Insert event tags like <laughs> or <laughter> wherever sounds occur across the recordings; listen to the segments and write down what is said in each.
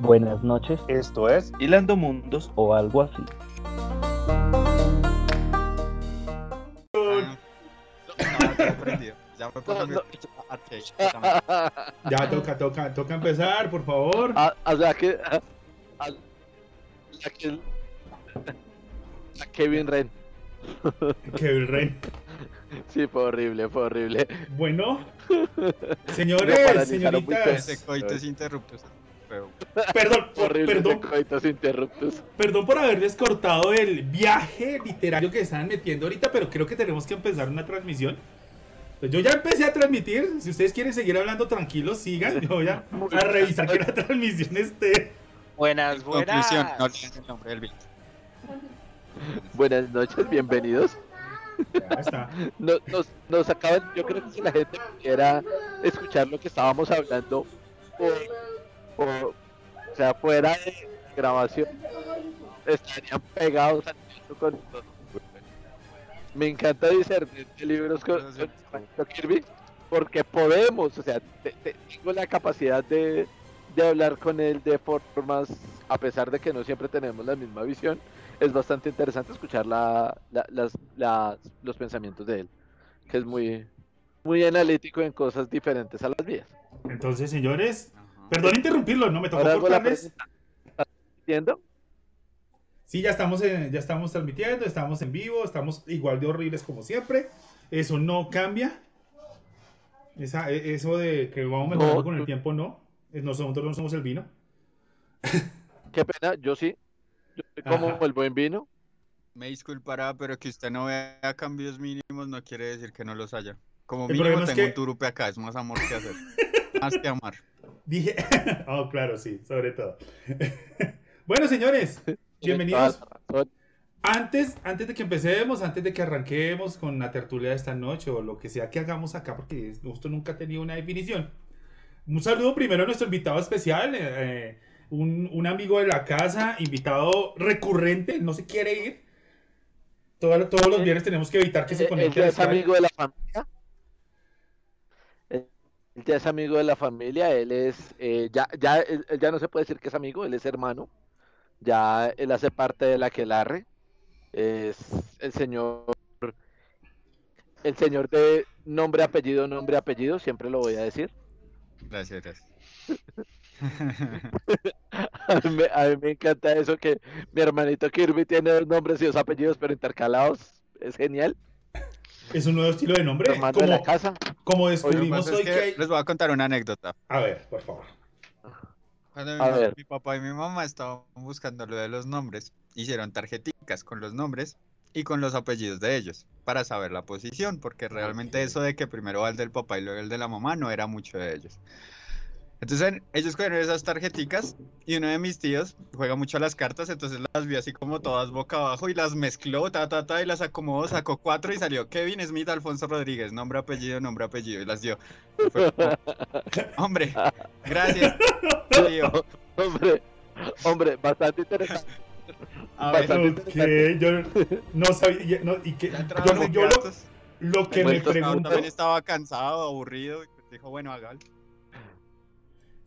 Buenas noches Esto es Hilando Mundos. o algo así. No, ya toca, toca, toca empezar, por favor. Ah, o sea que. ah, ah, a que- a Kevin Ren. Kevin Ren. Sí, fue horrible, fue horrible. Bueno, señores, señoritas, Ese coitos interruptos. Feo. perdón, por- perdón, interruptos. por haberles cortado el viaje literario que estaban metiendo ahorita, pero creo que tenemos que empezar una transmisión. Pues yo ya empecé a transmitir, si ustedes quieren seguir hablando tranquilos, sigan, yo voy <laughs> a, a revisar que la transmisión esté. Buenas, buenas. Conclusión, no leas el nombre del. Buenas noches, bienvenidos. Ya está. <laughs> Nos, nos, nos acaban, yo creo que si la gente pudiera escuchar lo que estábamos hablando, o, o, o sea, fuera de grabación, estarían pegados al con nosotros. Me encanta discernir de libros con, Kirby, porque podemos, o sea, te- te- tengo la capacidad de, de hablar con él de formas, a pesar de que no siempre tenemos la misma visión, es bastante interesante escuchar la, la- las, las- los pensamientos de él, que es muy, muy analítico en cosas diferentes a las mías. Entonces, señores. Perdón interrumpirlo, no me tocó Ahora pregunta. ¿Estás entiendo? Sí, ya estamos, en- ya estamos transmitiendo, estamos en vivo, estamos igual de horribles como siempre. Eso no cambia. Esa, e- eso de que vamos mejorando No, con el tú- tiempo, no. Nosotros no somos el vino. Qué pena, yo sí. Yo soy como Ajá. el buen vino. Me disculpará, pero que usted no vea cambios mínimos no quiere decir que no los haya. Como El mínimo problema es tengo que- un turupe acá, es más amor que hacer. <laughs> más que amar. Dije, <laughs> oh, claro, sí, sobre todo. <laughs> bueno, señores, bienvenidos. Antes, antes de que empecemos, antes de que arranquemos con la tertulia de esta noche o lo que sea que hagamos acá, porque esto nunca ha tenido una definición. Un saludo primero a nuestro invitado especial, eh, eh, un, un amigo de la casa, invitado recurrente, no se quiere ir. Todo- todos los viernes tenemos que evitar que se Él conecte. es amigo de la familia. Él ya es amigo de la familia. Él es, eh, ya, ya, él, él ya no se puede decir que es amigo, él es hermano. Ya él hace parte de la Quelarre. Es el señor, el señor de nombre, apellido, nombre, apellido, siempre lo voy a decir. Gracias, gracias. <laughs> A mí, a mí me encanta eso que mi hermanito Kirby tiene dos nombres y dos apellidos, pero intercalados. Es genial. Es un nuevo estilo de nombre. De la Como, casa. como descubrimos es hoy que que hay... Les voy a contar una anécdota. A ver, por favor. Cuando mi, A ma- ver. mi papá y mi mamá estaban buscando lo de los nombres, hicieron tarjeticas con los nombres y con los apellidos de ellos para saber la posición, porque realmente eso de que primero va el del papá y luego el de la mamá no era mucho de ellos. Entonces en- ellos cogieron esas tarjeticas y uno de mis tíos juega mucho a las cartas, entonces las vio así como todas boca abajo y las mezcló, ta, ta, ta, y las acomodó, sacó cuatro y salió Kevin Smith Alfonso Rodríguez, nombre, apellido, nombre, apellido, y las dio. Y fue <laughs> hombre, gracias, <laughs> tío. Hombre, hombre, bastante interesante. A ver, Bastante Ok, yo no sabía... ya- no, y que, yo, yo lo, lo que me pregunto... también estaba cansado, aburrido, y pues dijo, bueno, hágalo.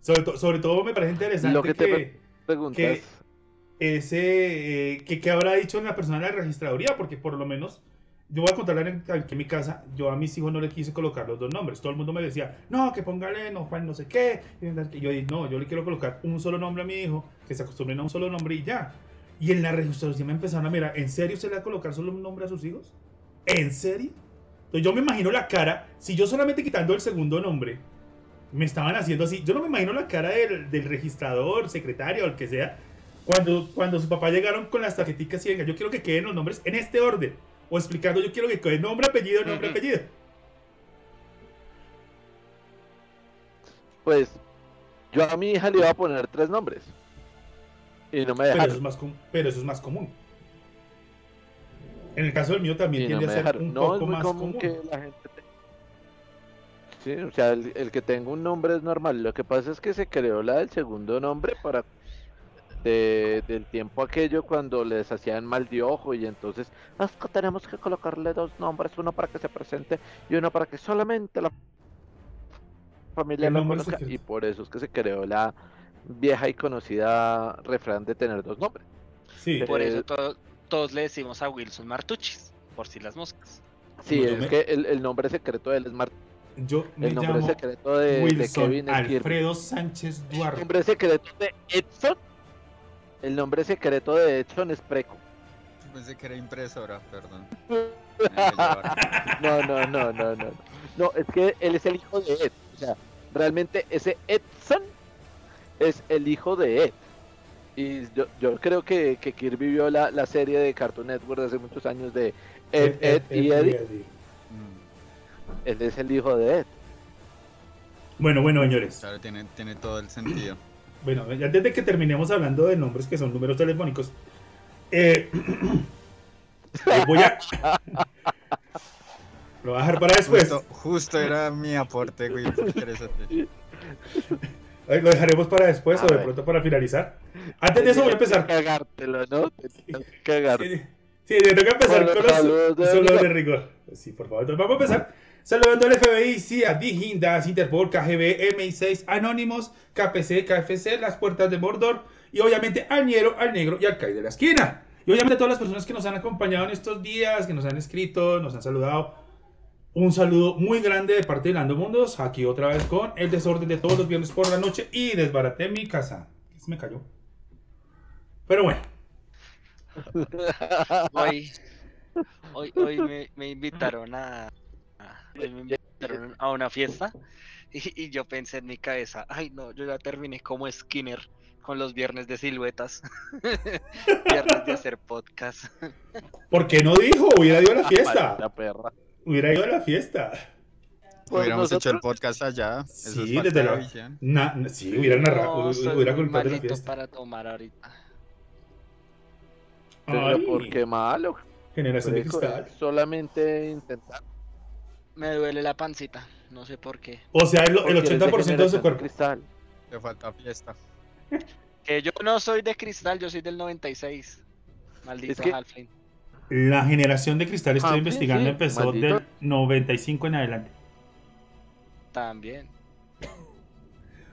Sobre, to- sobre todo me parece interesante Lo que te que, Preguntas. que ese eh, que, que habrá dicho la persona de la registraduría, porque por lo menos yo voy a contar la anécdota que en mi casa yo a mis hijos no le quise colocar los dos nombres. Todo el mundo me decía, no, que póngale no, Juan no sé qué. Y yo dije, no, yo le quiero colocar un solo nombre a mi hijo, que se acostumbren a un solo nombre y ya. Y en la registraduría me empezaron a mirar, ¿en serio se le va a colocar solo un nombre a sus hijos? ¿En serio? Entonces yo me imagino la cara, si yo solamente quitando el segundo nombre, me estaban haciendo así. Yo no me imagino la cara del, del registrador, secretario o el que sea, cuando, cuando su papá llegaron con las tarjeticas y venga, yo quiero que queden los nombres en este orden. O explicando, yo quiero que quede nombre, apellido, nombre, apellido. Pues yo a mi hija le iba a poner tres nombres. Y no me Pero eso, dejaron. es más com- pero eso es más común. En el caso del mío también Y tiende a ser un No, poco es muy más común común. que la gente. Sí, o sea, el, el que tenga un nombre es normal. Lo que pasa es que se creó la del segundo nombre para. de- del tiempo aquello cuando les hacían mal de ojo y entonces "Es que tenemos que colocarle dos nombres, uno para que se presente y uno para que solamente la familia lo conozca y por eso es que se creó la vieja y conocida refrán de tener dos nombres. Sí, Por Eh, eso to- todos le decimos a Wilson Martuchis, por si las moscas. Sí, es que el, el nombre secreto de él es Mar- yo me el nombre llamo secreto de, de Wilson Kevin es Kirby. Alfredo Sánchez El Duarte. nombre secreto de Edson. El nombre secreto de Edson es Preco. Pensé que era impresora, perdón. <laughs> No, no, no, no, no. No, es que él es el hijo de Ed. O sea, realmente ese Edson es el hijo de Ed. Y yo, yo creo que, que Kirby vio la, la serie de Cartoon Network de hace muchos años de Ed, Ed, y Eddie. Él es el hijo de Ed. Bueno, bueno, señores. Claro, tiene, tiene todo el sentido. <clears throat> Bueno, antes de que terminemos hablando de nombres que son números telefónicos, eh, <clears throat> eh, voy a. <laughs> Lo voy a dejar para después. Justo, justo era mi aporte, güey. Eh, <laughs> Lo dejaremos para después A o de ver. pronto para finalizar. Antes de eso voy a que empezar. Cagártelo, ¿no? Que cagarte. Sí, sí, me toca empezar Con los saludos de de rigor. Sí, por favor. Entonces vamos a empezar saludando al FBI, CIA, Digindas, Interpol, KGB, MI6, Anónimos, KPC, KFC, Las Puertas de Mordor y obviamente al Ñero, al Negro y al Kai de la Esquina. Y obviamente a todas las personas que nos han acompañado en estos días, que nos han escrito, nos han saludado. Un saludo muy grande de parte de Lando Mundos. Aquí otra vez con el desorden de todos los viernes por la noche y desbaraté mi casa. Se me cayó. Pero bueno. <laughs> Hoy, hoy, hoy me, me invitaron a, a- hoy me invitaron a una fiesta y, y yo pensé en mi cabeza, ay no, yo ya terminé como Skinner con los viernes de siluetas, <laughs> viernes de hacer podcast. <laughs> ¿Por qué no dijo? Hubiera ido a la fiesta. La perra. Hubiera ido a la fiesta. Pues Hubiéramos hecho el podcast allá. Eso Sí, desde de la-. Na- sí, hubiera narrado, No, hubiera de la fiesta. para tomar ahorita. Pero Ay, ¿por qué malo? generación de cristal. Solamente intentar. Me duele la pancita, no sé por qué. O sea, el, el porque eres 80% de su generación cuerpo. Cristal. Le falta fiesta. <laughs> Que yo no soy de cristal, yo soy del 96. Maldito Es que- Halfling. La generación de cristal, estoy Ah, investigando, sí, empezó maldito. del 95 en adelante. También.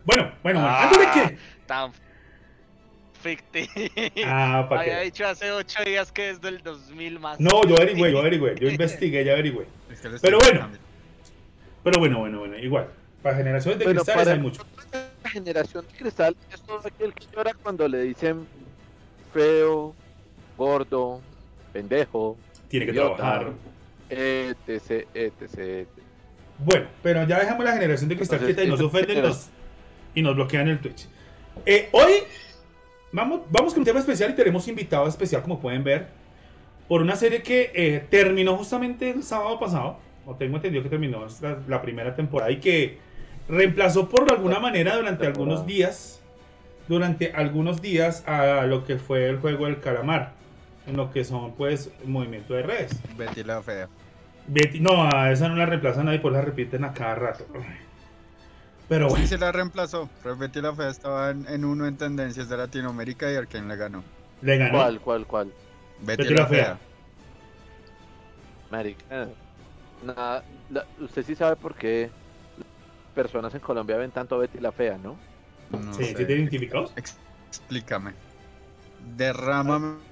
Bueno, bueno, bueno. Ah. Antes de que. Tan Ah, <laughs> para Había qué. dicho hace ocho días que es del 2000 más. No, yo averigüé, yo averigüé. Yo <laughs> investigué, ya averigüé. Es que Pero bueno. Pero bueno, bueno, bueno. Igual. Para generaciones de Bueno, cristales para- hay mucho. La generación de cristal es todo aquel que llora cuando le dicen feo, gordo, pendejo, Tiene que idiota, trabajar. etc, etc, etc. Bueno, pero ya dejamos la generación de cristal Entonces, quieta y nos ofenden los, y nos bloquean el Twitch. Eh, hoy vamos, vamos con un tema especial y tenemos invitado especial, como pueden ver, por una serie que eh, terminó justamente el sábado pasado, o tengo entendido que terminó la, la primera temporada y que reemplazó por alguna manera durante algunos días, durante algunos días a lo que fue el juego del calamar, en lo que son pues movimiento de redes. Betty la fea. Betty, no, a esa no la reemplazan nadie, pues la repiten a cada rato. Pero bueno, Sí, se la reemplazó. Pero Betty la fea estaba en, en uno en tendencias de Latinoamérica y Arkane le ganó. le ganó. ¿Cuál, cuál, cuál? Betty, la fea. Marica. Nada, la- usted sí sabe por qué personas en Colombia ven tanto a Betty la Fea, ¿no? No ¿Sí, sé. ¿sí te identificados? Ex- Explícame. Derrámame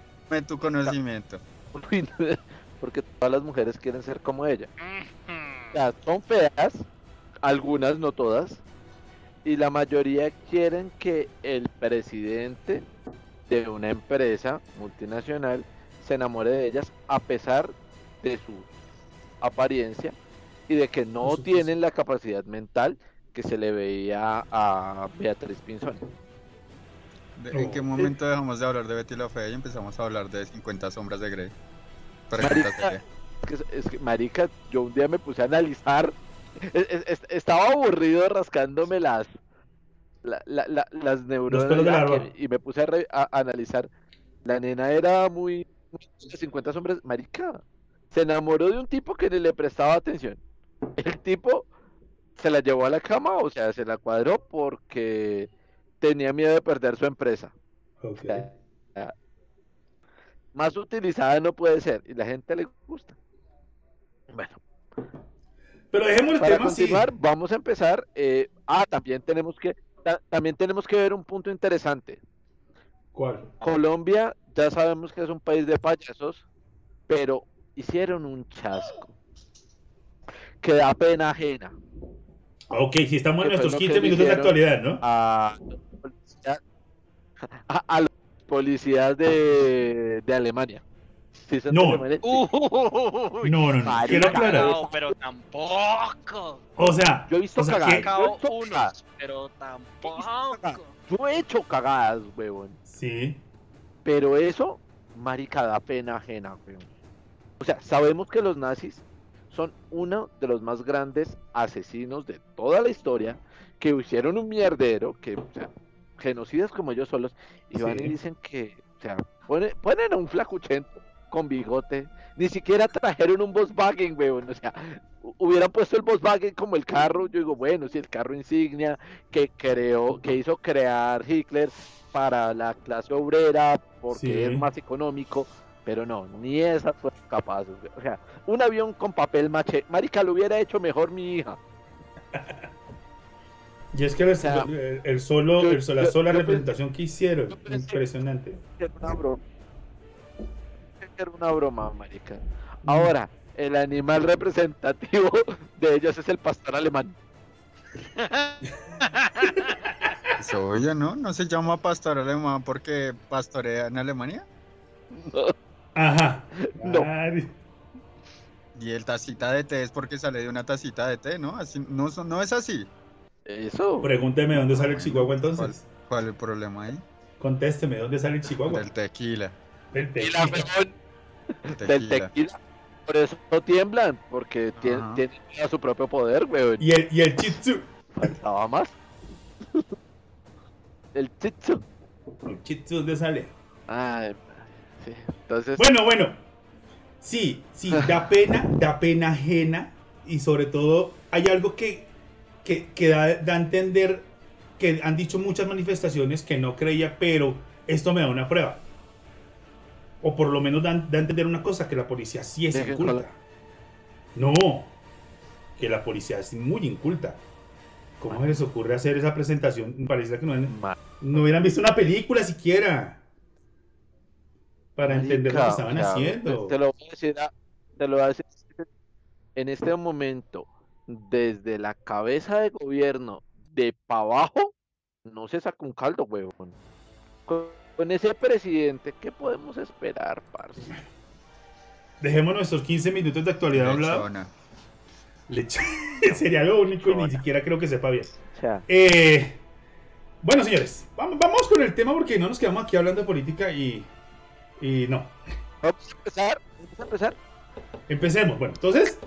tu conocimiento. Uy, <laughs> Porque todas las mujeres quieren ser como ella. O sea, son feas, algunas, no todas, y la mayoría quieren que el presidente de una empresa multinacional se enamore de ellas a pesar de su apariencia y de que no tienen la capacidad mental que se le veía a Beatriz Pinzón. ¿De- Oh. ¿En qué momento dejamos de hablar de Betty la fea y empezamos a hablar de 50 sombras de Grey? Marica. Es que, es que, marica, yo un día me puse a analizar, estaba aburrido rascándome las la- la- la- las neuronas la y me puse a, re- a analizar. La nena era muy, muy de 50 hombres, marica, se enamoró de un tipo que ni le prestaba atención. El tipo se la llevó a la cama, o sea, se la cuadró porque tenía miedo de perder su empresa. Más utilizada no puede ser y la gente le gusta. Bueno, Pero dejemos el para tema así. continuar, vamos a empezar. eh, ah, también tenemos que ta- también tenemos que ver un punto interesante. ¿Cuál? Colombia, ya sabemos que es un país de payasos, pero hicieron un chasco que da pena ajena Ok, si estamos en nuestros lo que 15 minutos de actualidad, ¿no? a los policías, <laughs> a, a los policías de, de Alemania. ¿Sí son de No. Alemania? Sí. Uy, No, no, no. marica, Quiero aclarar. cagao, pero tampoco. O sea, Yo he visto o sea, cagadas. Yo he unos, pero tampoco. Yo he hecho cagadas, huevón. Sí. Pero eso, marica, da pena ajena, weón. O sea, sabemos que los nazis son uno de los más grandes asesinos de toda la historia, que hicieron un mierdero, que, o sea, genocidas como ellos solos, y van Sí. y dicen que, o sea, pone- ponen a un flacuchento con bigote, ni siquiera trajeron un Volkswagen, weón, o sea, hu- hubieran puesto el Volkswagen como el carro, yo digo, bueno, si el carro insignia que creó, que hizo crear Hitler para la clase obrera, porque Sí. es más económico, pero no, ni esas fueron capaces, o sea, un avión con papel maché, marica, lo hubiera hecho mejor mi hija, <laughs> Y es que el, sea, el- el solo, yo- el- la sola yo representación que hicieron, impresionante. era una broma, era una broma, marica. Ahora, el animal representativo <laughs> de ellos es el pastor alemán. <laughs> Es obvio, ¿no? No se llama pastor alemán porque pastorea en Alemania. Ajá. No. Y el tacita de té es porque sale de una tacita de té, ¿no? Así, no, es así. Eso. Pregúnteme dónde sale el Chihuahua entonces. ¿Cuál es el problema ahí? Contésteme dónde sale el Chihuahua. Del tequila. Del Y la tequila. del tequila. Por eso no tiemblan, porque tien- Ajá. tienen a su propio poder, weón. Y el, y el chitsu. Faltaba más. <laughs> El chitsu. ¿El chitsu dónde sale? Ay, sí. Entonces, Bueno, bueno. Sí, sí, <laughs> da pena, da pena ajena. Y sobre todo, hay algo que, que, que da, da a entender que han dicho muchas manifestaciones que no creía, pero esto me da una prueba. O por lo menos da, da a entender una cosa, que la policía sí es inculta. No, que la policía es muy inculta. ¿Cómo se les ocurre hacer esa presentación? Parece que no, no hubieran visto una película siquiera. Para entender lo que estaban haciendo. Te, lo voy a decir, a- te lo voy a decir en este momento, desde la cabeza de gobierno de para abajo, no se saca un caldo, huevón. Con, ese presidente, ¿qué podemos esperar, parce? Dejemos nuestros 15 minutos de actualidad a un lado. Lechona. Leche- <laughs> Sería lo único y ni siquiera creo que sepa bien. O sea, Eh, bueno, señores, vamos, vamos con el tema porque no nos quedamos aquí hablando de política y, y no. vamos a empezar, vamos a empezar. Empecemos. Bueno, entonces,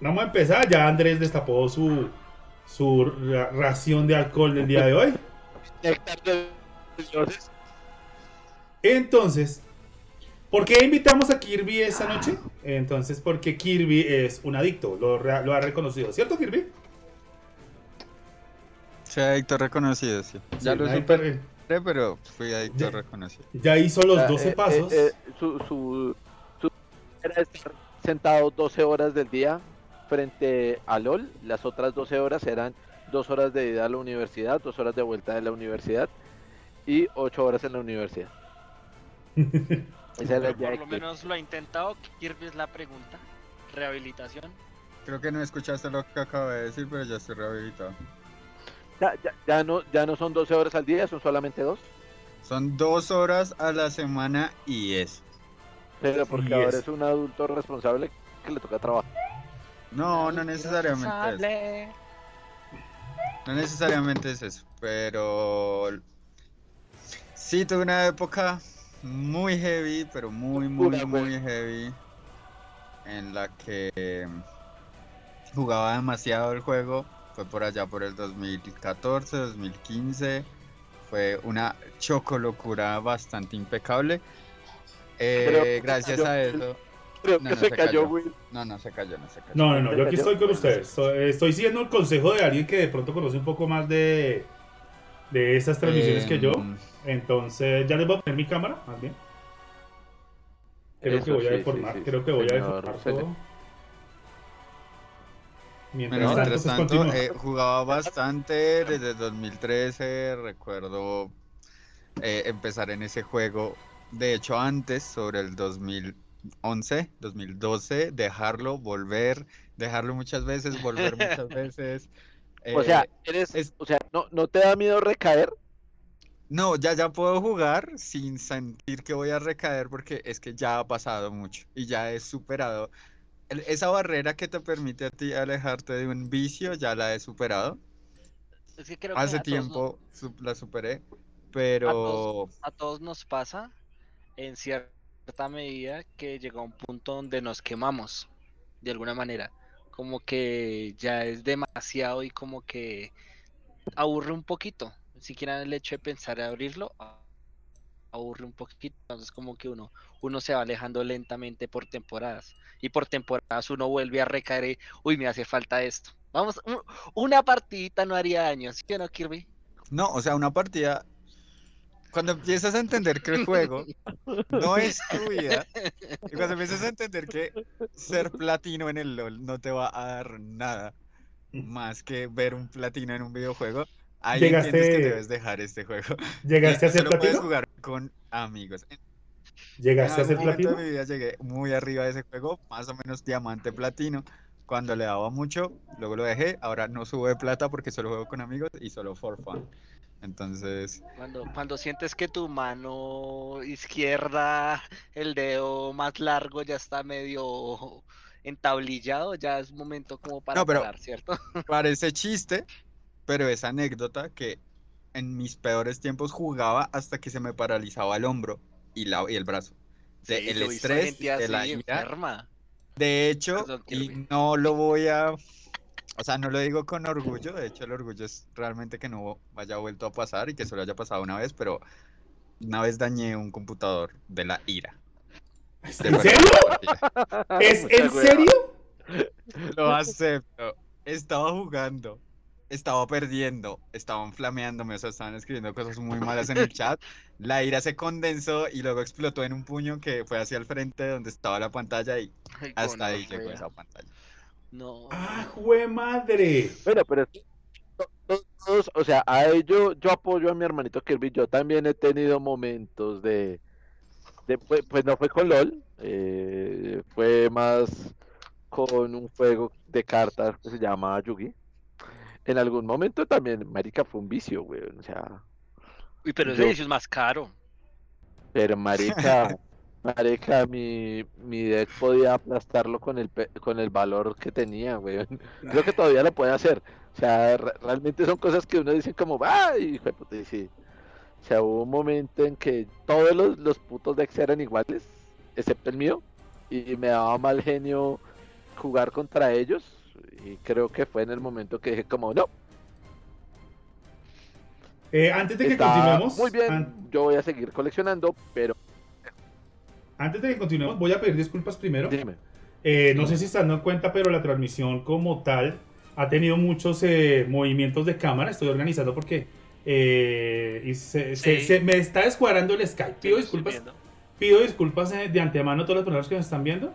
vamos a empezar. Ya Andrés destapó su, su ra- ración de alcohol del día de hoy. Entonces, ¿por qué invitamos a Kirby esta noche? Entonces, porque Kirby es un adicto, lo, lo ha reconocido, ¿cierto Kirby? Soy adicto reconocido, sí. Ya Sí, lo superé, pero fui adicto Ya. reconocido. Ya hizo los Ah, 12 eh, pasos. eh, eh, su, su, su era estar sentado 12 horas del día frente a LOL. Las otras 12 horas eran 2 horas de ida a la universidad, 2 horas de vuelta de la universidad y 8 horas en la universidad. <laughs> Esa el día por lo menos lo ha intentado. Kirby es la pregunta. Rehabilitación. Creo que no escuchaste lo que acabo de decir, pero ya estoy rehabilitado. Ya, ya, ya no, ya no son 12 horas al día, son solamente 2. Son dos horas a la semana y eso. Pero porque ahora es- es un adulto responsable que le toca trabajar. No, no necesariamente es. No necesariamente es eso, pero sí tuve una época muy heavy, pero muy, muy, muy güey. heavy, en la que jugaba demasiado el juego. Fue por allá por el 2014, 2015. Fue una choco locura bastante impecable. Eh, Pero- gracias a eso. Creo No, que no, se se cayó, cayó. Will. No, no se cayó, no se cayó. No, no, no, yo aquí estoy con ustedes. Estoy, estoy siguiendo el consejo de alguien que de pronto conoce un poco más de, de estas transmisiones que yo. Entonces, ya les voy a poner mi cámara, más bien. Creo que voy a sí, deformar, sí, creo que voy a deformar todo. Mientras Bueno, tanto, mientras pues tanto, continúa. eh, jugaba bastante desde 2013, recuerdo eh, empezar en ese juego. De hecho, antes, sobre el 2011, 2012, dejarlo, volver, dejarlo muchas veces, volver muchas <laughs> veces. O sea, Eh, eres, es- o sea, ¿no, ¿no te da miedo recaer? No, ya, ya puedo jugar sin sentir que voy a recaer porque es que ya ha pasado mucho y ya he superado. el- Esa barrera que te permite a ti alejarte de un vicio, ya la he superado. Es que creo que Hace a todos, no- tiempo su- la superé, pero a todos nos pasa en cierta medida que llega un punto donde nos quemamos, de alguna manera. Como que ya es demasiado y como que aburre un poquito. Siquiera el hecho de pensar en abrirlo aburre un poquito. Entonces como que uno, uno se va alejando lentamente por temporadas. Y por temporadas uno vuelve a recaer y, uy, me hace falta esto. Vamos, una partidita no haría daño, ¿sí o no, Kirby? no, o sea, una partida, cuando empiezas a entender que el juego no <laughs> es tu vida, y cuando empiezas a entender que ser platino en el LOL no te va a dar nada más que ver un platino en un videojuego, ahí entiendes que Llegaste- debes dejar este juego. <laughs> ¿Llegaste a ser solo puedes platino? jugar con amigos. En ¿Llegaste a ser algún momento platino? de mi vida llegué muy arriba de ese juego, más o menos diamante platino. Cuando le daba mucho, luego lo dejé. Ahora no subo de plata porque solo juego con amigos y solo for fun. Entonces, Cuando, cuando sientes que tu mano izquierda, el dedo más largo ya está medio entablillado, ya es momento como para No, pero- parar, ¿cierto? <laughs> parece chiste, pero es anécdota que en mis peores tiempos jugaba hasta que se me paralizaba el hombro y, la, y el brazo. De Sí, el estrés, de la ira. enferma. De hecho, y no lo voy a, o sea, no lo digo con orgullo, de hecho el orgullo es realmente que no haya vuelto a pasar y que solo haya pasado una vez, pero una vez dañé un computador de la ira. de ¿En serio? ¿Es en serio? Lo acepto. Estaba jugando, estaba perdiendo, estaban flameándome, o sea, estaban escribiendo cosas muy malas en el <laughs> chat. La ira se condensó y luego explotó en un puño que fue hacia el frente de donde estaba la pantalla y Ay, hasta ahí llegó esa pantalla. No. ¡Ah, jue madre! Bueno, pero todos, o sea, a ello yo apoyo a mi hermanito Kirby. Yo también he tenido momentos de, de pues, pues no fue con LOL, eh, fue más con un juego de cartas que se llama Yugi. En algún momento también, marica, fue un vicio, güey. O sea, Uy, pero yo- ese vicio es más caro. pero marica, <laughs> marica, mi, mi deck podía aplastarlo con el pe- con el valor que tenía, güey. <laughs> Creo que todavía lo puede hacer. O sea, re- realmente son cosas que uno dice como, ¡ay! hijo de puta", y sí. O sea, hubo un momento en que todos los, los putos decks eran iguales, excepto el mío, y me daba mal genio jugar contra ellos. Y creo que fue en el momento que dije como, no, Eh, antes de que está continuemos, muy bien, an- yo voy a seguir coleccionando, pero antes de que continuemos, voy a pedir disculpas primero. dime. Eh, no sé si se dando cuenta, pero la transmisión como tal ha tenido muchos eh, movimientos de cámara. Estoy organizando porque eh, y se, se- Sí. se- me está descuadrando el Skype. Pido disculpas, pido disculpas de antemano a todas las personas que me están viendo.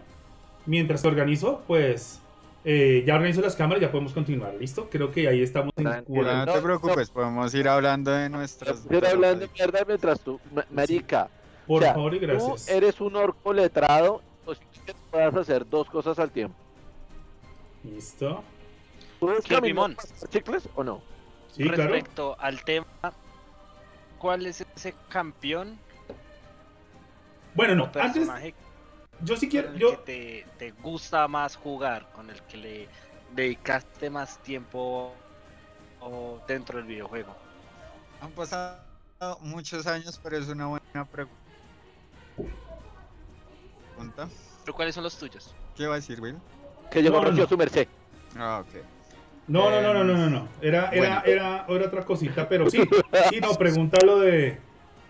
Mientras organizo, pues eh, ya organizo las cámaras, ya podemos continuar. ¿Listo? Creo que ahí estamos en no No, te preocupes, podemos ir hablando de nuestras. Estoy hablando mierda mientras tú, ma- marica, Por o sea, favor y tú gracias. eres un orco letrado, o si quieres puedes hacer dos cosas al tiempo. Listo. ¿Puedes caminar chicles o no? Sí, claro. Respecto al tema, ¿cuál es ese campeón Bueno, no, antes, personaje yo sí con quiero, el yo, que te, te gusta más jugar, con el que le dedicaste más tiempo o dentro del videojuego? Han pasado muchos años, pero es una buena pregunta. ¿Pero cuáles son los tuyos? ¿Qué va a decir, Will? Que llegó No, no. su merced. Ah, ok. No, no, no, no, no, no, no. Era, era, Bueno. era, era otra cosita, pero sí. Sí, no, <laughs> pregúntalo de.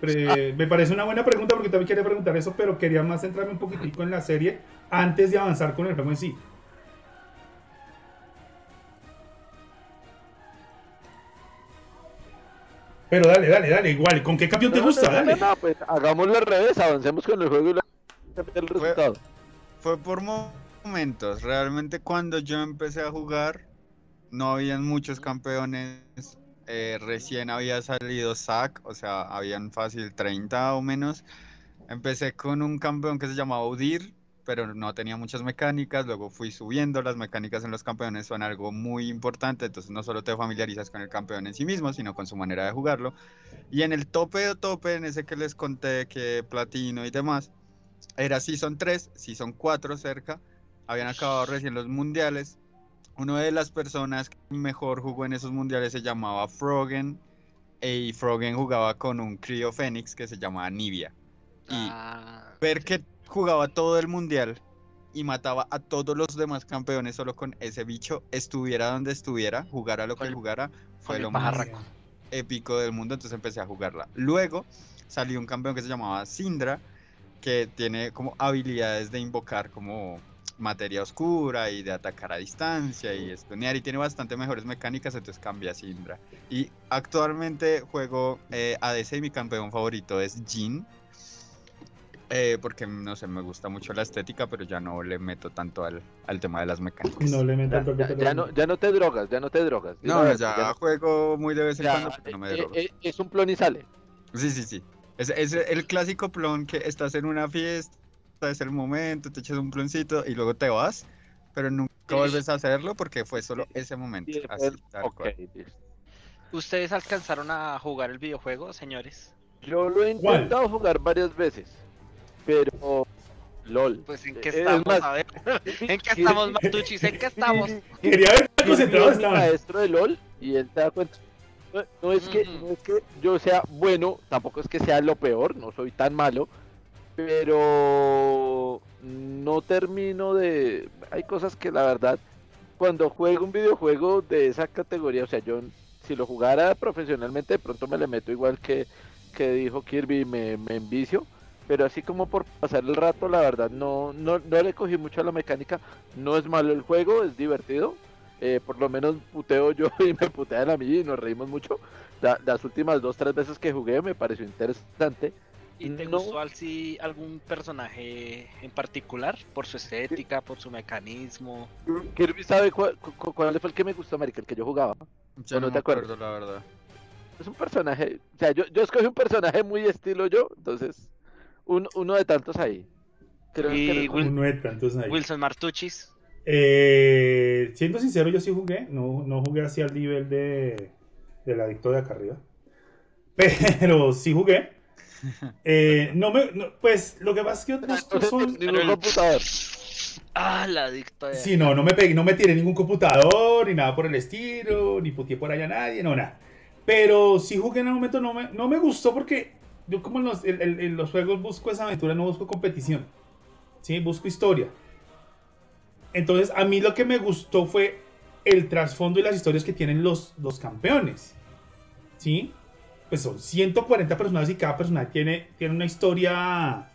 Pre- me parece una buena pregunta porque también quería preguntar eso, pero quería más centrarme un poquitico en la serie antes de avanzar con el juego en sí. Pero dale, dale, dale, igual. ¿Con qué campeón te gusta? no, no, Dale. no, pues hagámoslo al revés, avancemos con el juego y luego el resultado. Fue por mo- momentos. Realmente cuando yo empecé a jugar, no habían muchos campeones. Eh, recién había salido Zack, o sea, habían fácil 30 o menos. Empecé con un campeón que se llamaba Udir, pero no tenía muchas mecánicas. Luego fui subiendo. Las mecánicas en los campeones son algo muy importante. Entonces no solo te familiarizas con el campeón en sí mismo, sino con su manera de jugarlo. Y en el tope de tope, en ese que les conté que platino y demás, era Season 3, Season 4 cerca. Habían acabado recién los mundiales. Una de las personas que mejor jugó en esos mundiales se llamaba Frogen. Y Frogen jugaba con un Crio Fénix que se llamaba Nivia. Y Ah, ver que jugaba todo el mundial y mataba a todos los demás campeones solo con ese bicho, estuviera donde estuviera, jugara lo que el- jugara, fue lo más épico del mundo, entonces empecé a jugarla. Luego salió un campeón que se llamaba Syndra, que tiene como habilidades de invocar como materia oscura y de atacar a distancia y estunear y tiene bastante mejores mecánicas, entonces cambia a Syndra. Y actualmente juego eh, ADC y mi campeón favorito es Jin. eh, porque no sé, me gusta mucho la estética, pero ya no le meto tanto al, al tema de las mecánicas. No le Ya, metan ya- toque ya no, ya no te drogas, ya no te drogas. No, ya juego muy de vez en ya, cuando, pero no me eh, drogo. eh, es un plon y sale. Sí, sí, sí. Es, es el clásico plon que estás en una fiesta, es el momento, te echas un ploncito y luego te vas, pero nunca Sí. vuelves a hacerlo porque fue solo ese momento. Y Así, tal ok, cual. ¿Ustedes alcanzaron a jugar el videojuego, señores? Yo lo he ¿Cuál? intentado jugar varias veces, pero LOL. Pues en qué Es estamos, más, a ver. <laughs> ¿En qué estamos, Matuchis? ¿En qué estamos? <laughs> <laughs> Quería ver concentrados es estaban. maestro de LOL y él te da cuenta. No, no es que, Ujú. no es que yo sea bueno, tampoco es que sea lo peor, no soy tan malo, pero no termino de... Hay cosas que la verdad, cuando juego un videojuego de esa categoría, o sea, yo si lo jugara profesionalmente de pronto me le meto igual que, que dijo Kirby, me, me envicio, pero así como por pasar el rato, la verdad, no, no, no le cogí mucho a la mecánica, no es malo el juego, es divertido, eh, por lo menos puteo yo <laughs> y me putean a mí y nos reímos mucho. La- las últimas dos, tres veces que jugué me pareció interesante. ¿Y te No. gustó al sí algún personaje en particular? ¿Por su estética, por su mecanismo? Kirby sabe cuál, cu- cuál fue el que me gustó, Marica, el que yo jugaba. Ya ¿O no no te acuerdo, la verdad. Es un personaje, o sea, yo, yo escogí un personaje muy estilo yo, entonces, un- uno de tantos ahí. Creo Y que Will- Uno de tantos ahí. Wilson Martuchis. Eh, siendo sincero, yo sí jugué. No, no jugué así al nivel de del adicto de acá arriba. <laughs> Pero sí jugué. Eh, no me, no, pues lo que pasa es que sé, son. ningún computador. Ah, la adicto de... Sí, no, no me pegué, no me tiré ningún computador, ni nada por el estilo, ni puteé por allá a nadie, no, nada. Pero sí jugué en el momento, no me, no me gustó porque yo como en los, en los juegos busco esa aventura, no busco competición. Sí, busco historia. Entonces, a mí lo que me gustó fue el trasfondo y las historias que tienen los, los campeones. ¿Sí? Pues son 140 personajes y cada personaje tiene, tiene una historia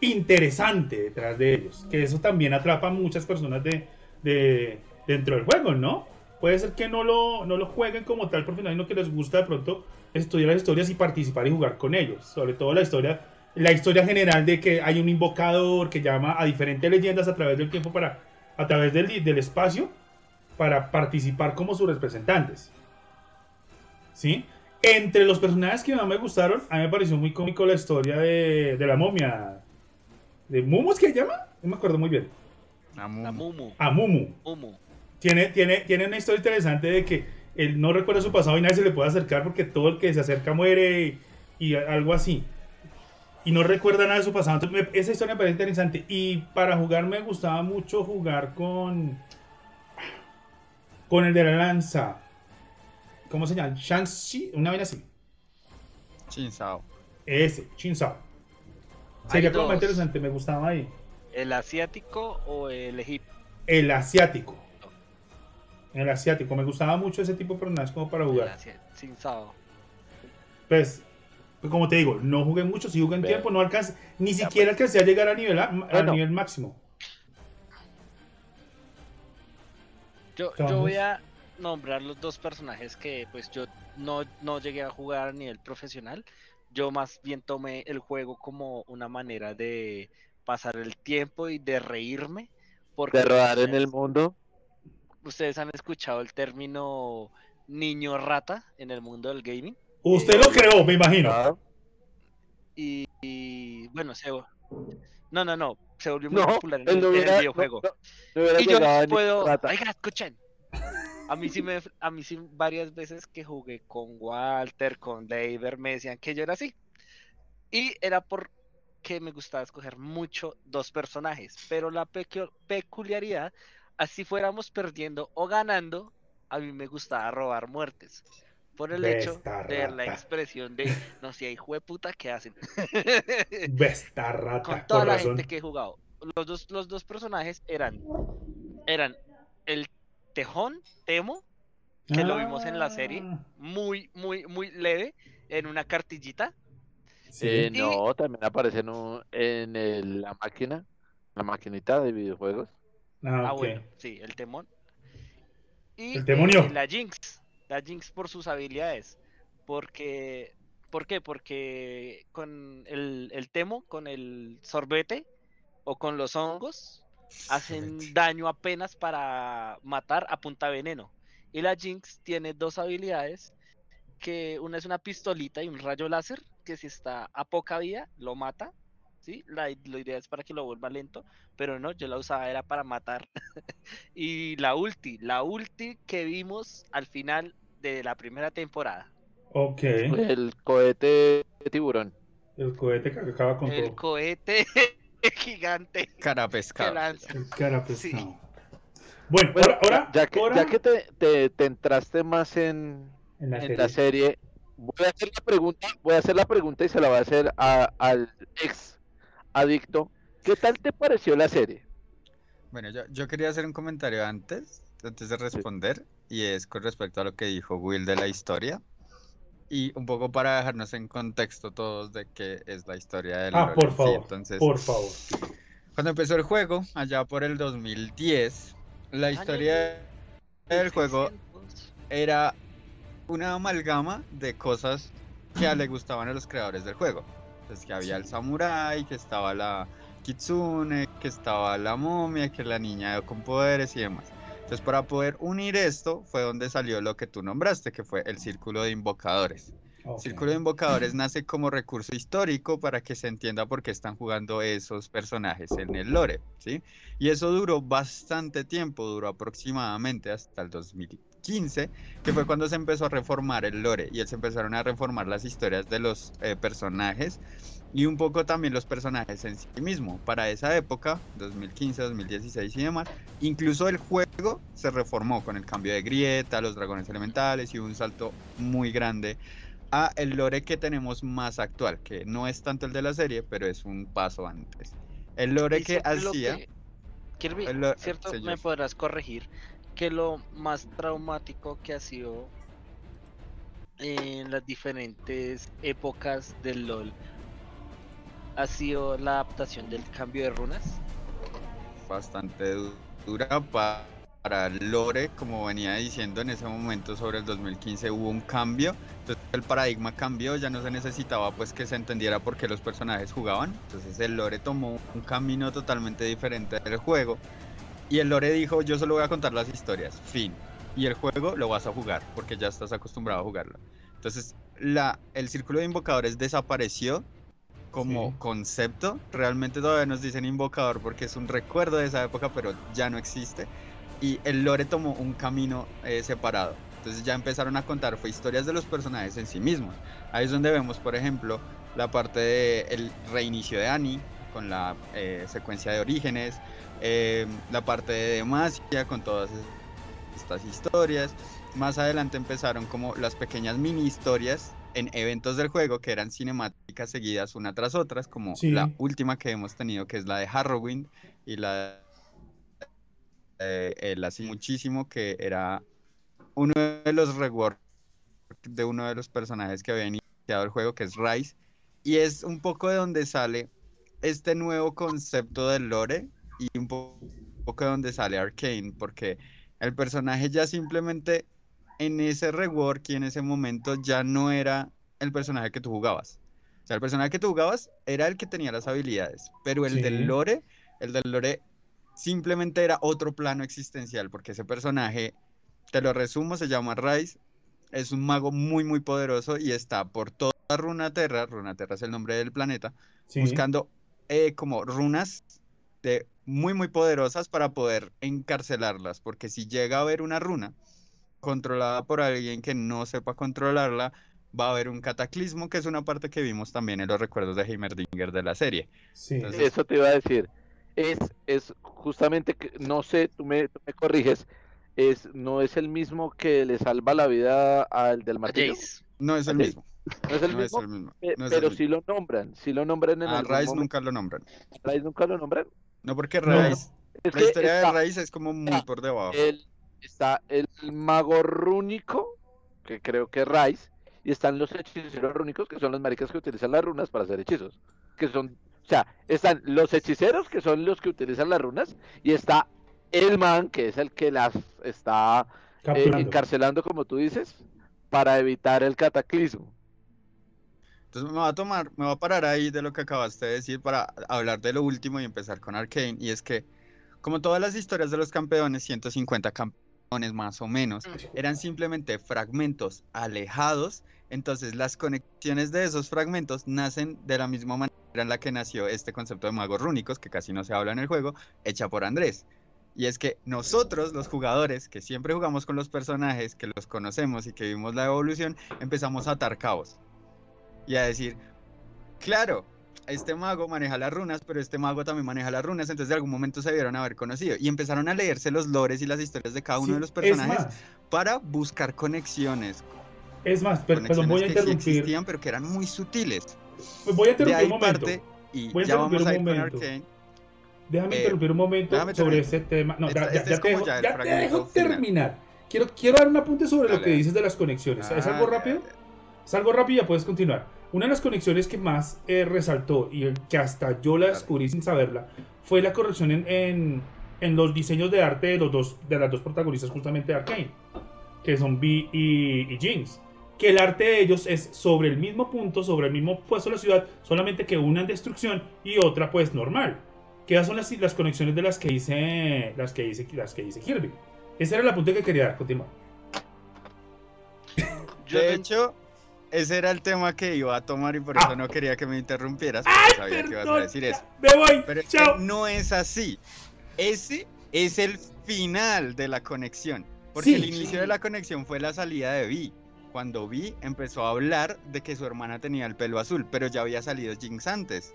interesante detrás de ellos. Que eso también atrapa a muchas personas de, de- dentro del juego, ¿no? Puede ser que no lo, no lo jueguen como tal profesional, sino que les gusta de pronto estudiar las historias y participar y jugar con ellos. Sobre todo la historia, la historia general de que hay un invocador que llama a diferentes leyendas a través del tiempo para, a través del, del espacio, para participar como sus representantes. ¿Sí? Entre los personajes que más me gustaron, a mí me pareció muy cómico la historia de, de la momia. ¿De Mumu es que se llama? No me acuerdo muy bien. La Mumu. A Mumu. Mumu. Tiene, tiene, tiene una historia interesante de que él no recuerda su pasado y nadie se le puede acercar porque todo el que se acerca muere y, y algo así. Y no recuerda nada de su pasado. Entonces, me- esa historia me parece interesante. Y para jugar me gustaba mucho jugar con. Con el de la lanza. ¿Cómo se llama? Shang-Chi. Una vaina así. Chinzao. Ese, Chinsao. Hay Sería como interesante, me gustaba ahí. ¿El asiático o el egipcio? El asiático. El asiático. Me gustaba mucho ese tipo de personajes como para jugar. Sin Sao. Pues, pues, como te digo, no jugué mucho, sí jugué en tiempo, no alcancé, ni siquiera alcancé a llegar a nivel, a, a Bueno. nivel máximo. Yo, yo voy a nombrar los dos personajes que pues yo no, no llegué a jugar a nivel profesional. Yo más bien tomé el juego como una manera de pasar el tiempo y de reírme. Porque De rodar en pues, el mundo. ¿Ustedes han escuchado el término niño rata en el mundo del gaming? Usted lo creó, me imagino. Ah, Y, y, bueno, se... No, no, no. Se volvió muy No, popular en el, no en el hubiera, no, videojuego. no, no hubiera Y yo les puedo. rata. Oiga, escuchen. A mí sí me, a mí sí varias veces que jugué con Walter, con Leiber, me decían que yo era así. Y era porque me gustaba escoger mucho dos personajes. Pero la pecu- peculiaridad, así fuéramos perdiendo o ganando, a mí me gustaba robar muertes. Por el hecho Besta de la rata. expresión de, no sé, hijo de puta, ¿qué hacen? <laughs> Besta rata. con toda la razón. gente que he jugado. Los dos, los dos personajes eran, eran el Tejón, Temo, que lo vimos en la serie. Ah, muy, muy, muy leve, en una cartillita. sí. Eh, Y- no, también aparece en, un- en el- la máquina, la maquinita de videojuegos. Ah, Ah, bueno, sí, el Temón. Y El demonio. eh, la Jinx, la Jinx por sus habilidades. Porque, ¿por qué? Porque con el, el Temo, con el sorbete o con los hongos, hacen daño apenas para matar a punta de veneno. Y la Jinx tiene dos habilidades, que una es una pistolita y un rayo láser, que si está a poca vida, lo mata. ¿sí? La, la idea es para que lo vuelva lento, pero no, yo la usaba era para matar. <laughs> y la ulti, la ulti que vimos al final de la primera temporada. Ok. El cohete de tiburón. El cohete que acaba con El todo. cohete <laughs> <laughs> gigante Cara pescado. cara Sí. pesado. Bueno, Bueno, ahora, ya, que, ahora ya que te, te, te entraste más en, en la en serie. la serie, voy a hacer la pregunta, voy a hacer la pregunta y se la voy a hacer a- al ex adicto. ¿Qué tal te pareció la serie? Bueno, yo, yo quería hacer un comentario antes, antes de responder, y es con respecto a lo que dijo Will de la historia. Y un poco para dejarnos en contexto todos de qué es la historia del Ah, por sí. favor, Entonces, Por favor. cuando empezó el juego, allá por el 2010, la Años historia del juego 1600. era una amalgama de cosas que a le gustaban a los creadores del juego. Entonces que había el samurái, que estaba la kitsune, que estaba la momia, que la niña con poderes y demás. Entonces para poder unir esto fue donde salió lo que tú nombraste, que fue el círculo de invocadores. Ok. Círculo de Invocadores nace como recurso histórico para que se entienda por qué están jugando esos personajes en el lore, ¿sí? Y eso duró bastante tiempo, duró aproximadamente hasta el 2015, que fue cuando se empezó a reformar el lore y se empezaron a reformar las historias de los eh, personajes y un poco también los personajes en sí mismo. Para esa época, 2015, 2016 y demás, incluso el juego se reformó con el cambio de grieta, los dragones elementales y un salto muy grande a el lore que tenemos más actual, que no es tanto el de la serie, pero es un paso antes. El lore que hacía, que- Kirby, el ¿cierto? señor. Me podrás corregir que lo más traumático que ha sido en las diferentes épocas del LOL ha sido la adaptación del cambio de runas. bastante du- dura pa- para lore, como venía diciendo en ese momento sobre el 2015 hubo un cambio, entonces el paradigma cambió, ya no se necesitaba pues que se entendiera por qué los personajes jugaban, entonces el lore tomó un camino totalmente diferente del juego y el lore dijo yo solo voy a contar las historias, fin, y el juego lo vas a jugar porque ya estás acostumbrado a jugarlo. Entonces la, el círculo de invocadores desapareció como Sí. concepto. Realmente todavía nos dicen invocador porque es un recuerdo de esa época, pero ya no existe. Y el lore tomó un camino eh, separado. Entonces ya empezaron a contar fue historias de los personajes en sí mismos. Ahí es donde vemos, por ejemplo, la parte del reinicio de Annie con la eh, secuencia de orígenes, eh, la parte de Demacia con todas es- estas historias. Más adelante empezaron como las pequeñas mini historias en eventos del juego que eran cinemáticas seguidas una tras otras, como Sí. la última que hemos tenido que es la de Harrowing y la de el así muchísimo que era uno de los rework de uno de los personajes que había iniciado el juego que es Rice y es un poco de donde sale este nuevo concepto del lore y un po- poco de donde sale Arcane porque el personaje ya simplemente en ese rework y en ese momento ya no era el personaje que tú jugabas. O sea, el personaje que tú jugabas era el que tenía las habilidades, pero el Sí. del lore, el del lore simplemente era otro plano existencial, porque ese personaje, te lo resumo, se llama Rice, es un mago muy, muy poderoso y está por toda Runaterra, Runaterra es el nombre del planeta, Sí. buscando eh, como runas de muy, muy poderosas para poder encarcelarlas, porque si llega a haber una runa controlada por alguien que no sepa controlarla, va a haber un cataclismo, que es una parte que vimos también en los recuerdos de Heimerdinger de la serie. Sí. Entonces- Eso te iba a decir. Es, es justamente que, no sé, tú me, tú me corriges, es, no es el mismo que le salva la vida al del martillo. Jace. No es el mismo, No es el no es mismo, el mismo. pe- no es pero el sí lo nombran, sí lo nombran en A algún Rice momento. nunca lo nombran. Rice nunca lo nombran. No, porque No. Rice, Es la historia está de Rice es como muy está por debajo. el, está el mago rúnico, que creo que es Rice, y están los hechiceros rúnicos, que son los maricas que utilizan las runas para hacer hechizos. Que son, o sea, están los hechiceros, que son los que utilizan las runas, y está el man, que es el que las está eh, encarcelando, como tú dices, para evitar el cataclismo. Entonces me va a tomar, me va a parar ahí de lo que acabaste de decir para hablar de lo último y empezar con Arcane. Y es que, como todas las historias de los campeones, 150 campeones más o menos, eran simplemente fragmentos alejados. Entonces las conexiones de esos fragmentos nacen de la misma manera en la que nació este concepto de magos rúnicos, que casi no se habla en el juego, hecha por Andrés. Y es que nosotros, los jugadores, que siempre jugamos con los personajes, que los conocemos y que vimos la evolución, empezamos a atar cabos. Y a decir, claro, este mago maneja las runas, pero este mago también maneja las runas, entonces de algún momento se debieron haber conocido. Y empezaron a leerse los lores y las historias de cada uno Sí, de los es personajes más, para buscar conexiones. es más, per- perdón, voy a conexiones que sí interrumpir. existían, pero que eran muy sutiles. Voy a De interrumpir ahí un momento. parte, y Voy a ya vamos a ir interrumpir con. Arcane. Déjame Eh, interrumpir un momento sobre terminar. ese tema. No, ya, este ya es te dejo, ya te dejo terminar. Quiero, quiero dar un apunte sobre lo Dale, que dale. dices de las conexiones. ¿Es Ah, algo ya, rápido? Es algo rápido y ya puedes continuar. Una de las conexiones que más eh, resaltó y que hasta yo la descubrí sin saberla fue la corrección en, en, en los diseños de arte de, los dos, de las dos protagonistas justamente de Arkane, que son Vi y, y Jinx. Que el arte de ellos es sobre el mismo punto, sobre el mismo puesto de la ciudad, solamente que una en destrucción y otra pues normal. Que esas son las, las conexiones de las que hice las que hice, las que hice Kirby. Ese era el apunte que quería dar. Continúa. <laughs> Yo De hecho, ese era el tema que iba a tomar y por Ah. eso no quería que me interrumpieras, porque sabía que ibas a decir eso. Me voy. Pero Chao. no es así. Ese es el final de la conexión. Porque Sí. el inicio de la conexión fue la salida de Vi. Cuando Vi empezó a hablar de que su hermana tenía el pelo azul, pero ya había salido Jinx antes.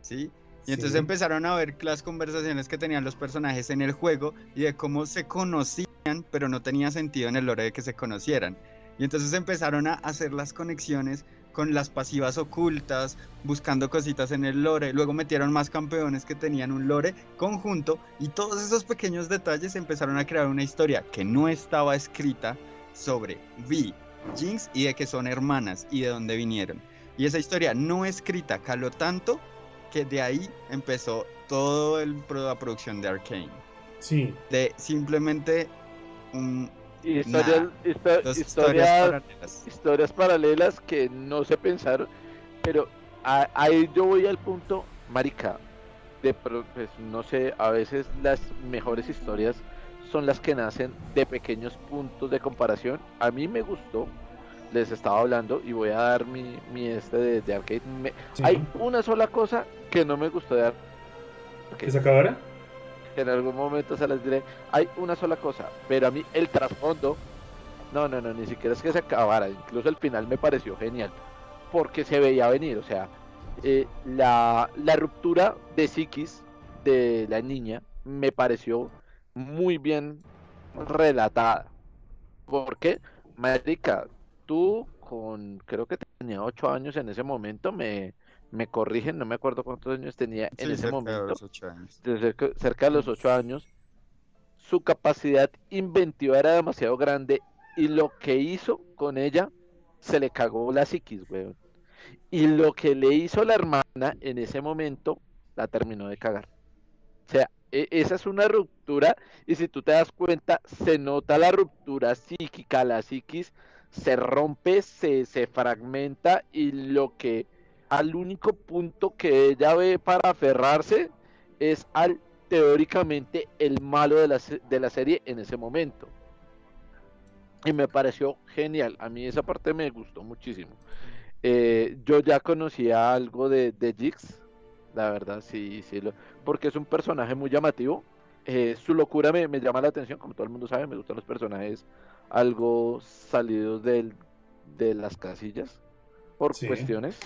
¿Sí? Y entonces Sí. empezaron a ver las conversaciones que tenían los personajes en el juego y de cómo se conocían, pero no tenía sentido en el lore de que se conocieran. Y entonces empezaron a hacer las conexiones con las pasivas ocultas, buscando cositas en el lore. Luego metieron más campeones que tenían un lore conjunto y todos esos pequeños detalles empezaron a crear una historia que no estaba escrita sobre Vi, Jinx y de que son hermanas y de dónde vinieron. Y esa historia no escrita caló tanto que de ahí empezó todo el pro- la producción de Arkane. Sí. De simplemente un, Historias, histo- dos historias historias, paralelas. historias paralelas que no se pensaron, pero a- ahí yo voy al punto, marica, de pues, no sé, a veces las mejores historias son las que nacen de pequeños puntos de comparación. A mí me gustó, les estaba hablando y voy a dar mi, mi este de, de arcade. Me- sí. Hay una sola cosa que no me gustó de Arcade. ¿Que se acabara? En algún momento se les diré, hay una sola cosa, pero a mí el trasfondo, no, no, no, ni siquiera es que se acabara, incluso el final me pareció genial, porque se veía venir, o sea, eh, la, la ruptura de psiquis de la niña me pareció muy bien relatada. Porque, marica, tú con, creo que tenía ocho años en ese momento, me, me corrigen, no me acuerdo cuántos años tenía en ese cerca de momento los ocho años. de cerca, cerca de los ocho años, su capacidad inventiva era demasiado grande y lo que hizo con ella se le cagó la psiquis, weón. Y lo que le hizo la hermana en ese momento la terminó de cagar. O sea, e- esa es una ruptura y si tú te das cuenta, se nota la ruptura psíquica, la psiquis se rompe, se, se fragmenta y lo que al único punto que ella ve para aferrarse es al teóricamente el malo de la, de la serie en ese momento. Y me pareció genial. A mí esa parte me gustó muchísimo. Eh, yo ya conocía algo de, de Jix, la verdad, sí, sí, lo- porque es un personaje muy llamativo. Eh, su locura me, me llama la atención, como todo el mundo sabe, me gustan los personajes algo salidos del, de las casillas por Sí. cuestiones.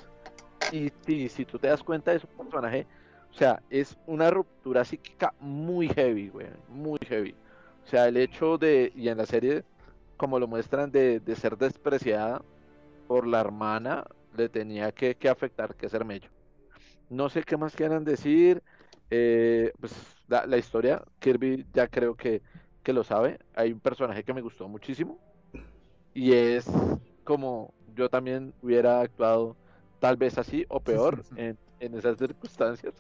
Y si, si tú te das cuenta, es un personaje, o sea, es una ruptura psíquica muy heavy, güey, muy heavy. O sea, el hecho de, y en la serie, como lo muestran, de, de ser despreciada por la hermana, le tenía que, que afectar que ser mello. No sé qué más quieran decir. eh, pues la, la historia, Kirby ya creo que, que lo sabe. Hay un personaje que me gustó muchísimo. Y es como yo también hubiera actuado tal vez así o peor en, en esas circunstancias.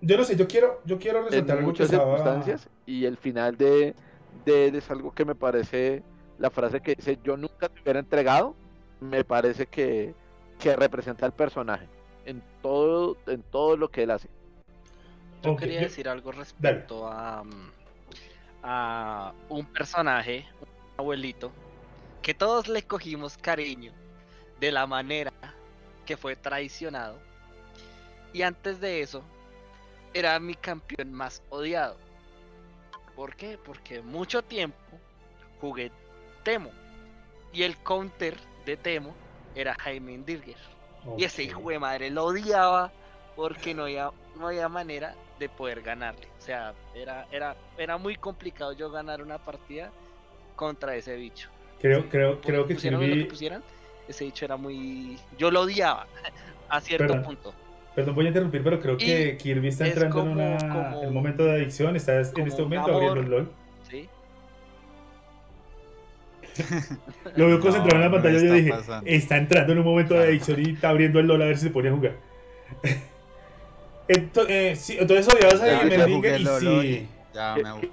Yo no sé, yo quiero, yo quiero En resaltar muchas estaba... circunstancias. Y el final de, de él es algo que me parece, la frase que dice yo nunca te hubiera entregado, me parece que, que representa al personaje en todo, en todo lo que él hace. Yo quería yo- decir algo respecto a, a un personaje, un abuelito, que todos le cogimos cariño de la manera que fue traicionado. Y antes de eso, era mi campeón más odiado. ¿Por qué? Porque mucho tiempo jugué Temo. Y el counter de Temo era Jaime Dirger. Y ese hijo de madre lo odiaba porque no había, no había manera de poder ganarle. O sea, era, era, era muy complicado yo ganar una partida contra ese bicho. Creo, creo, creo que Pusieran ese bicho era muy... Yo lo odiaba <laughs> a cierto Perdón. punto. Perdón, voy a interrumpir, pero creo Y que Kirby está es entrando en una, como- un momento de adicción. Está en este momento abriendo el. LOL. ¿sí? <laughs> Lo veo concentrado en la pantalla. yo dije, pasando. está entrando en un momento de adicción y está abriendo el LOL a ver si se pone a jugar. <laughs> Ento- eh, sí, entonces odiabas a jugué y sí. Ya me.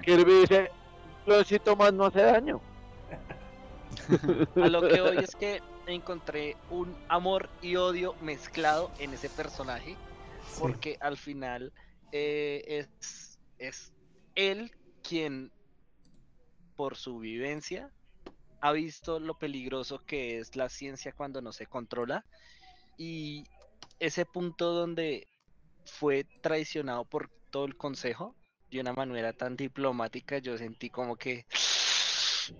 Kirby dice, cloncito más no hace daño. <laughs> A lo que hoy es que encontré un amor y odio mezclado en ese personaje. sí. porque al final eh, es, es él quien, por su vivencia, ha visto lo peligroso que es la ciencia cuando no se controla y ese punto donde fue traicionado por todo el consejo de una manera tan diplomática, yo sentí como que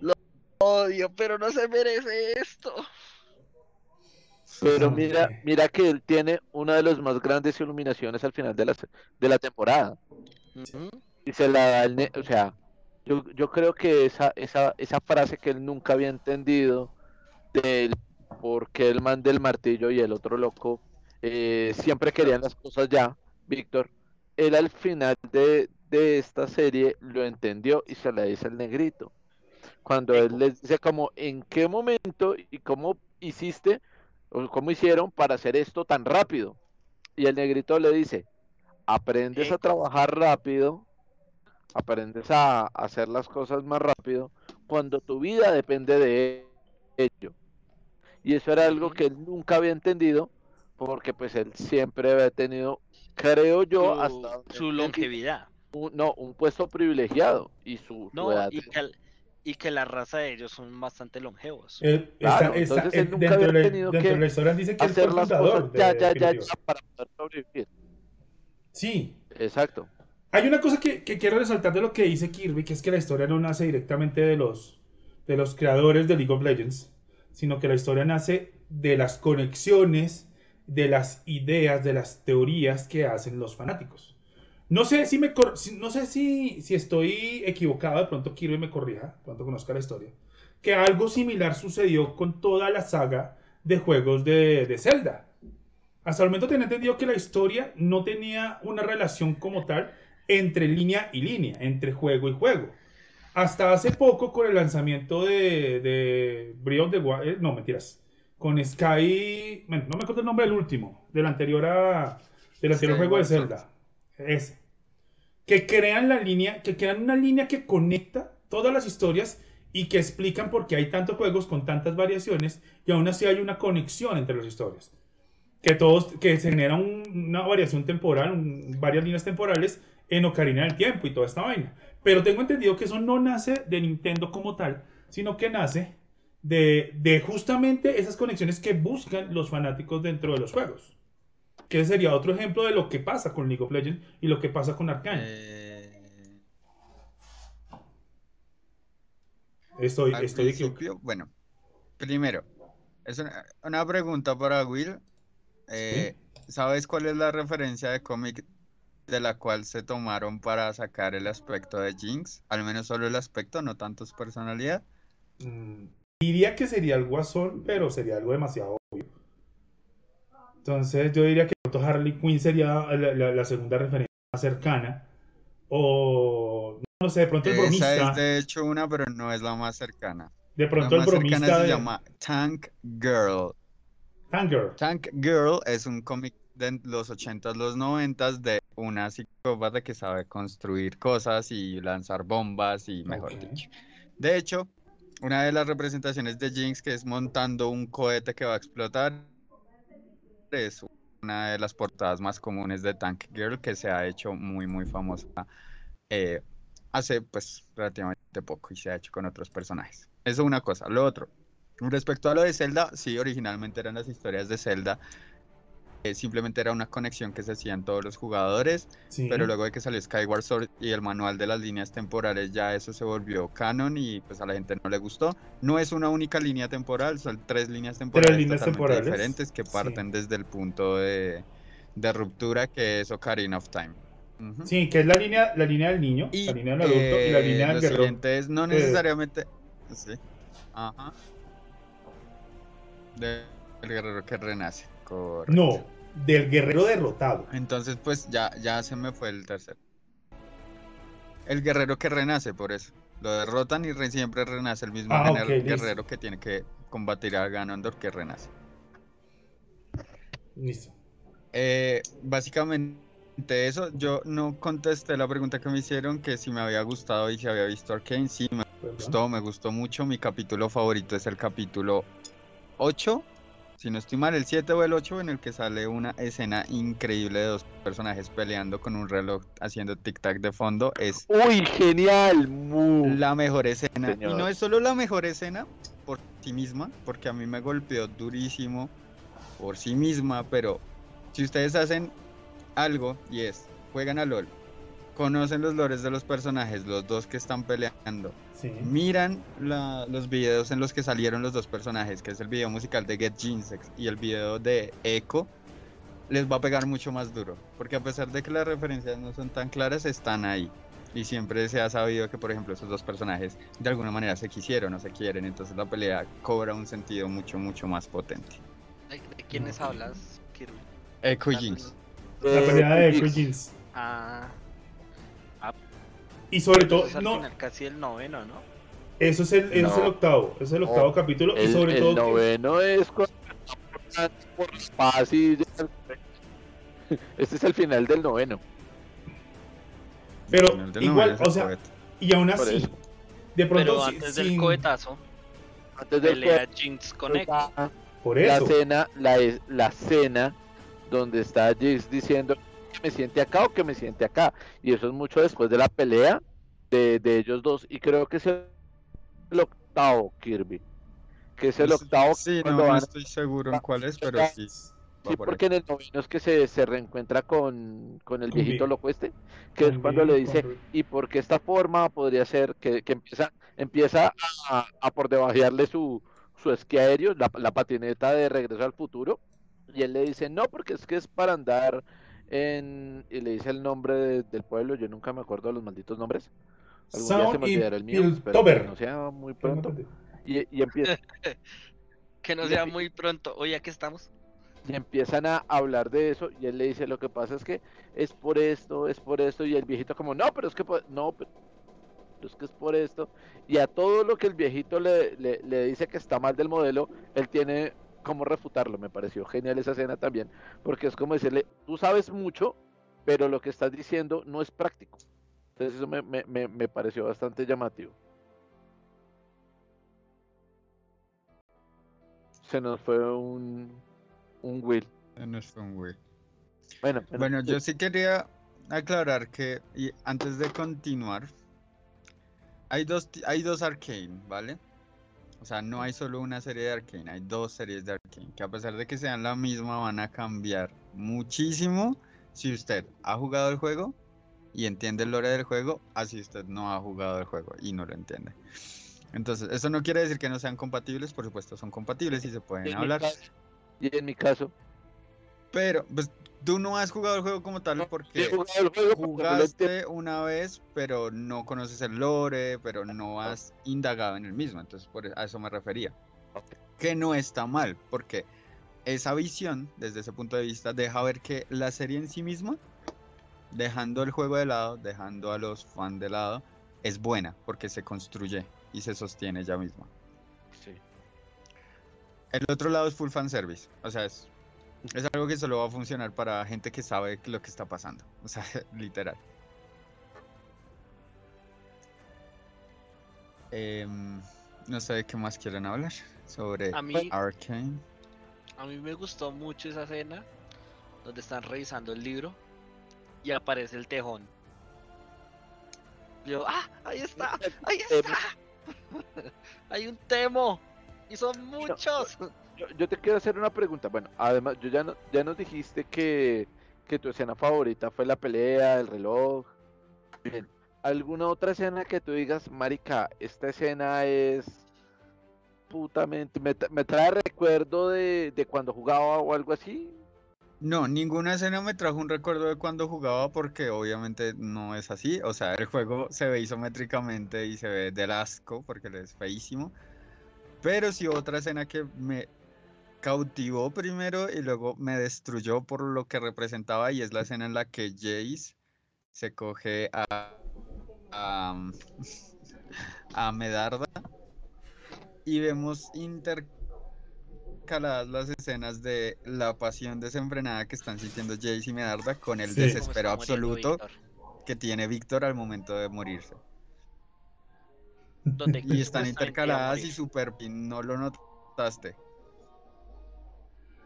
lo odio, pero no se merece esto. Pero mira, mira que él tiene una de las más grandes iluminaciones al final de la, de la temporada. Y se la da el ne- o sea, yo, yo creo que esa, esa, esa frase que él nunca había entendido del por qué el man del martillo y el otro loco eh, siempre querían las cosas ya, Víctor, él al final de, de esta serie lo entendió y se la dice al negrito. Cuando él les dice como en qué momento y cómo hiciste o cómo hicieron para hacer esto tan rápido. Y el negrito le dice, aprendes a trabajar rápido, aprendes a hacer las cosas más rápido cuando tu vida depende de ello. Y eso era algo que él nunca había entendido porque pues él siempre había tenido, creo yo, Su- hasta su longevidad. un, no, un puesto privilegiado y su, su No, edad. y y que la raza de ellos son bastante longevos. Eh, Claro, está- está- entonces él nunca dentro, había de, tenido dentro que del restaurante dice que hacer el las cosas ya, de ya, ya para poder sobrevivir. Sí, Exacto. Hay una cosa que, que quiero resaltar de lo que dice Kirby, que es que la historia no nace directamente de los, de los creadores de League of Legends, sino que la historia nace de las conexiones, de las ideas, de las teorías que hacen los fanáticos. No sé si me cor- no sé si, si estoy equivocado, de pronto Kirby me corrija, cuando conozca la historia, que algo similar sucedió con toda la saga de juegos de, de Zelda. Hasta el momento tenía entendido que la historia no tenía una relación como tal entre línea y línea, entre juego y juego. Hasta hace poco con el lanzamiento de, de Breath of the Wild, no, mentiras, con Sky, bueno, no me acuerdo el nombre del último, del anterior, a, del anterior juego de Zelda, ese, que crean la línea, que crean una línea que conecta todas las historias y que explican por qué hay tantos juegos con tantas variaciones y aún así hay una conexión entre las historias. que todos, que se genera un- una variación temporal, varias líneas temporales en Ocarina del Tiempo y toda esta vaina. Pero tengo entendido que eso no nace de Nintendo como tal, sino que nace de, de justamente esas conexiones que buscan los fanáticos dentro de los juegos. Que sería otro ejemplo de lo que pasa con League of Legends y lo que pasa con Arcane. Eh, estoy, al estoy equivocado. bueno, primero, es una, una pregunta para Will. Eh, ¿Sabes cuál es la referencia de cómic de la cual se tomaron para sacar el aspecto de Jinx? Al menos solo el aspecto, no tanto su personalidad. Mm, Diría que sería el Guasón, pero sería algo demasiado obvio. Entonces yo diría que Harley Quinn sería la, la- la segunda referencia más cercana. O no sé, de pronto el Esa bromista. es de hecho una, pero no es la más cercana. De La pronto el más cercana bromista se de llama Tank Girl. Tanger. Tank Girl es un cómic de los 80s, los 90s de una psicópata que sabe construir cosas y lanzar bombas y mejor dicho. De hecho, una de las representaciones de Jinx que es montando un cohete que va a explotar es una de las portadas más comunes de Tank Girl que se ha hecho muy muy famosa eh, hace pues relativamente poco y se ha hecho con otros personajes. Eso es una cosa. Lo otro, respecto a lo de Zelda, sí, originalmente eran las historias de Zelda. Eh, simplemente era una conexión que se hacían todos los jugadores, Sí. pero luego de que salió Skyward Sword y el manual de las líneas temporales, ya eso se volvió canon y pues a la gente no le gustó. No es una única línea temporal, son tres líneas temporales líneas totalmente temporales, diferentes que sí. parten desde el punto de, de ruptura que es Ocarina of Time. Sí, que es la línea, la línea del niño, Y la línea del adulto y la eh, línea del lo guerrero. siguiente es no necesariamente. Sí. Ajá. De- el guerrero que renace. Correcto. No, del guerrero derrotado. Entonces, pues ya, ya se me fue el tercero. El guerrero que renace, por eso. Lo derrotan y re- siempre renace el mismo Ah, listo. guerrero que tiene que combatir a Ganondorf que renace. Listo. Eh, básicamente eso, yo no contesté la pregunta que me hicieron, que si me había gustado y si había visto Arcane, sí me Perdón. gustó, me gustó mucho. Mi capítulo favorito es el capítulo 8, si no estoy mal, el 7 o el 8, en el que sale una escena increíble de dos personajes peleando con un reloj haciendo tic-tac de fondo. Es Uy, genial. Mu. la mejor escena. Y no es solo la mejor escena por sí misma, porque a mí me golpeó durísimo por sí misma, pero si ustedes hacen algo y es, juegan a LOL, conocen los lores de los personajes, los dos que están peleando, Sí. miran la- los videos en los que salieron los dos personajes, que es el video musical de Get Jinsex y el video de Echo, les va a pegar mucho más duro, porque a pesar de que las referencias no son tan claras, están ahí. Y siempre se ha sabido que, por ejemplo, esos dos personajes de alguna manera se quisieron o se quieren, entonces la pelea cobra un sentido mucho, mucho más potente. ¿De, de quiénes hablas, Kirby? Echo Ah, Jinx. La pelea de. Echo Jinx. Ah, Y sobre todo, no, final casi el noveno, ¿no? eso es el, eso es el No. octavo, eso es el octavo No. capítulo y El, sobre el todo que- noveno es cuando por la <laughs> Este es el final del noveno. Pero el del igual, noveno el o sea, y aún así, de pronto Pero antes sin- del cohetazo, Antes del pelea Jinx con por la eso, cena, la, es- la cena donde está Jinx diciendo que me siente acá o que me siente acá. Y eso es mucho después de la pelea de, de ellos dos. Y creo que es el octavo Kirby. Que es el Pues, octavo Sí, no, estoy seguro en cuál es, pero sí. Sí, por porque ahí. en el noveno es que se, se reencuentra con, con el Con viejito loco este, que es cuando le dice, con- y porque esta forma podría ser que, que empieza, empieza a, a por debajearle su, su esquí aéreo, la, la patineta de regreso al futuro, y él le dice, no, porque es que es para andar en, y le dice el nombre de- del pueblo, yo nunca me acuerdo de los malditos nombres, algún día se me y olvidará el mío, pero que no sea muy pronto, y, y empieza, <laughs> Que no sea muy pronto. Hoy aquí estamos. y empiezan a hablar de eso y él le dice lo que pasa es que es por esto, es por esto y el viejito como no, pero es que po- no, pero es que es por esto y a todo lo que el viejito le, le, le dice que está mal del modelo, él tiene como refutarlo, me pareció genial esa escena también, porque es como decirle, tú sabes mucho, pero lo que estás diciendo no es práctico. Entonces eso me, me, me, me pareció bastante llamativo. Se nos fue un, un Will. No fue un Wii. Bueno, Bueno, yo sí quería aclarar que, y antes de continuar, hay dos, hay dos Arcane, ¿vale? O sea, no hay solo una serie de Arcane, hay dos series de Arcane, que a pesar de que sean la misma, van a cambiar muchísimo si usted ha jugado el juego y entiende el lore del juego, así usted no ha jugado el juego y no lo entiende. Entonces, eso no quiere decir que no sean compatibles, por supuesto son compatibles y se pueden mi hablar. caso- y en mi caso, Pero, pues, tú no has jugado el juego como tal porque jugado el juego, pero no lo entiendo. jugaste una vez, pero no conoces el lore, pero no has indagado en el mismo. Entonces, por e- a eso me refería. Que no está mal, porque esa visión, desde ese punto de vista, deja ver que la serie en sí misma, dejando el juego de lado, dejando a los fans de lado, es buena, porque se construye y se sostiene ella misma. Sí. El otro lado es full fan service. O sea, es, es algo que solo va a funcionar para gente que sabe lo que está pasando. O sea, <laughs> literal. Em, no sé de qué más quieren hablar sobre A mí- Arcane. A mí me gustó mucho esa escena donde están revisando el libro y aparece el tejón. Yo, ah, ahí está, <laughs> ahí está. <laughs> Hay un temo y son muchos. Yo, yo te quiero hacer una pregunta. Bueno, además, yo ya, no, ya nos dijiste que, que tu escena favorita fue la pelea, el reloj. Bien. ¿Alguna otra escena que tú digas, Marica, esta escena es putamente. Me, me trae recuerdo de, de cuando jugaba o algo así? No, ninguna escena me trajo un recuerdo de cuando jugaba porque obviamente no es así. O sea, el juego se ve isométricamente y se ve del asco porque es feísimo. Pero sí otra escena que me cautivó primero y luego me destruyó por lo que representaba y es la escena en la que Jace se coge a, a, <laughs> a Medarda y vemos intercaladas las escenas de la pasión desenfrenada que están sintiendo Jace y Medarda con el Sí. ¿Cómo está desespero absoluto que tiene Víctor al momento de morirse. Y están intercaladas y morir. super bien, no lo notaste.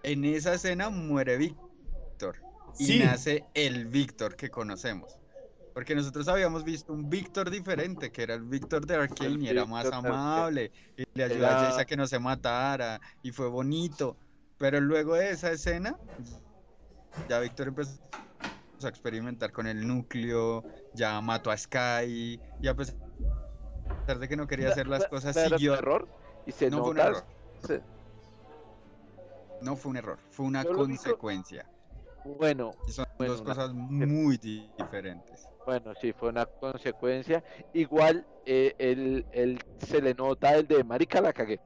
En esa escena muere Víctor y Sí. nace el Víctor que conocemos. Porque nosotros habíamos visto un Víctor diferente, que era el Víctor de Arkane y era más amable y le ayudó a Era- Jace a que no se matara y fue bonito. Pero luego de esa escena, ya Víctor empezó a experimentar con el núcleo, ya mató a Sky y a pesar de que no quería hacer las cosas, siguió. error y se No fue un nota. error. se- No fue un error, fue una Yo consecuencia. Bueno, Y son Bueno, dos una- cosas muy di- diferentes. Bueno, sí, fue una consecuencia. Igual, eh, él, él- se le nota el de Marica la cagué.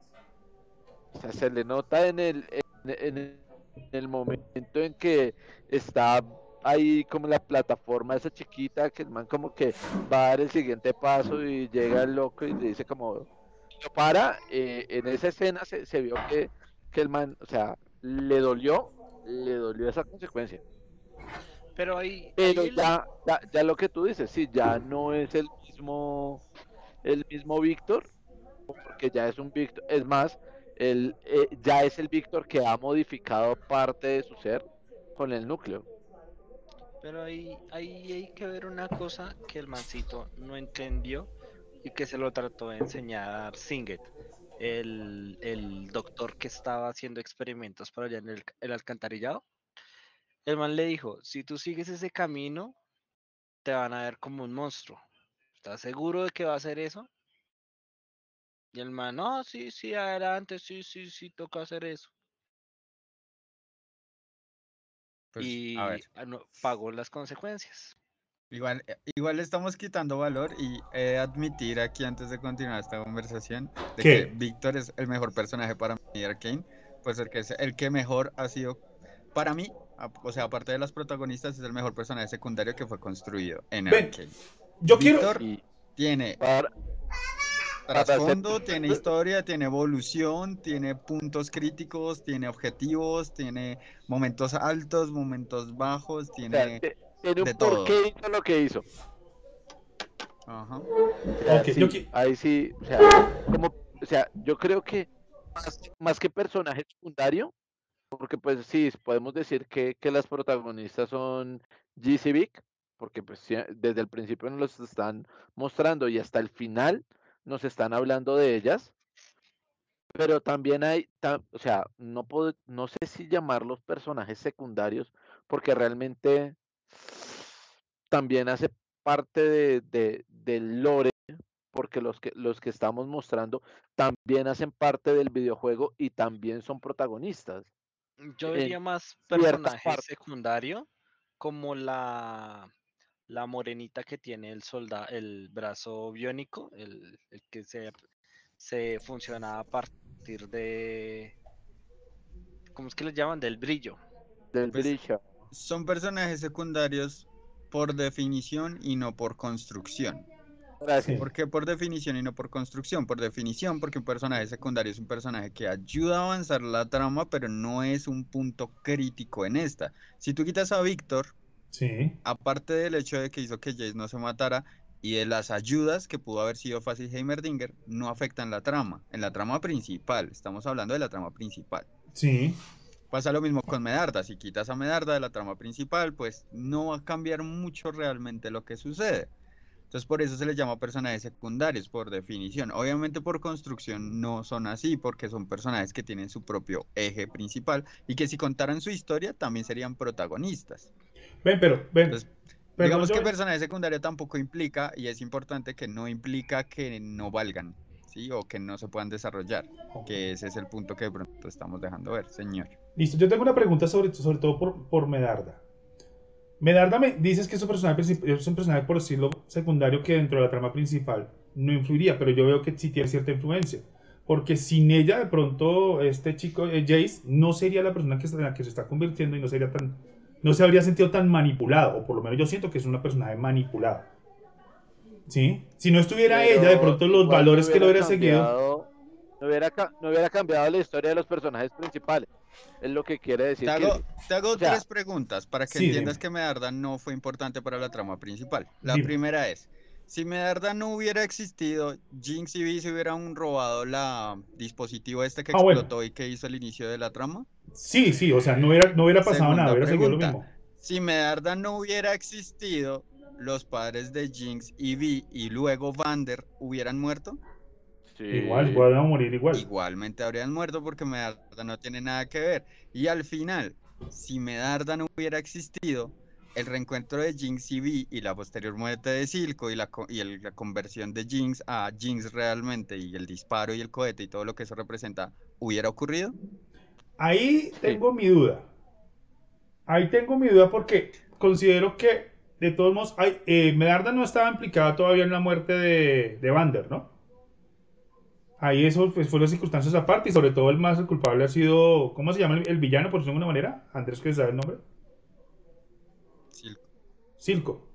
O sea, se le nota en el, en, el- en el momento en que está ahí como la plataforma esa chiquita, que el man como que va a dar el siguiente paso y llega el loco y le dice como, lo para. eh, en esa escena se, se vio que, que el man, o sea, le dolió, le dolió esa consecuencia. Pero ahí, Pero ahí ya, ya lo que tú dices, sí, ya no es el mismo, el mismo Víctor, porque ya es un Víctor, es más, el, eh, ya es el Víctor que ha modificado parte de su ser con el núcleo. Pero ahí, ahí hay que ver una cosa que el mancito no entendió y que se lo trató de enseñar Singet, el, el doctor que estaba haciendo experimentos para allá en el, el alcantarillado. El man le dijo, si tú sigues ese camino, te van a ver como un monstruo. ¿Estás seguro de que va a hacer eso? Y el man, no, sí, sí, adelante, sí, sí, sí, toca hacer eso. Pues, y a ver, ah, pagó las consecuencias. Igual, eh, igual le estamos quitando valor y he de admitir aquí antes de continuar esta conversación de ¿Qué? que Víctor es el mejor personaje para mí Arkane, pues el que es el que mejor ha sido para mí, o sea, aparte de las protagonistas, es el mejor personaje secundario que fue construido en Ven, Arkane. Yo quiero. Víctor Y tiene para, trasfondo, <laughs> tiene historia, tiene evolución, tiene puntos críticos, tiene objetivos, tiene momentos altos, momentos bajos, o sea, tiene... un por todo. qué hizo lo que hizo. Ajá. O sea, sí, ahí sí, o sea, como, o sea, yo creo que más, más que personaje secundario, porque pues sí, podemos decir que, que las protagonistas son GC Vic, porque pues sí, desde el principio nos los están mostrando y hasta el final nos están hablando de ellas. Pero también hay, ta- o sea, no puedo, no sé si llamarlos personajes secundarios, porque realmente también hace parte de, de- del lore, porque los que, los que estamos mostrando también hacen parte del videojuego y también son protagonistas. Yo en diría más personaje secundario, como la, la morenita que tiene el solda, el brazo biónico, el, el que se, se funciona a partir de, ¿cómo es que le llaman? Del brillo. Del Pues, Grisha. Son personajes secundarios por definición y no por construcción. Gracias. ¿Por qué por definición y no por construcción? Por definición, porque un personaje secundario es un personaje que ayuda a avanzar la trama, pero no es un punto crítico en esta. Si tú quitas a Víctor, Sí. aparte del hecho de que hizo que Jace no se matara y de las ayudas que pudo haber sido fácil Heimerdinger, no afectan la trama. En la trama principal, estamos hablando de la trama principal. Sí. Pasa lo mismo con Medarda. Si quitas a Medarda de la trama principal, pues no va a cambiar mucho realmente lo que sucede. Entonces por eso se les llama personajes secundarios, por definición. Obviamente por construcción no son así, porque son personajes que tienen su propio eje principal y que si contaran su historia también serían protagonistas. Ven, pero, ven. Entonces, Digamos que personaje secundario tampoco implica, y es importante que no implica que no valgan, ¿sí? O que no se puedan desarrollar, que ese es el punto que de pronto estamos dejando ver, señor. Listo, yo tengo una pregunta sobre, sobre todo por, por Medarda. Medarda me dices que es un personaje, es un personaje, por decirlo, secundario que dentro de la trama principal no influiría, pero yo veo que sí tiene cierta influencia. Porque sin ella, de pronto, este chico, eh, Jace, no sería la persona que, en la que se está convirtiendo y no sería tan. No se habría sentido tan manipulado, o por lo menos yo siento que es una personaje manipulada. ¿Sí? Si no estuviera Pero ella, de pronto los igual no valores que lo hubiera seguido. No hubiera, no hubiera cambiado la historia de los personajes principales. Es lo que quiere decir. Te que- hago, te hago o sea, tres preguntas para que sí, entiendas dime. que Medarda no fue importante para la trama principal. La Dime. primera es, si Medarda no hubiera existido, Jinx y Vi se hubieran robado la dispositivo este que Ah, bueno. explotó y que hizo el inicio de la trama. Sí, sí, o sea, no hubiera, no hubiera pasado Segunda nada, hubiera seguido lo pregunta. mismo. Si Medarda no hubiera existido, los padres de Jinx y Vi y luego Vander hubieran muerto, sí. Igual, igual van a morir igual. igualmente habrían muerto porque Medarda no tiene nada que ver. Y al final, si Medarda no hubiera existido, el reencuentro de Jinx y Vi y la posterior muerte de Silco y la, y el- la conversión de Jinx a Jinx realmente y el disparo y el cohete y todo lo que eso representa, ¿hubiera ocurrido? Ahí tengo mi duda. Ahí tengo mi duda porque considero que, de todos modos, hay, eh, Medarda no estaba implicada todavía en la muerte de, de Vander, ¿no? Ahí eso pues, fueron circunstancias aparte y sobre todo el más culpable ha sido, ¿cómo se llama el, el villano, por decirlo de alguna manera? Andrés, que sabe el nombre. Silco. Silco.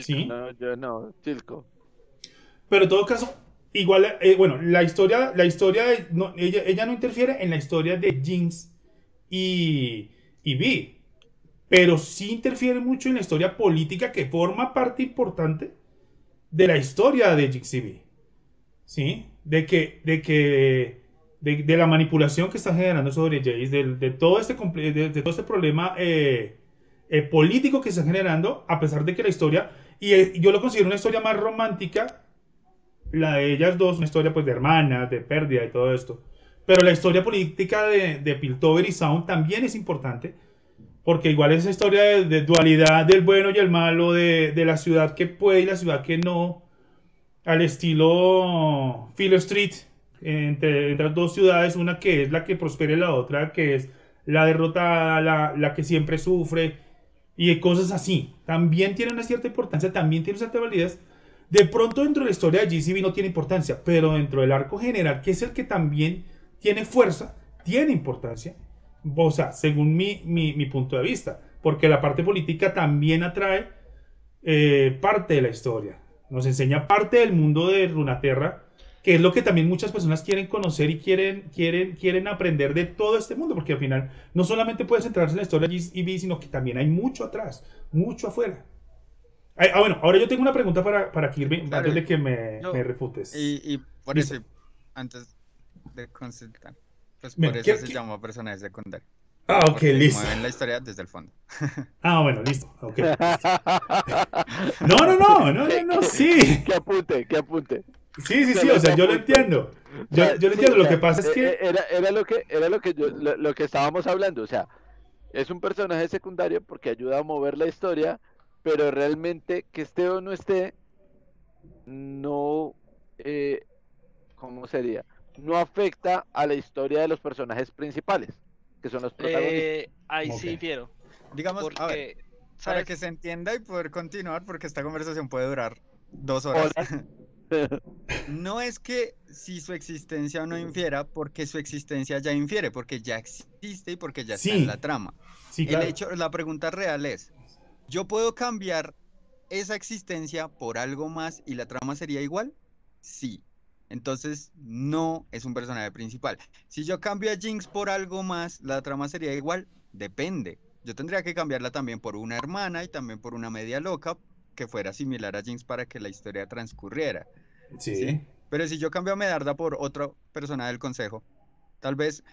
Sí. No, yo no, Chilco. Pero en todo caso, igual, eh, bueno, la historia, la historia de, no, ella, ella no interfiere en la historia de Jinx y, y Vi, pero sí interfiere mucho en la historia política que forma parte importante de la historia de Vi. ¿Sí? De que, de que, de, de la manipulación que está generando sobre Jace, del- de, todo este, de, de todo este problema eh, eh, político que está generando, a pesar de que la historia, y eh, yo lo considero una historia más romántica, la de ellas dos, una historia pues de hermanas, de pérdida y todo esto. Pero la historia política de, de Piltover y Sound también es importante, porque igual esa historia de, dualidad del bueno y el malo, de, la ciudad que puede y la ciudad que no, al estilo Philo Street, entre, entre las dos ciudades, una que es la que prospera y la otra que es la derrotada, la, la que siempre sufre, y cosas así. También tiene una cierta importancia, también tiene cierta validez. De pronto dentro de la historia de GCB no tiene importancia, pero dentro del arco general, que es el que también tiene fuerza, tiene importancia. O sea, según mi, mi, mi punto de vista, porque la parte política también atrae eh, parte de la historia. Nos enseña parte del mundo de Runaterra, que es lo que también muchas personas quieren conocer y quieren, quieren, quieren aprender de todo este mundo, porque al final no solamente puedes centrarse en la historia de GCB, sino que también hay mucho atrás, mucho afuera. Ay, ah, bueno, ahora yo tengo una pregunta para, para Kirby, Claro, antes de que me, yo- me refutes. Y, y por Listo. eso, antes de consultar. Pues Mira, por eso ¿qué- se qué- llamó personaje secundario. Ah, ok, porque listo. Mueven la historia desde el fondo. <laughs> Ah, bueno, listo. ok. <laughs> No, no, no, no, no, no, sí. que apunte, que apunte. Sí, sí, sí, o sea, yo lo entiendo. Yo, yo lo entiendo, lo que pasa es eh, que... eh, Era, era lo que, era lo que, yo, lo, lo que estábamos hablando, o sea, es un personaje secundario porque ayuda a mover la historia, pero realmente que esté o no esté, no, eh, ¿cómo sería? No afecta a la historia de los personajes principales, que son los protagonistas. Eh, ahí sí Ok. difiero. Digamos, a ver, Porque, para que se entienda y poder continuar, porque esta conversación puede durar dos horas. <laughs> No es que si su existencia no infiera, porque su existencia ya infiere, porque ya existe y porque ya está Sí. en la trama. Sí, El claro. hecho, la pregunta real es, ¿yo puedo cambiar esa existencia por algo más y la trama sería igual? Sí. Entonces, no es un personaje principal. Si yo cambio a Jinx por algo más, ¿la trama sería igual? Depende. Yo tendría que cambiarla también por una hermana y también por una media loca que fuera similar a Jinx para que la historia transcurriera. Sí. sí. Pero si yo cambio a Medarda por otra persona del consejo, tal vez,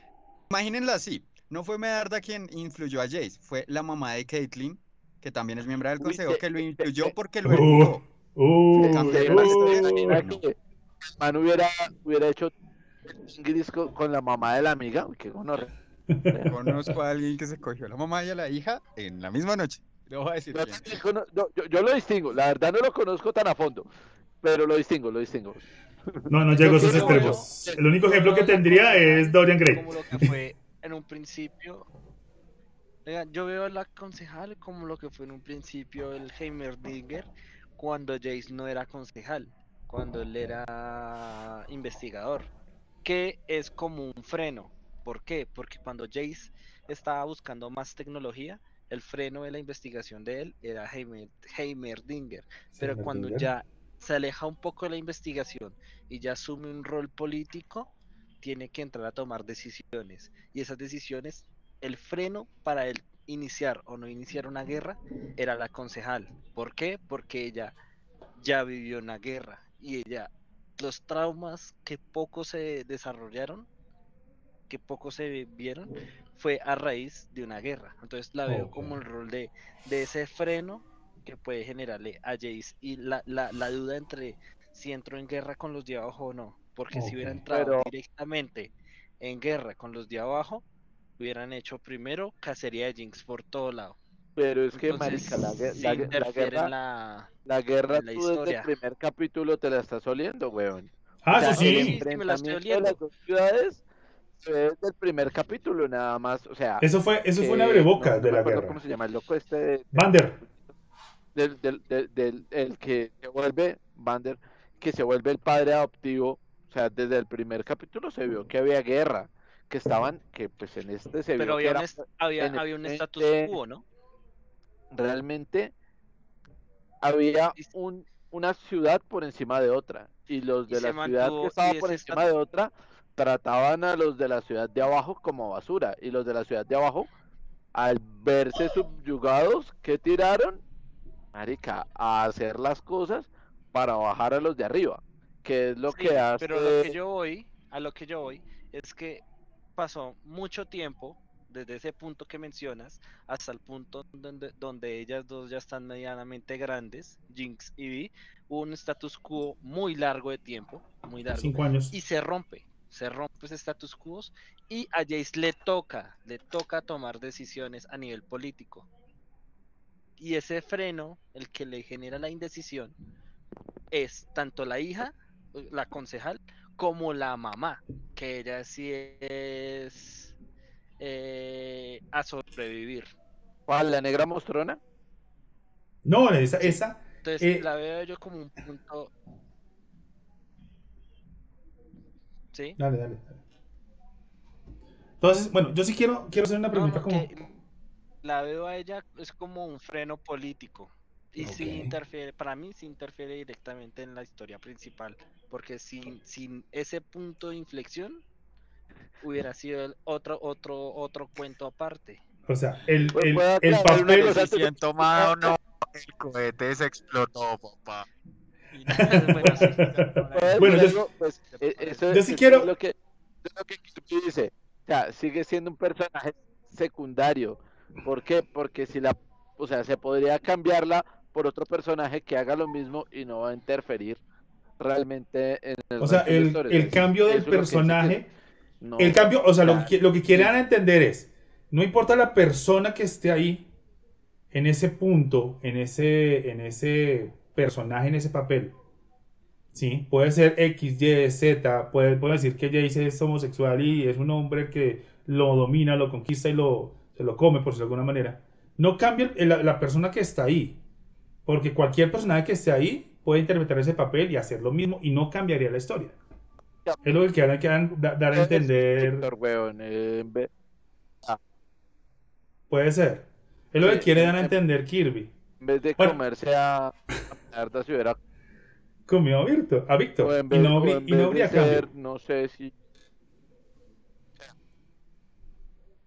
imagínenla así, no fue Medarda quien influyó a Jace, fue la mamá de Caitlyn, que también es miembro del consejo, que lo influyó porque lo Uh, educó. uh, Cambié ¿Te la uh, que Man hubiera, hubiera hecho Ingrid con, con la mamá de la amiga? Uy, qué gonorrea. <laughs> Conozco a alguien que se cogió a la mamá y a la hija en la misma noche. No voy a decir Yo, yo- yo- lo distingo, la verdad no lo conozco tan a fondo, pero lo distingo, lo distingo. No, no llego a esos extremos. El único ejemplo que tendría es Dorian Gray. Como lo que fue en un principio. Oiga, yo veo a la concejal como lo que fue en un principio el Heimerdinger cuando Jace no era concejal, cuando él era investigador, que es como un freno. ¿Por qué? Porque cuando Jace estaba buscando más tecnología, el freno de la investigación de él era Heimer- Heimerdinger. Pero cuando ya se aleja un poco de la investigación y ya asume un rol político, tiene que entrar a tomar decisiones. Y esas decisiones, el freno para él iniciar o no iniciar una guerra era la concejal. ¿Por qué? Porque ella ya vivió una guerra y ella, los traumas que poco se desarrollaron, que poco se vieron, fue a raíz de una guerra. Entonces la veo como el rol de, de ese freno que puede generarle a Jace y la, la, la duda entre si entró en guerra con los de abajo o no. Porque si hubiera entrado Pero- directamente en guerra con los de abajo, hubieran hecho primero cacería de Jinx por todo lado. Pero es que, Entonces, marica, la, la la interfiere guerra, en la... la guerra en la tú desde el primer capítulo te la estás oliendo, weón. Ah, O sea, eso el sí, sí. sí me la estoy enfrentamiento de las dos ciudades fue desde el primer capítulo nada más, o sea... Eso fue, eso fue una abreboca no- no de la guerra. ¿Cómo se llama? El loco este de- Vander. del, del, del, del- el que se vuelve Vander, que se vuelve el padre adoptivo, o sea, desde el primer capítulo se vio que había guerra, que estaban, que pues en este se Pero vio que había un, era había, había un status quo, ¿no? Realmente había un, una ciudad por encima de otra, y los de la ciudad mantuvo- que estaba por encima de otra trataban a los de la ciudad de abajo como basura, y los de la ciudad de abajo, al verse subyugados, ¿qué tiraron? Marica, a hacer las cosas para bajar a los de arriba, que es lo Sí, que hace... Pero lo que yo voy, a lo que yo voy, es que pasó mucho tiempo desde ese punto que mencionas hasta el punto donde, donde ellas dos ya están medianamente grandes, Jinx y Vi, hubo un status quo muy largo de tiempo, muy largo, Cinco años. y se rompe, se rompe ese status quo y a Jace le toca, le toca tomar decisiones a nivel político. Y ese freno, el que le genera la indecisión, es tanto la hija, la concejal, como la mamá, que ella sí es eh, a sobrevivir. ¿Cuál, la negra mostrona? No, esa, esa. Entonces Eh, la veo yo como un punto. ¿Sí? Dale, dale. dale. Entonces, bueno, yo sí quiero, quiero hacer una pregunta no, como. la veo a ella es como un freno político. Y sí Ok. interfiere, para mí sí interfiere directamente en la historia principal. Porque sin, sin ese punto de inflexión, hubiera sido el otro, otro, otro cuento aparte. O sea, el, ¿Puedo- el, el papel. cosa? antes de- siento mal o no, el cohete se explotó, papá. bueno, sí. ¿Puedo Bueno, decir yo-? Pues, eh, eso- yo sí eso quiero- es lo que, es lo que dice. O sea, sigue siendo un personaje secundario. ¿Por qué? Porque si la, o sea, se podría cambiarla por otro personaje que haga lo mismo y no va a interferir realmente en el O sea, el, el cambio del personaje, no- el cambio, o sea, lo que, lo que quieren sí. entender es, no importa la persona que esté ahí, en ese punto, en ese, en ese personaje, en ese papel, ¿sí? Puede ser X, Y, Z, puede, puede decir que Jace es homosexual y es un hombre que lo domina, lo conquista y lo, se lo come, por decirlo de alguna manera. No cambia la, la persona que está ahí, porque cualquier personaje que esté ahí puede interpretar ese papel y hacer lo mismo y no cambiaría la historia. Es lo que quieran, quieran da- dar a entender. Weón, eh, vez- Puede ser. Es lo que quiere dar a en- entender Kirby. en vez de Bueno. comerse a, si hubiera Comió a Víctor, a Víctor. y no, habría- y no habría ser, no sé si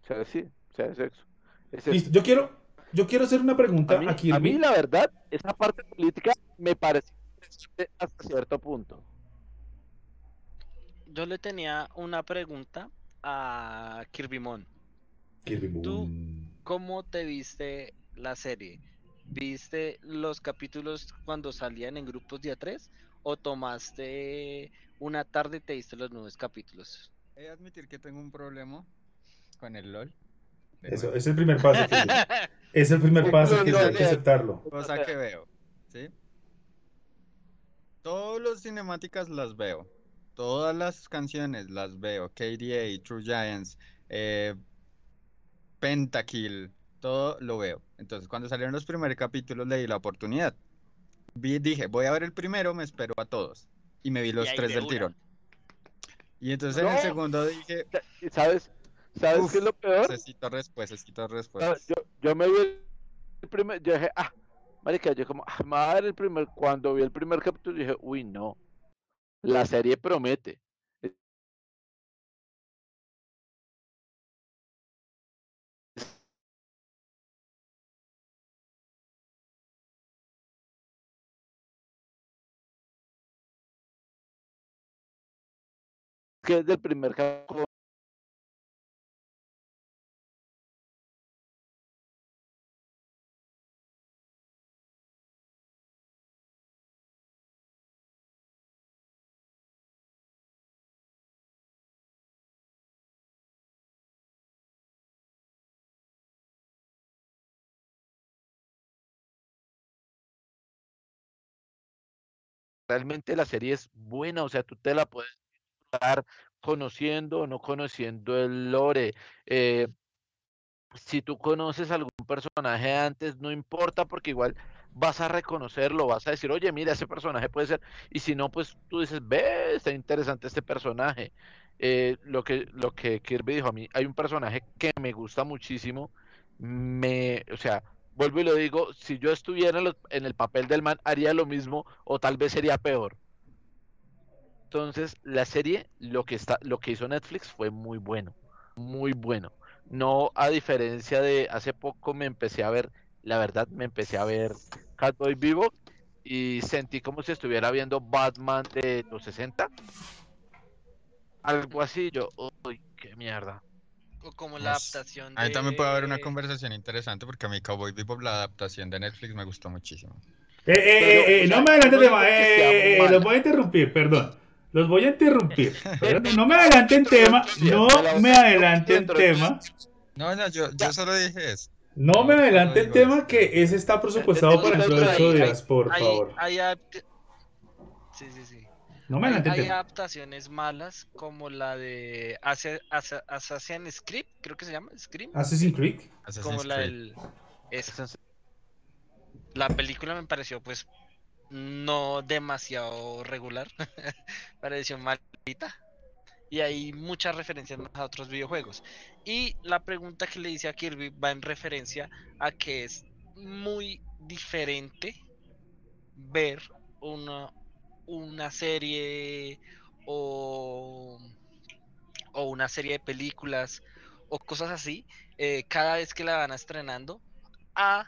o sea, sí, o sea, es. Listo, Yo quiero, yo quiero hacer una pregunta A a, mí, a Kirby. mí, la verdad, esa parte política me parece interesante hasta cierto punto. Yo le tenía una pregunta a Kirby Mon. Kirby Tú-. ¿Cómo te viste la serie? ¿Viste los capítulos cuando salían en grupos de A3? ¿O tomaste una tarde y te diste los nuevos capítulos? He de admitir que tengo un problema con el LOL. Eso, es el primer paso, <laughs> Kirby. Es el primer paso que hay que aceptarlo. Cosa que veo, ¿sí? Todas las cinemáticas las veo. Todas las canciones las veo. KDA, True Giants, eh, Pentakill, todo lo veo. Entonces, cuando salieron los primeros capítulos, le di la oportunidad. Vi, dije, voy a ver el primero, me espero a todos. Y me vi los tres de del una. tirón. Y entonces en el No. segundo dije, ¿Y sabes? ¿Sabes Uf, qué es lo peor? necesito respuestas, necesito respuestas. Yo, yo me vi el primer, yo dije, ah, marica, yo como, ah, dar el primer, cuando vi el primer capítulo dije, uy, no, la serie promete. Que es del primer capítulo. Realmente la serie es buena, o sea, tú te la puedes estar conociendo o no conociendo el lore. eh, si tú conoces algún personaje antes, no importa porque igual vas a reconocerlo, vas a decir, oye, mira, ese personaje puede ser, y si no, pues tú dices, ve, está interesante este personaje. Eh, lo que, lo que Kirby dijo a mí, hay un personaje que me gusta muchísimo, me, o sea, vuelvo y lo digo, si yo estuviera en, el papel del man, haría lo mismo o tal vez sería peor. Entonces, la serie, lo que está, lo que hizo Netflix fue muy bueno, muy bueno. No a diferencia de hace poco me empecé a ver, la verdad, me empecé a ver Catboy Vivo y sentí como si estuviera viendo Batman de los 60. Algo así, yo, uy, qué mierda. O como la Pues, adaptación Ahí también puede haber una conversación interesante porque a mí Cowboy Bebop, la adaptación de Netflix, me gustó muchísimo. Eh, eh, Pero, eh, eh, no me adelante no tema. Eh, eh, eh, mala. los voy a interrumpir, perdón. Los voy a interrumpir. No me adelanten tema. No me adelanten tema. No, no, yo, yo solo dije eso. No me No, adelanten no digo tema que ese está presupuestado para dentro de ocho días, por hay- favor. Sí, sí, sí. No me Hay, hay adaptaciones malas como la de Assa- Assa- Assassin's Script, creo que se llama, Scream, Assassin's Creed. Assassin's como la Creed. del... esa. La película me pareció pues no demasiado regular, <laughs> pareció malita. Y hay muchas referencias más a otros videojuegos. Y la pregunta que le hice a Kirby va en referencia a que es muy diferente ver una, una serie o, o una serie de películas o cosas así eh, cada vez que la van estrenando a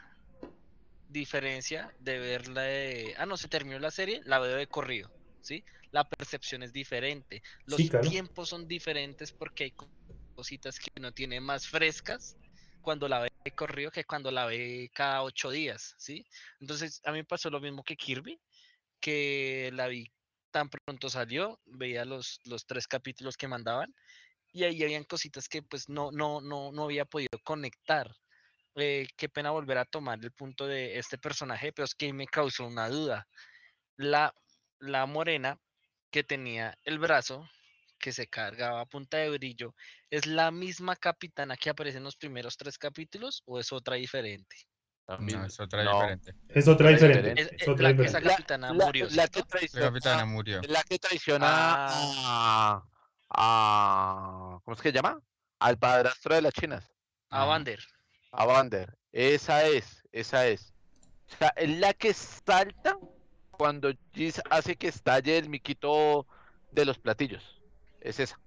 diferencia de verla de, ah no se terminó la serie la veo de corrido sí la percepción es diferente los Sí, claro. tiempos son diferentes porque hay co- cositas que uno tiene más frescas cuando la ve de corrido que cuando la ve cada ocho días, ¿sí? Entonces, a mí me pasó lo mismo que Kirby, que la vi tan pronto salió, veía los, los tres capítulos que mandaban y ahí habían cositas que pues no, no, no, no había podido conectar. Eh, qué pena volver a tomar el punto de este personaje, pero es que me causó una duda. La, la morena que tenía el brazo que se cargaba a punta de brillo, ¿es la misma capitana que aparece en los primeros tres capítulos o es otra diferente? No, es otra No. diferente. Es otra diferente. Es- Es otra la- diferente. esa capitana La- murió, la que traiciona, capitana murió. la que traiciona a, a- ¿cómo es que se llama? Al padrastro de las chinas, A. Vander. a Vander. Esa es, esa es. O sea, es la que salta cuando Giz hace que estalle el miquito de los platillos. Es esa.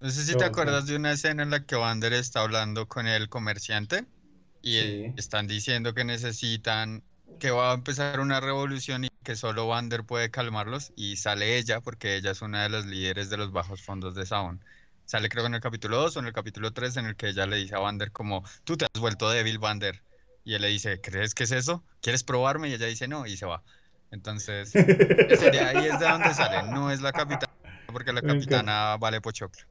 No sé si te acuerdas de una escena en la que Vander está hablando con el comerciante y eh, Sí. están diciendo que necesitan, que va a empezar una revolución y que solo Vander puede calmarlos y sale ella porque ella es una de las líderes de los bajos fondos de Sound. Sale creo en el capítulo 2 o en el capítulo 3 en el que ella le dice a Vander como, tú te has vuelto débil, Vander. Y él le dice, ¿crees que es eso? ¿Quieres probarme? Y ella dice, no, y se va. Entonces, <laughs> de ahí es de donde sale, no es la capitana, porque la capitana vale pochoclo.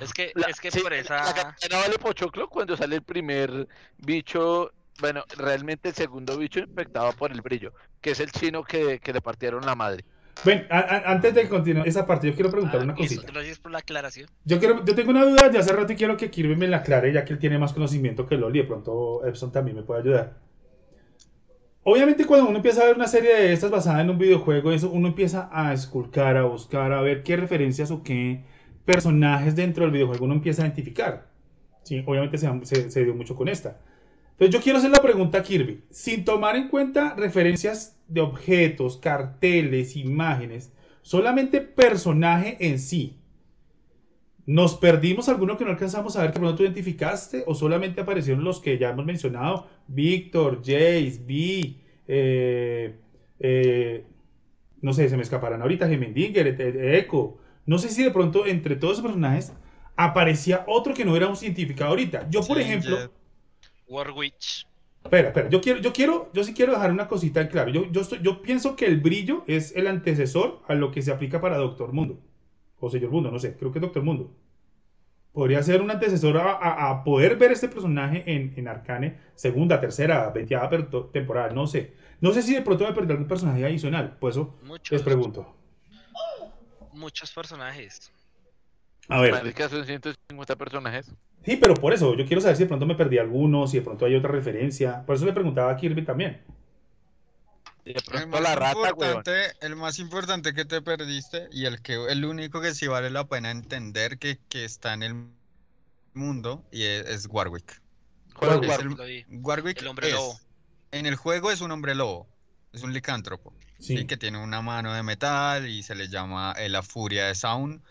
Es que, La- es que sí, por esa... La vale pochoclo cuando sale el primer bicho, bueno, realmente el segundo bicho infectado por el brillo, que es el chino que, que le partieron la madre. Ven, a- a- antes de continuar esa parte, yo quiero preguntar Ah, una cosita. Gracias por la aclaración. Yo, quiero, yo tengo una duda de hace rato y quiero que Kirby me la aclare, ya que él tiene más conocimiento que Loli. De pronto Epson también me puede ayudar. Obviamente, cuando uno empieza a ver una serie de estas basada en un videojuego, eso uno empieza a esculcar, a buscar, a ver qué referencias o qué personajes dentro del videojuego uno empieza a identificar. Sí, obviamente se, dio mucho con esta. Entonces, yo quiero hacer la pregunta a Kirby. Sin tomar en cuenta referencias de objetos, carteles, imágenes, solamente personaje en sí. ¿Nos perdimos alguno que no alcanzamos a ver que pronto identificaste? ¿O solamente aparecieron los que ya hemos mencionado? Víctor, Jace, Vi, eh, eh, no sé, se me escaparán ahorita, Gemendinger, Echo. No sé si de pronto entre todos esos personajes aparecía otro que no era un científico ahorita. Yo, por ejemplo. Warwitch. Espera, espera, yo quiero, yo quiero, yo sí quiero dejar una cosita en claro. Yo, yo, estoy- yo pienso que el brillo es el antecesor a lo que se aplica para Doctor Mundo. O Señor Mundo, no sé, creo que es Doctor Mundo. Podría ser un antecesor a, a- a poder ver este personaje en, en Arcane, segunda, tercera, veintiada per- temporada, no sé. No sé si de pronto me perdí algún personaje adicional, por eso Muchos, les pregunto. Muchos personajes. A ver, Marica, son 150 personajes. sí, pero por eso, yo quiero saber si de pronto me perdí alguno, si de pronto hay otra referencia. Por eso le preguntaba a Kirby también. De El pronto más, la rata, weón. importante, el más importante que te perdiste y el que el único que sí vale la pena entender que, que está en el mundo y es, es Warwick. Juega es el-. Warwick hombre es- lobo. en el juego es un hombre lobo, es un licántropo, Sí. ¿sí? que tiene una mano de metal y se le llama eh, la furia de Sound,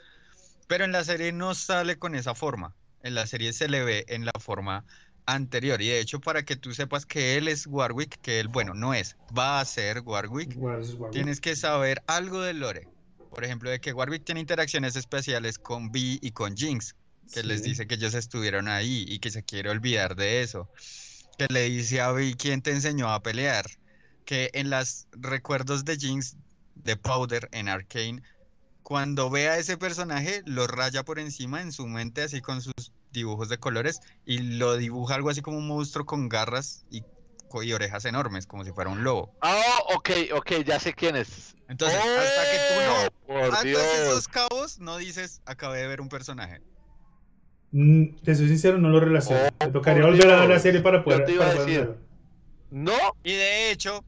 pero en la serie no sale con esa forma. En la serie se le ve en la forma anterior y de hecho para que tú sepas que él es Warwick, que él, bueno, no es, va a ser Warwick, Warwick. Tienes que saber algo del lore. Por ejemplo, de que Warwick tiene interacciones especiales con Vi y con Jinx, que les Sí. dice que ellos estuvieron ahí y que se quiere olvidar de eso. Que le dice a Vi quién te enseñó a pelear. Que en los recuerdos de Jinx, de Powder en Arcane, cuando ve a ese personaje, lo raya por encima en su mente, así con sus dibujos de colores, y lo dibuja algo así como un monstruo con garras y, orejas enormes, como si fuera un lobo. Ah, ok, ok, ya sé quién es. Entonces, hasta que tú no Oh, Por Dios. esos cabos, no dices, acabé de ver un personaje. Mm, te soy sincero, no lo relaciono. Oh, Me tocaría volver a ver la serie para Yo poder. te iba a para decir. No, Y de hecho,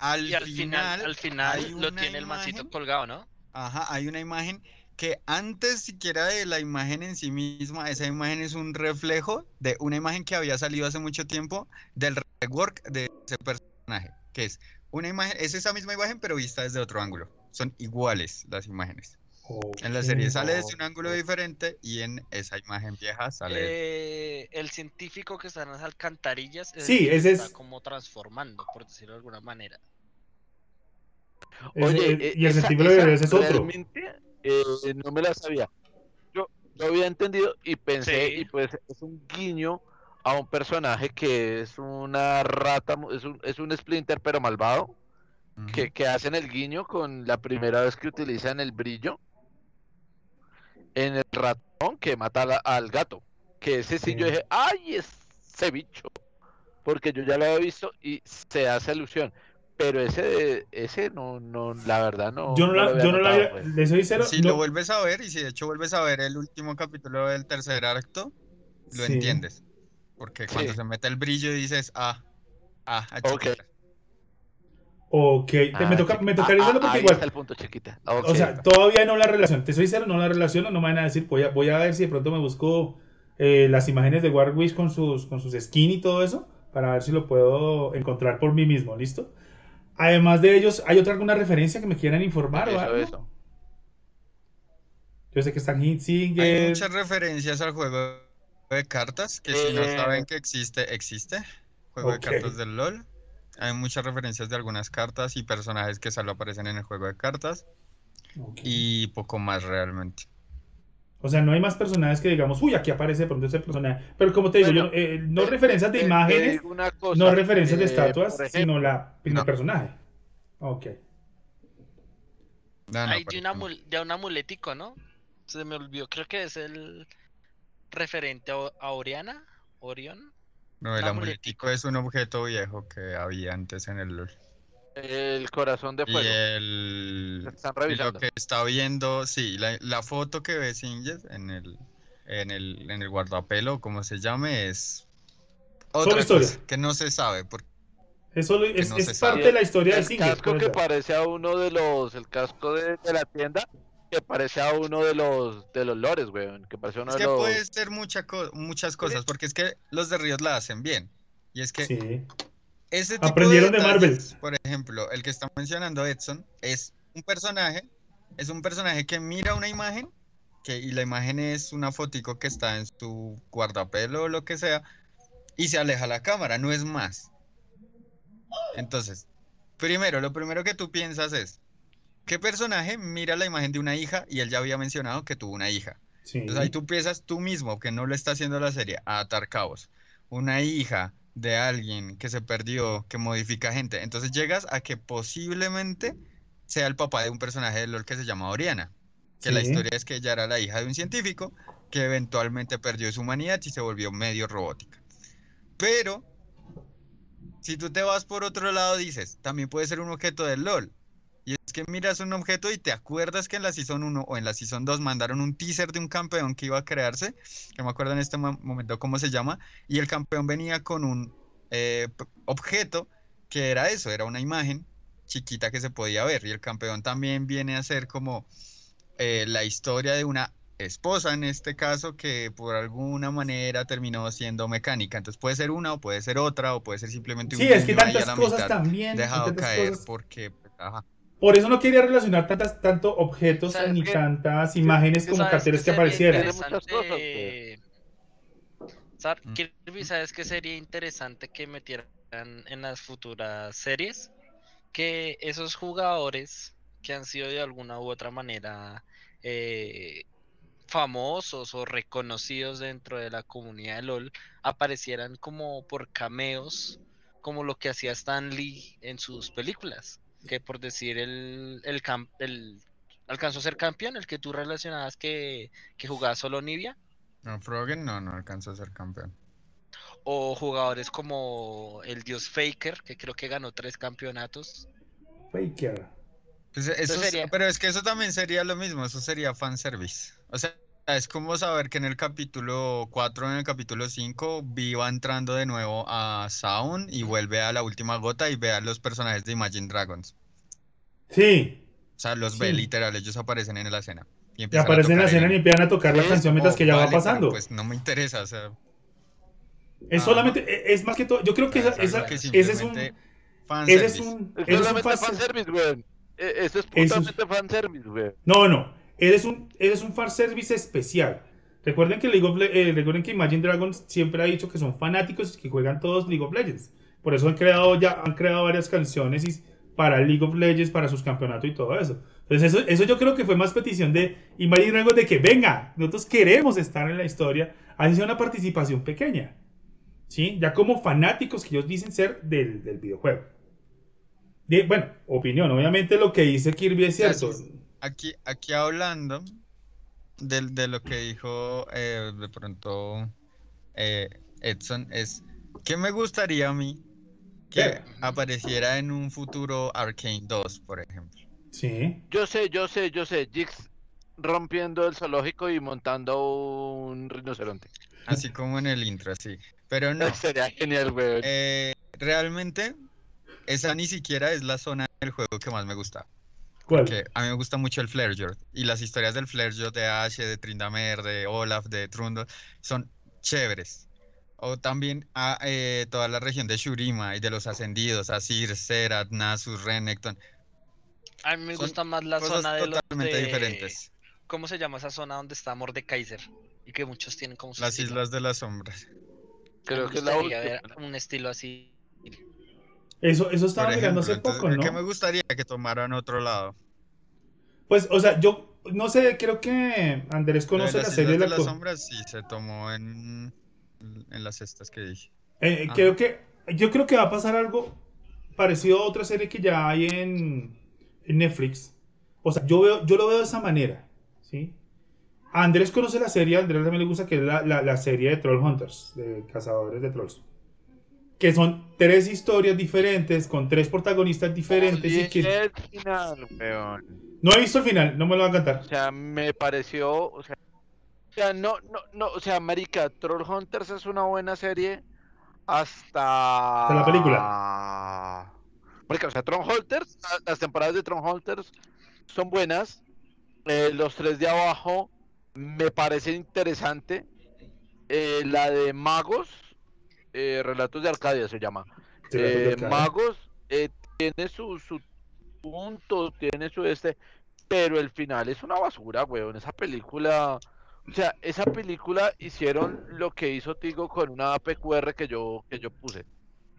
al, Y al final, al final lo tiene el mancito colgado, ¿no? Ajá, hay una imagen que antes siquiera de la imagen en sí misma, esa imagen es un reflejo de una imagen que había salido hace mucho tiempo del rework de ese personaje, que es una imagen, es esa misma imagen pero vista desde otro ángulo. Son iguales las imágenes. En la serie sale desde un ángulo diferente y en esa imagen vieja sale Eh, el científico que está en las alcantarillas es Sí, ese está es- como transformando, por decirlo de alguna manera. Oye, eh, eh, y el esa- científico esa es otro. Realmente, eh, no me la sabía. Yo, yo había entendido y pensé, Sí. y pues es un guiño a un personaje que es una rata, es un, es un Splinter pero malvado, que, que hacen el guiño con la primera vez que utilizan el brillo en el ratón que mata a la- al gato. Que ese sí yo dije, ¡ay, ese bicho! Porque yo ya lo había visto y se hace alusión. Pero ese, de- ese no, no, la verdad no. Yo no lo la, yo no la había, pues. soy Si no- lo vuelves a ver, y si de hecho vuelves a ver el último capítulo del tercer acto, lo Sí. entiendes. Porque cuando Sí. se mete el brillo dices, ah, ah, ah, Ok. Chiquita". Ok, Ah, me toca, me ah, tocaría ah, porque ahí igual, está el punto chiquita. o Ok. sea, todavía no la relación, te soy sincero, no la relaciono, no me van a decir, voy a, voy a ver si de pronto me busco eh, las imágenes de Warwish con sus, con sus skin y todo eso, para ver si lo puedo encontrar por mí mismo, ¿listo? Además de ellos, ¿hay otra alguna referencia que me quieran informar o Eso, algo? eso. Yo sé que están Hay Hitzinger, muchas referencias al juego de cartas, que si no Eh. saben que existe, existe. Juego de cartas del LOL. Hay muchas referencias de algunas cartas y personajes que solo aparecen en el juego de cartas. Y poco más realmente. O sea, no hay más personajes que digamos, uy, aquí aparece de pronto ese personaje. Pero como te digo, Bueno, yo, eh, no Te- referencias de te imágenes, una cosa, no referencias de eh, estatuas, sino la, el no. personaje. Ok. No, no, Hay de, un ejemplo. amul- de un amuletico, ¿no? Se me olvidó, creo que es el referente a, a Oriana, Orión. No, el amuletico es un objeto viejo que había antes en el LOL. El corazón de Y fuego. el... Lo están y lo revisando. que está viendo, sí, la, la foto que ve Singer en el, en el, en el guardapelo, como se llame, es otra historia. cosa que no se sabe. Porque Es, solo, es, no es se parte sabe. de la historia de el Singer. casco que parece a uno de los, el casco de, de la tienda, que parece a uno de los, de los lores, weón, que parece a uno es de que los... puede ser mucha co- muchas cosas, porque es que los de Riot la hacen bien. Y es que Sí. ese tipo Aprendieron de detalles, Marvel. Por ejemplo, el que está mencionando Edson es un personaje, es un personaje que mira una imagen que, y la imagen es una fotico que está en su guardapelo o lo que sea, y se aleja la cámara, no es más. Entonces, primero, lo primero que tú piensas es, ¿qué personaje mira la imagen de una hija y él ya había mencionado que tuvo una hija? sí. Entonces ahí tú piensas tú mismo, que no lo está haciendo la serie, a atar cabos. Una hija de alguien que se perdió, que modifica gente. Entonces llegas a que posiblemente sea el papá de un personaje de LOL que se llama Oriana. Que la historia es que ella era la hija de un científico que eventualmente perdió su humanidad y se volvió medio robótica. Pero, si tú te vas por otro lado, dices, también puede ser un objeto del LOL. Que miras un objeto y te acuerdas que en la Season 1 o en la Season 2 mandaron un teaser de un campeón que iba a crearse, que no me acuerdo en este mo- momento cómo se llama, y el campeón venía con un eh, objeto que era eso, era una imagen chiquita que se podía ver, y el campeón también viene a ser como eh, la historia de una esposa en este caso que por alguna manera terminó siendo mecánica, entonces puede ser una o puede ser otra o puede ser simplemente un Sí, es que tantas cosas también. dejado tantas caer cosas. porque pues, ajá. Por eso no quería relacionar tantas, tanto objetos ¿Sabes ni tantas imágenes como ¿Sabes carteles que aparecieran. Interesante? Sar- Mm. Kirby, ¿sabes qué sería interesante que metieran en las futuras series? Que esos jugadores que han sido de alguna u otra manera eh, famosos o reconocidos dentro de la comunidad de LOL aparecieran como por cameos, como lo que hacía Stan Lee en sus películas. Que por decir el, el, cam- el alcanzó a ser campeón, el que tú relacionabas que, que jugaba solo Nivea. No, Froggen no, no alcanzó a ser campeón. O jugadores como el Dios Faker, que creo que ganó tres campeonatos. Faker. Pues eso es- sería- pero es que eso también sería lo mismo, eso sería fanservice. O sea, es como saber que en el capítulo 4, en el capítulo 5, Vi va entrando de nuevo a Sound y vuelve a la última gota y ve a los personajes de Imagine Dragons. Sí. O sea, los ve literal, ellos aparecen en la escena. Y Y empiezan a aparecen en la escena el- y empiezan a tocar la Sí, canción mientras Oh, que ya vale, va pero pasando. Pues no me interesa, o sea, Es Ah. solamente, e- es más que todo, yo creo que esa, es algo esa- que ese es un, ese es fanservice. un, Es ese es un solamente fanser- fanservice, weón. E- Eso es Eso es- puramente fanservice, weón. No, no. Ese es un, ese es un fanservice especial. Recuerden que League of eh, recuerden que Imagine Dragons siempre ha dicho que son fanáticos y que juegan todos League of Legends. Por eso han creado ya han creado varias canciones y- para League of Legends, para sus campeonatos y todo eso. Entonces eso, eso yo creo que fue más petición de Imagine Dragons de que venga, nosotros queremos estar en la historia, así sea una participación pequeña. ¿Sí? Ya como fanáticos que ellos dicen ser del, del videojuego. De- bueno, opinión, obviamente lo que dice Kirby es cierto. Aquí, aquí hablando del- de, lo que dijo eh, de pronto eh, Edson, es que me gustaría a mí que apareciera en un futuro Arcane 2, por ejemplo. Sí. Yo sé, yo sé, yo sé. Jix rompiendo el zoológico y montando un rinoceronte. Así como en el intro, así. Pero no, <laughs> Sería genial, weón. eh, realmente esa ni siquiera es la zona del juego que más me gusta. ¿Cuál? Que a mí me gusta mucho el Flaregjord y las historias del Flaregjord de Ashe, de Tryndamere, de Olaf, de Trundle son chéveres. O también a, eh, toda la región de Shurima y de los ascendidos, Asir, Serat, Nasus, Renekton. A mí me Son gusta más la zona de los totalmente de- diferentes. ¿Cómo se llama esa zona donde está Mordekaiser? Y que muchos tienen como su Las estilo. Islas de las Sombras. Creo que es la última. ver un estilo así. Eso, eso estaba Por mirando hace ejemplo, poco, ¿no? que me gustaría que tomaran otro lado. Pues, o sea, yo no sé, creo que Andrés de conoce la serie de de la Sombras sí se tomó en, en las cestas que dije. Eh, Ajá. creo que yo creo que va a pasar algo parecido a otra serie que ya hay en, en Netflix. O sea, yo veo, yo lo veo de esa manera, ¿sí? A Andrés conoce la serie, a Andrés también le gusta que es la, la, la serie de Troll Hunters, de cazadores de trolls. Que son tres historias diferentes, con tres protagonistas diferentes y que... el final, weón. No he visto el final, no me lo va a cantar. O sea, me pareció, o sea, o sea, no, no, no, o sea, marica, Troll Hunters es una buena serie hasta... Hasta la película. Marica, o sea, Troll Hunters, la- las temporadas de Troll Hunters son buenas. Eh, los tres de abajo me parece interesante. Eh, la de Magos, eh, Relatos de Arcadia se llama. Sí, Eh. Magos eh, tiene su, su punto, tiene su este, pero el final es una basura, weón. Esa película, o sea, esa película hicieron lo que hizo Tigo con una PQR que yo, que yo puse.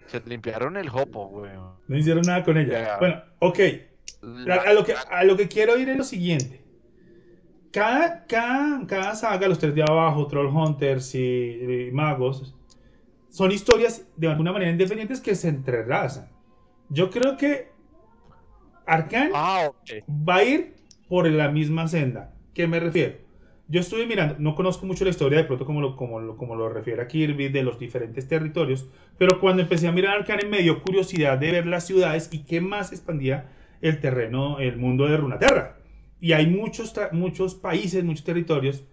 Se limpiaron el jopo, weón. No hicieron nada con ella. Bueno, ok. A, a lo que, a lo que quiero ir es lo siguiente. Cada, cada, cada saga, los tres de abajo, Troll Hunters y, y Magos, son historias de alguna manera independientes que se entrelazan. Yo creo que Arkane Ah, va a ir por la misma senda. ¿Qué me refiero? Yo estuve mirando, no conozco mucho la historia de pronto como lo, como lo, como lo refiere a Kirby de los diferentes territorios, pero cuando empecé a mirar Arcane me dio curiosidad de ver las ciudades y qué más expandía el terreno, el mundo de Runaterra. Y hay muchos, muchos países, muchos territorios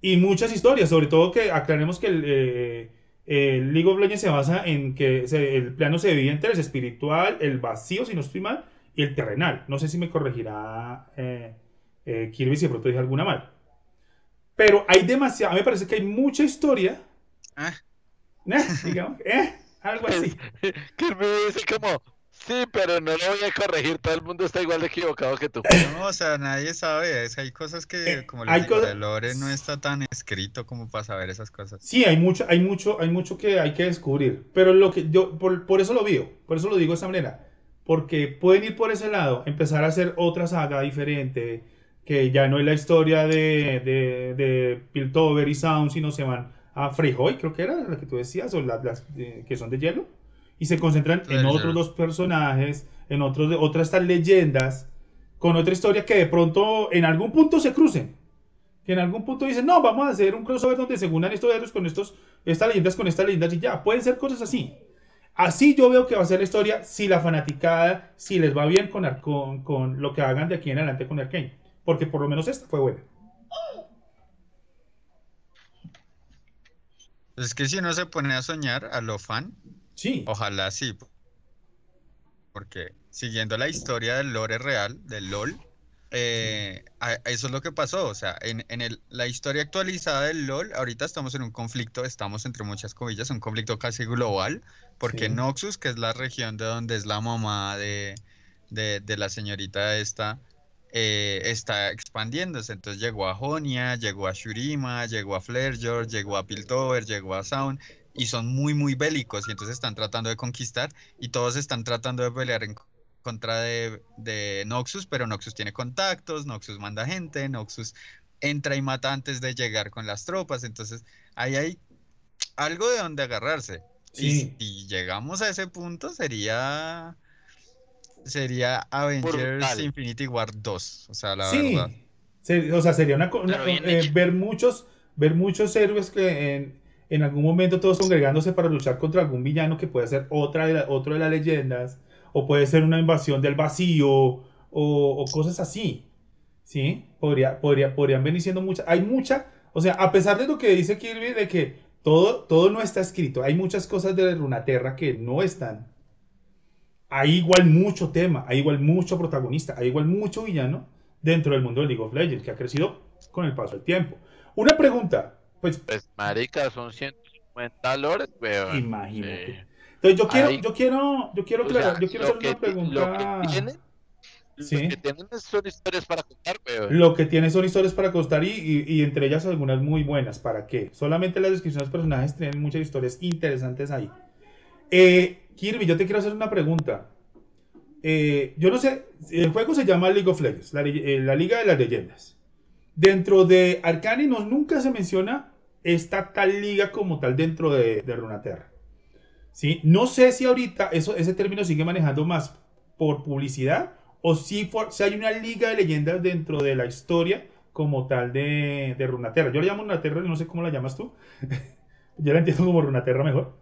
y muchas historias, sobre todo que aclaremos que el, eh, el League of Legends se basa en que se- el plano se divide en tres, espiritual, el vacío, si no estoy mal, y el terrenal. No sé si me corregirá eh, eh, Kirby si de pronto dije alguna mal. Pero hay demasiado, a mí me parece que hay mucha historia, Ah, <laughs> eh, digamos, eh, algo así. <laughs> Me dice como, sí, pero no lo voy a corregir, todo el mundo está igual de equivocado que tú. no, o sea, nadie sabe. es- hay cosas que, Eh, como digo, cosas- el lore no está tan escrito como para saber esas cosas. Sí, hay mucho, hay mucho, hay mucho que hay que descubrir. Pero lo que yo, por, por eso lo digo, por eso lo digo de esa manera. Porque pueden ir por ese lado, empezar a hacer otra saga diferente, que ya no es la historia de, de, de Piltover y Sound, sino se van a Freyjoy, creo que era la que tú decías, o la- las eh, que son de hielo, y se concentran en otros dos personajes, en otros, de- otras estas leyendas, con otra historia que de pronto en algún punto se crucen. Que en algún punto dicen, no, vamos a hacer un crossover donde se unan estos héroes con estos, estas leyendas con estas leyendas y ya. Pueden ser cosas así. Así yo veo que va a ser la historia si la fanaticada, si les va bien con, con, con lo que hagan de aquí en adelante con Arkane. Porque por lo menos esta fue buena. Es que si uno se pone a soñar a lo fan, Sí. ojalá sí. Porque siguiendo la historia del lore real, del LOL, eh, eso es lo que pasó. O sea, en, en el- la historia actualizada del LOL, ahorita estamos en un conflicto, estamos entre muchas comillas, un conflicto casi global, porque Sí. Noxus, que es la región de donde es la mamá de, de, de la señorita esta, eh, está expandiéndose. Entonces llegó a Jonia, llegó a Shurima, llegó a Flaregeorge, llegó a Piltover, llegó a Sound, y son muy, muy bélicos, y entonces están tratando de conquistar, y todos están tratando de pelear en contra de, de Noxus, pero Noxus tiene contactos, Noxus manda gente, Noxus entra y mata antes de llegar con las tropas, entonces ahí hay algo de donde agarrarse. Sí. Y si llegamos a ese punto sería sería Avengers Brutal. Infinity War 2, o sea, la Sí, verdad. O sea, sería una, una- eh, ver muchos ver muchos héroes que en, en algún momento todos congregándose para luchar contra algún villano que puede ser otra de la- otro de las leyendas o puede ser una invasión del vacío o, cosas así. ¿Sí? Podría, podría, podrían venir siendo muchas. Hay mucha, o sea, a pesar de lo que dice Kirby de que todo, todo no está escrito, hay muchas cosas de Runaterra que no están. Hay igual mucho tema, hay igual mucho protagonista, hay igual mucho villano dentro del mundo de League of Legends, que ha crecido con el paso del tiempo. Una pregunta, pues Pues, marica, son 150 lores, weón. imagínate. Sí. Entonces yo quiero, Ahí- yo quiero, yo quiero aclarar, sea, yo quiero hacer que una pregunta. Lo que tienen, Sí. lo que tienen son historias para contar, weón. Lo que tiene son historias para costar y, y- y entre ellas algunas muy buenas. ¿Para qué? Solamente las descripciones de los personajes tienen muchas historias interesantes ahí. Eh, Kirby, yo te quiero hacer una pregunta. Eh, yo no sé, el juego se llama League of Legends, la, eh, la Liga de las Leyendas. Dentro de Arcane no, nunca se menciona esta tal liga como tal dentro de, de Runaterra. ¿Sí? No sé si ahorita eso, ese término sigue manejando más por publicidad o si, for- si hay una liga de leyendas dentro de la historia como tal de, de Runaterra. Yo la llamo Runaterra, no sé cómo la llamas tú. <laughs> Yo la entiendo como Runaterra mejor.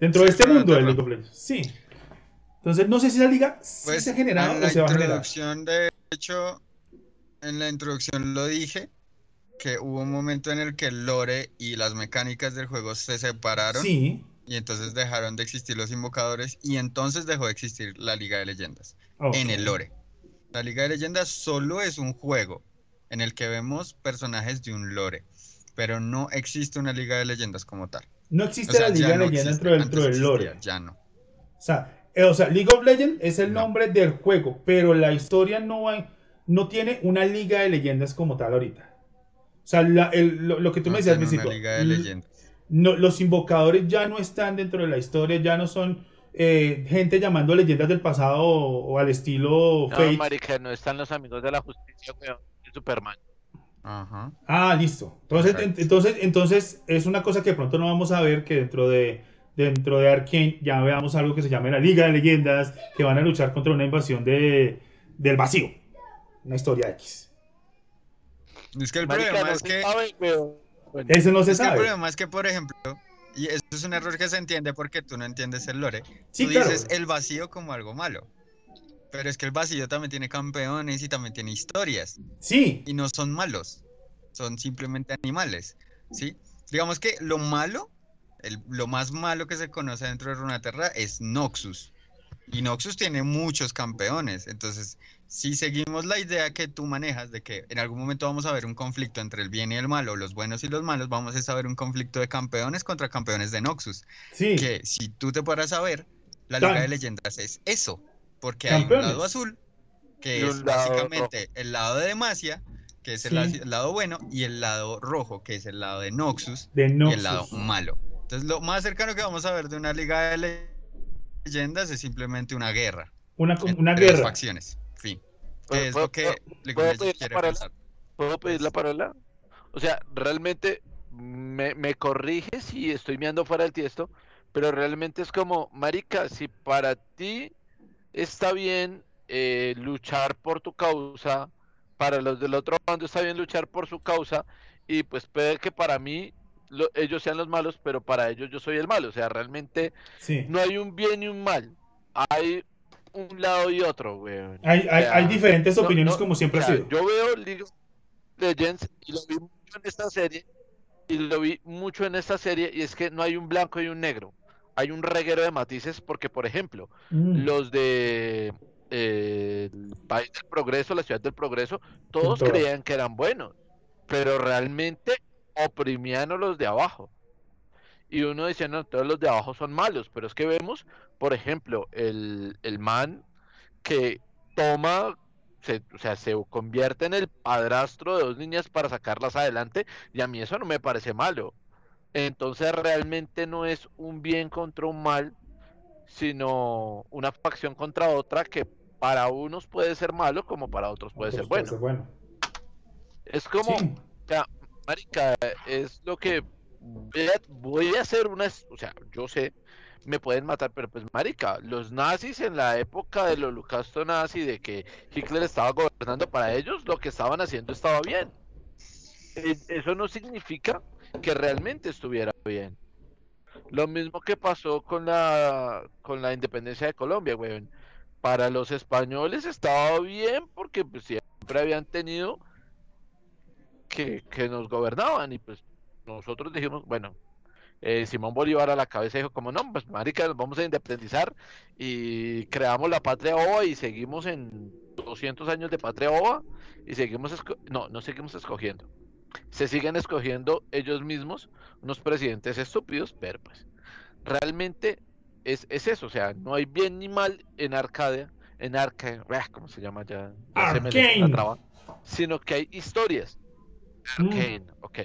Dentro de Sí, este mundo de Runaterra. League of Legends. Sí. Entonces, no sé si esa liga sí Pues se ha generado en o se va a generar. de hecho, en la introducción lo dije, que hubo un momento en el que el lore y las mecánicas del juego se separaron Sí. y entonces dejaron de existir los invocadores y entonces dejó de existir la Liga de Leyendas en el lore. La Liga de Leyendas solo es un juego en el que vemos personajes de un lore, pero no existe una Liga de Leyendas como tal. No O existe sea, la liga de no leyendas existe. dentro, del lore. existía, ya no. O sea, eh, o sea, League of Legends es el No. nombre del juego, pero la historia no hay, no tiene una liga de leyendas como tal ahorita. O sea, la- el- lo, lo que tú No me decías Liga de no- los invocadores ya no están dentro de la historia, ya no son eh, gente llamando leyendas del pasado o, o al estilo No, Fate. marica, no están los amigos de la justicia, weón. de Superman. Ajá. Ah, listo. Entonces, en- entonces, entonces es una cosa que de pronto no vamos a ver que dentro de dentro de Arkane ya veamos algo que se llame la Liga de Leyendas, que van a luchar contra una invasión de, del vacío. Una historia X. Es que el Marica, problema no es que sabe. Bueno, Ese no se Es que el sabe. problema es que, por ejemplo, y esto es un error que se entiende porque tú no entiendes el lore, Sí, tú claro. dices el vacío como algo malo. Pero es que el vacío también tiene campeones y también tiene historias. Sí, Y no son malos, son simplemente animales. ¿Sí? Digamos que lo malo, el- lo más malo que se conoce dentro de Runaterra es Noxus. Y Noxus tiene muchos campeones. Entonces, si seguimos la idea que tú manejas de que en algún momento vamos a ver un conflicto entre el bien y el malo, los buenos y los malos, vamos a ver un conflicto de campeones contra campeones de Noxus. sí. Que si tú te paras a ver, la Tan- Liga de Leyendas es eso. Porque hay un lado azul, que es básicamente el lado de Demacia, que es el, Sí. la- el lado bueno, y el lado rojo, que es el lado de Noxus, De y el lado malo. Entonces, lo más cercano que vamos a ver de una Liga de Le- Leyendas es simplemente una guerra. Una, una guerra. facciones. ¿Puedo- Que es puedo- lo que puedo- League puedo of Legends pedir la quiere palabra? pensar. ¿Puedo pedir la parola? O sea, realmente me, me corriges si estoy mirando fuera del tiesto, pero realmente es como, marica, si para ti está bien eh, luchar por tu causa, para los del otro bando está bien luchar por su causa, y pues puede que para mí lo- ellos sean los malos, pero para ellos yo soy el malo. O sea, realmente Sí. no hay un bien y un mal, hay un lado y otro, weón. Hay, hay, hay diferentes opiniones no, como siempre o ha sido. Yo veo League of Legends y lo vi mucho en esta serie y lo vi mucho en esta serie y es que no hay un blanco y un negro. Hay un reguero de matices porque, por ejemplo, Mm. los de eh, el país del progreso, la ciudad del progreso, todos creían que eran buenos, pero realmente oprimían a los de abajo. Y uno decía, no, todos los de abajo son malos, pero es que vemos, por ejemplo, el, el man que toma, se, o sea, se convierte en el padrastro de dos niñas para sacarlas adelante, y a mí eso no me parece malo. Entonces realmente no es un bien contra un mal, sino una facción contra otra que para unos puede ser malo como para otros puede ser bueno. bueno. Es como, Sí. marica, es lo que voy a, hacer una, es- o sea, yo sé, me pueden matar, pero pues marica, los nazis en la época del holocausto nazi, de que Hitler estaba gobernando para ellos, lo que estaban haciendo estaba bien. E- Eso no significa que realmente estuviera bien. Lo mismo que pasó con la con la independencia de Colombia, weón. Para los españoles estaba bien porque pues siempre habían tenido que, que nos gobernaban y pues nosotros dijimos, bueno, eh, Simón Bolívar a la cabeza dijo como no, pues marica, nos vamos a independizar y creamos la patria ova y seguimos en 200 años de patria ova y seguimos, no, no seguimos escogiendo. Se siguen escogiendo ellos mismos unos presidentes estúpidos, pero pues realmente es, es eso, o sea, no hay bien ni mal en Arcadia, en Arca, ah, ¿cómo se llama ya? Ya se me traba. Sino que hay historias. Mm. Arcane, ok.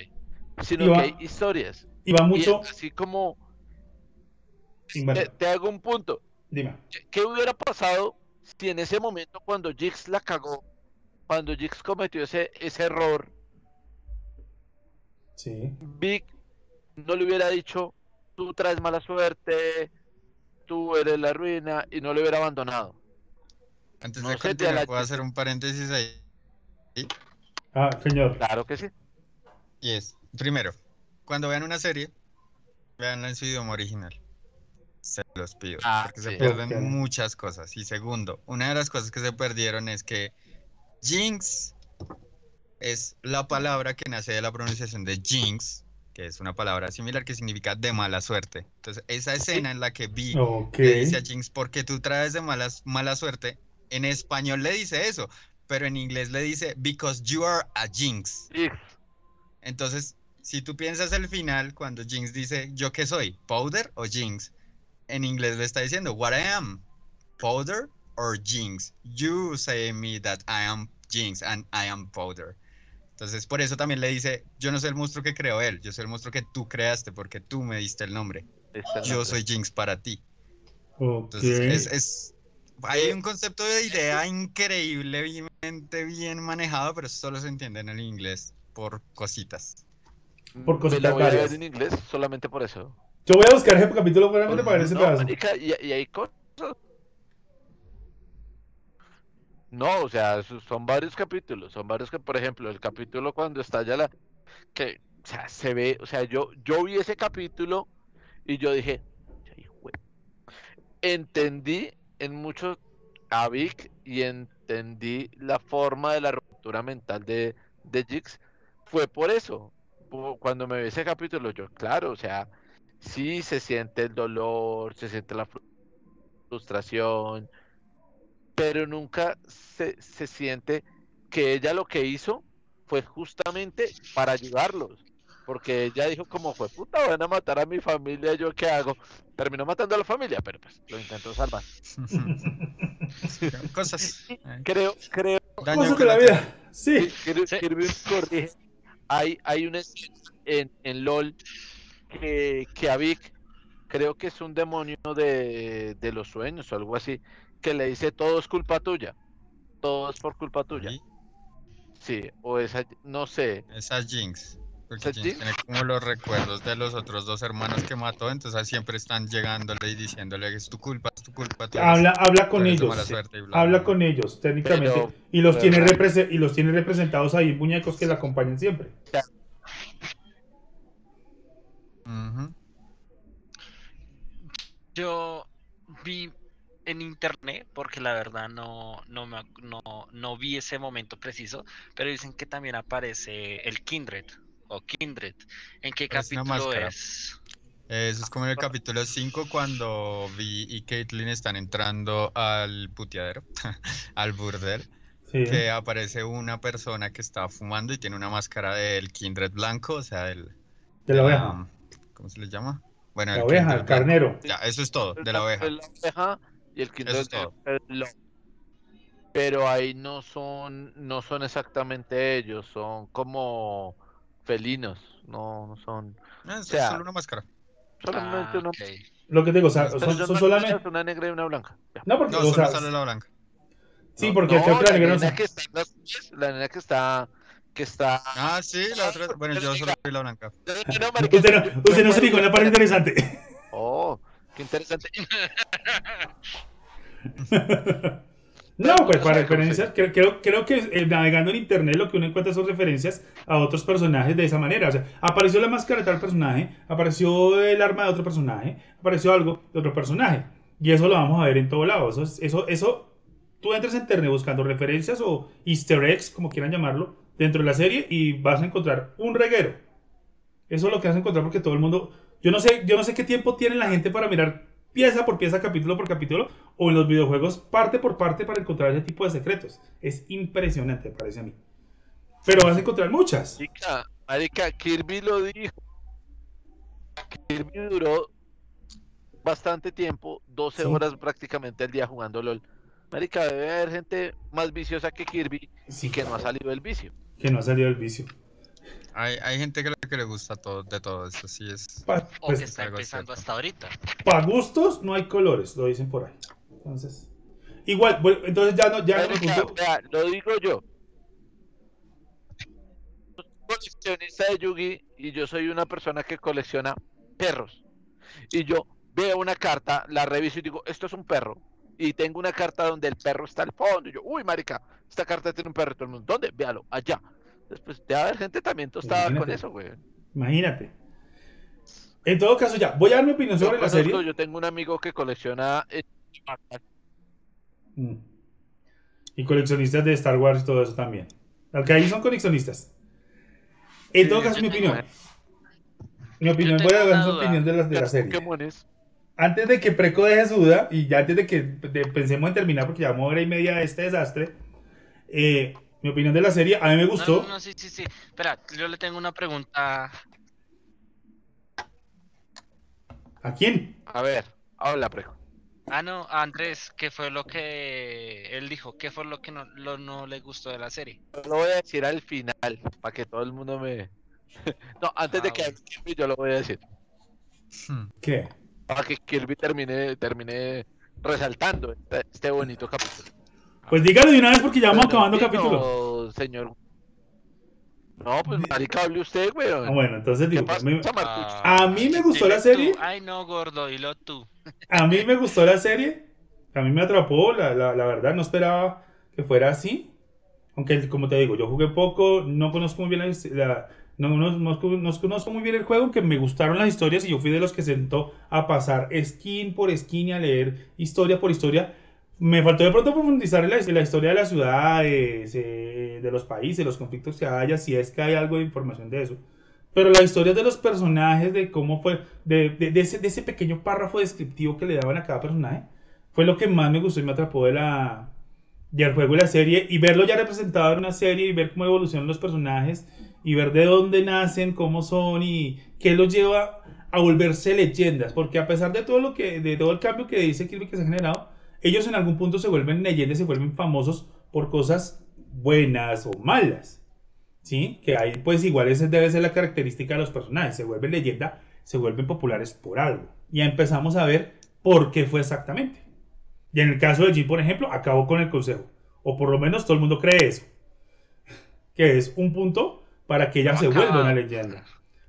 Sino va- que hay historias. Y va Y mucho. así como te, te hago un punto. dime. ¿Qué- ¿Qué hubiera pasado si en ese momento cuando Jix la cagó, cuando Jix cometió ese, ese error, Sí. Vic no le hubiera dicho, tú traes mala suerte, tú eres la ruina, y no le hubiera abandonado? Antes No de continuar, la- puedo hacer un paréntesis ahí. Ah, señor. Claro que sí. Y es, primero, cuando vean una serie, veanla en su idioma original. Se los pido, Ah, porque se pierden muchas cosas. Y segundo, una de las cosas que se perdieron es que Jinx es la palabra que nace de la pronunciación de Jinx, que es una palabra similar que significa de mala suerte. Entonces, esa escena en la que vi Ok. le dice a Jinx, porque tú traes de malas, mala suerte, en español le dice eso, pero en inglés le dice, because you are a Jinx. Entonces, si tú piensas el final, cuando Jinx dice, ¿yo qué soy? ¿Powder o Jinx? En inglés le está diciendo, what I am, powder or Jinx? You say me that I am Jinx and I am powder. Entonces, por eso también le dice, yo no soy el monstruo que creó él, yo soy el monstruo que tú creaste porque tú me diste el nombre. Yo nombre. soy Jinx para ti. Ok. Entonces, es, es- hay un concepto de idea increíblemente bien manejado, pero solo se entiende en el inglés por cositas. Por Me cositas voy a ver en inglés solamente por eso. Yo voy a buscar ese capítulo solamente para ver ese No, pedazo. marica, y, y hay cosas. No, o sea, son varios capítulos, son varios que, por ejemplo, el capítulo cuando estalla la, que, o sea, se ve, o sea, yo, yo vi ese capítulo y yo dije, entendí en mucho a Vic y entendí la forma de la ruptura mental de, de Jix, fue por eso, cuando me vi ese capítulo, yo, claro, o sea, sí se siente el dolor, se siente la fru- frustración, pero nunca se, se siente que ella lo que hizo fue justamente para ayudarlos. Porque ella dijo como fue puta, van a matar a mi familia, ¿yo qué hago? Terminó matando a la familia, pero pues lo intentó salvar. <laughs> Cosas. Creo, creo Daño Cosas de la vida. Sí. Kirby corrige. Hay, hay escena en, en LOL que, que a Vic, creo que es un demonio de, de los sueños o algo así, que le dice todo es culpa tuya. Todo es por culpa tuya. Sí, Sí, o esa, no sé. Esa Jinx. Porque tiene como los recuerdos de los otros dos hermanos que mató, entonces siempre están llegándole y diciéndole es tu culpa, es tu culpa. tú eres- Habla, habla con ellos. mala suerte", y bla, Habla bla, con ellos, técnicamente. Pero- y, los tiene y los tiene representados ahí, muñecos que la acompañan siempre. Yo vi en internet, porque la verdad no, no, me no, no vi ese momento preciso, pero dicen que también aparece el Kindred o Kindred. ¿En qué Es una capítulo es? Eso es como en el capítulo 5 cuando Vi y Caitlyn están entrando al puteadero, <laughs> al burdel, Sí. que aparece una persona que está fumando y tiene una máscara del Kindred blanco, o sea, del... De la oveja. ¿Cómo se le llama? Bueno, La el oveja, Kindred el blanco. carnero. Ya, eso es todo, de la oveja. La oveja y el Kindred es todo. el. Pero ahí no son, no son exactamente ellos, son como felinos, no, no son No, es sea, solo una máscara. solamente Ah, una, ok. Lo que te digo, o sea, Pero son, solamente. una negra y una blanca. ya. No, porque, No, o solo sea, sale la blanca. Sí, porque el no, que la la negra no que está la nena que está que está Ah, sí, la otra. Bueno, yo solo vi la blanca. No, no, marica, Usted no, usted no se fijó en la parte interesante. Oh, qué interesante. <laughs> No, pues para referencias, creo, creo, creo que eh, navegando en internet lo que uno encuentra son referencias a otros personajes de esa manera. O sea, apareció la máscara de tal personaje, apareció el arma de otro personaje, apareció algo de otro personaje. Y eso lo vamos a ver en todo lado. Eso, es- eso, eso, tú entras en internet buscando referencias o easter eggs, como quieran llamarlo, dentro de la serie y vas a encontrar un reguero. Eso es lo que vas a encontrar porque todo el mundo... Yo no sé, yo no sé qué tiempo tiene la gente para mirar pieza por pieza, capítulo por capítulo, o en los videojuegos parte por parte para encontrar ese tipo de secretos. Es impresionante, me parece a mí. Pero vas a encontrar muchas. Marica, marica, Kirby lo dijo. Kirby duró bastante tiempo, 12 Sí. horas prácticamente al día jugando LOL. Marica, debe haber gente más viciosa que Kirby Sí, y que no ha salido del vicio. que no ha salido del vicio. Hay, hay gente que, le- que le gusta todo, de todo eso, sí es. Pa- O pues, que está empezando cierto. hasta ahorita. para gustos no hay colores, lo dicen por ahí. Entonces, igual, bueno, entonces ya no, ya no punto- vea, lo digo yo. Soy coleccionista de Yugi y yo soy una persona que colecciona perros. Y yo veo una carta, la reviso y digo, esto es un perro. Y tengo una carta donde el perro está al fondo. Y yo, uy, marica, esta carta tiene un perro. Y todo el mundo, ¿dónde? Véalo, allá. Después debe haber gente también tostada con eso, güey. Imagínate. En todo caso, ya, voy a dar mi opinión Yo, sobre la serie. yo tengo un amigo que colecciona eh, Mm. Y coleccionistas de Star Wars y todo eso también. Al que ahí son coleccionistas. En Sí, todo caso, mi opinión. Mi opinión, voy a dar una mi opinión de la, de la serie. Pokémones. Antes de que Preco deje su duda y ya antes de que de- pensemos en terminar, porque llevamos hora y media de este desastre, eh, mi opinión de la serie, a mí me gustó. no, no, sí, sí, sí. Espera, yo le tengo una pregunta. ¿A quién? A ver, habla, preco. Ah, no, a Andrés, ¿qué fue lo que él dijo? ¿Qué fue lo que no, lo- no le gustó de la serie? Lo voy a decir al final, para que todo el mundo me... <laughs> no, antes de Ah, que bueno. yo lo voy a decir. Hmm. ¿Qué? Para que Kirby termine, termine resaltando este, este bonito capítulo. Pues dígalo de una vez porque ya vamos Bueno, acabando sí, capítulo. no, señor. No, pues marica, hable usted, weón. Ah, bueno, entonces ¿Qué digo, pasa, me- Marcucho? A mí me gustó la Dile tú. serie. Ay, no, gordo, dilo tú. a mí me gustó la serie. A mí me atrapó, la, la, la verdad, no esperaba que fuera así. Aunque, como te digo, yo jugué poco, no conozco muy bien la, la- no, no, no- no conozco muy bien el juego, aunque me gustaron las historias y yo fui de los que sentó a pasar skin por skin y a leer historia por historia. Me faltó de pronto profundizar en la, historia de las ciudades, eh, de los países, los conflictos que haya, si es que hay algo de información de eso. Pero la historia de los personajes, de cómo fue, de ese pequeño párrafo descriptivo que le daban a cada personaje, fue lo que más me gustó y me atrapó de la, del juego y la serie. Y verlo ya representado en una serie y ver cómo evolucionan los personajes y ver de dónde nacen, cómo son y qué los lleva a volverse leyendas. Porque a pesar de todo, lo que, de todo el cambio que dice Kirby que se ha generado, ellos en algún punto se vuelven leyendas se vuelven famosos por cosas buenas o malas. ¿Sí? Que ahí pues igual esa debe ser la característica de los personajes. Se vuelven leyenda, se vuelven populares por algo. Y ya empezamos a ver por qué fue exactamente. Y en el caso de Jim, por ejemplo, acabó con el consejo. O por lo menos todo el mundo cree eso. Que es un punto para que ella se vuelva una leyenda.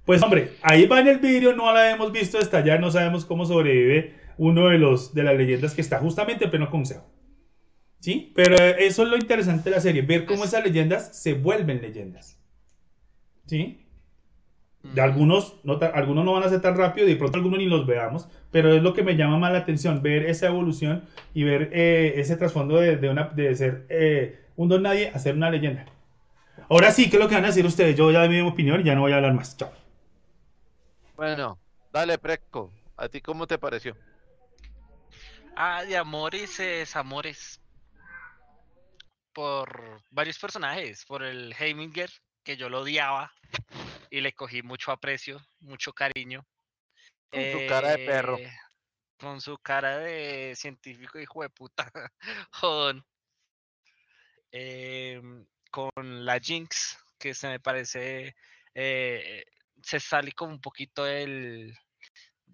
Pues hombre, ahí va en el vídeo, no la hemos visto estallar, no sabemos cómo sobrevive uno de los de las leyendas que está justamente en pleno consejo. ¿Sí? Pero eso es lo interesante de la serie, ver cómo esas leyendas se vuelven leyendas. ¿Sí? De algunos no, algunos no van a ser tan rápido y de pronto algunos ni los veamos, pero es lo que me llama más la atención, ver esa evolución y ver eh, ese trasfondo de, de una, de ser eh, un don nadie a ser una leyenda. Ahora sí, ¿qué es lo que van a decir ustedes? Yo ya di mi opinión y ya no voy a hablar más. Chao. Bueno, dale, Preco. ¿A ti cómo te pareció? Ah, de amores y desamores. Por varios personajes. Por el Heiminger, que yo lo odiaba. Y le cogí mucho aprecio, mucho cariño. Con su cara de perro. Eh, Con su cara de científico hijo de puta. <laughs> Jodón. Em, con la Jinx, que se me parece. eh, se sale como un poquito del,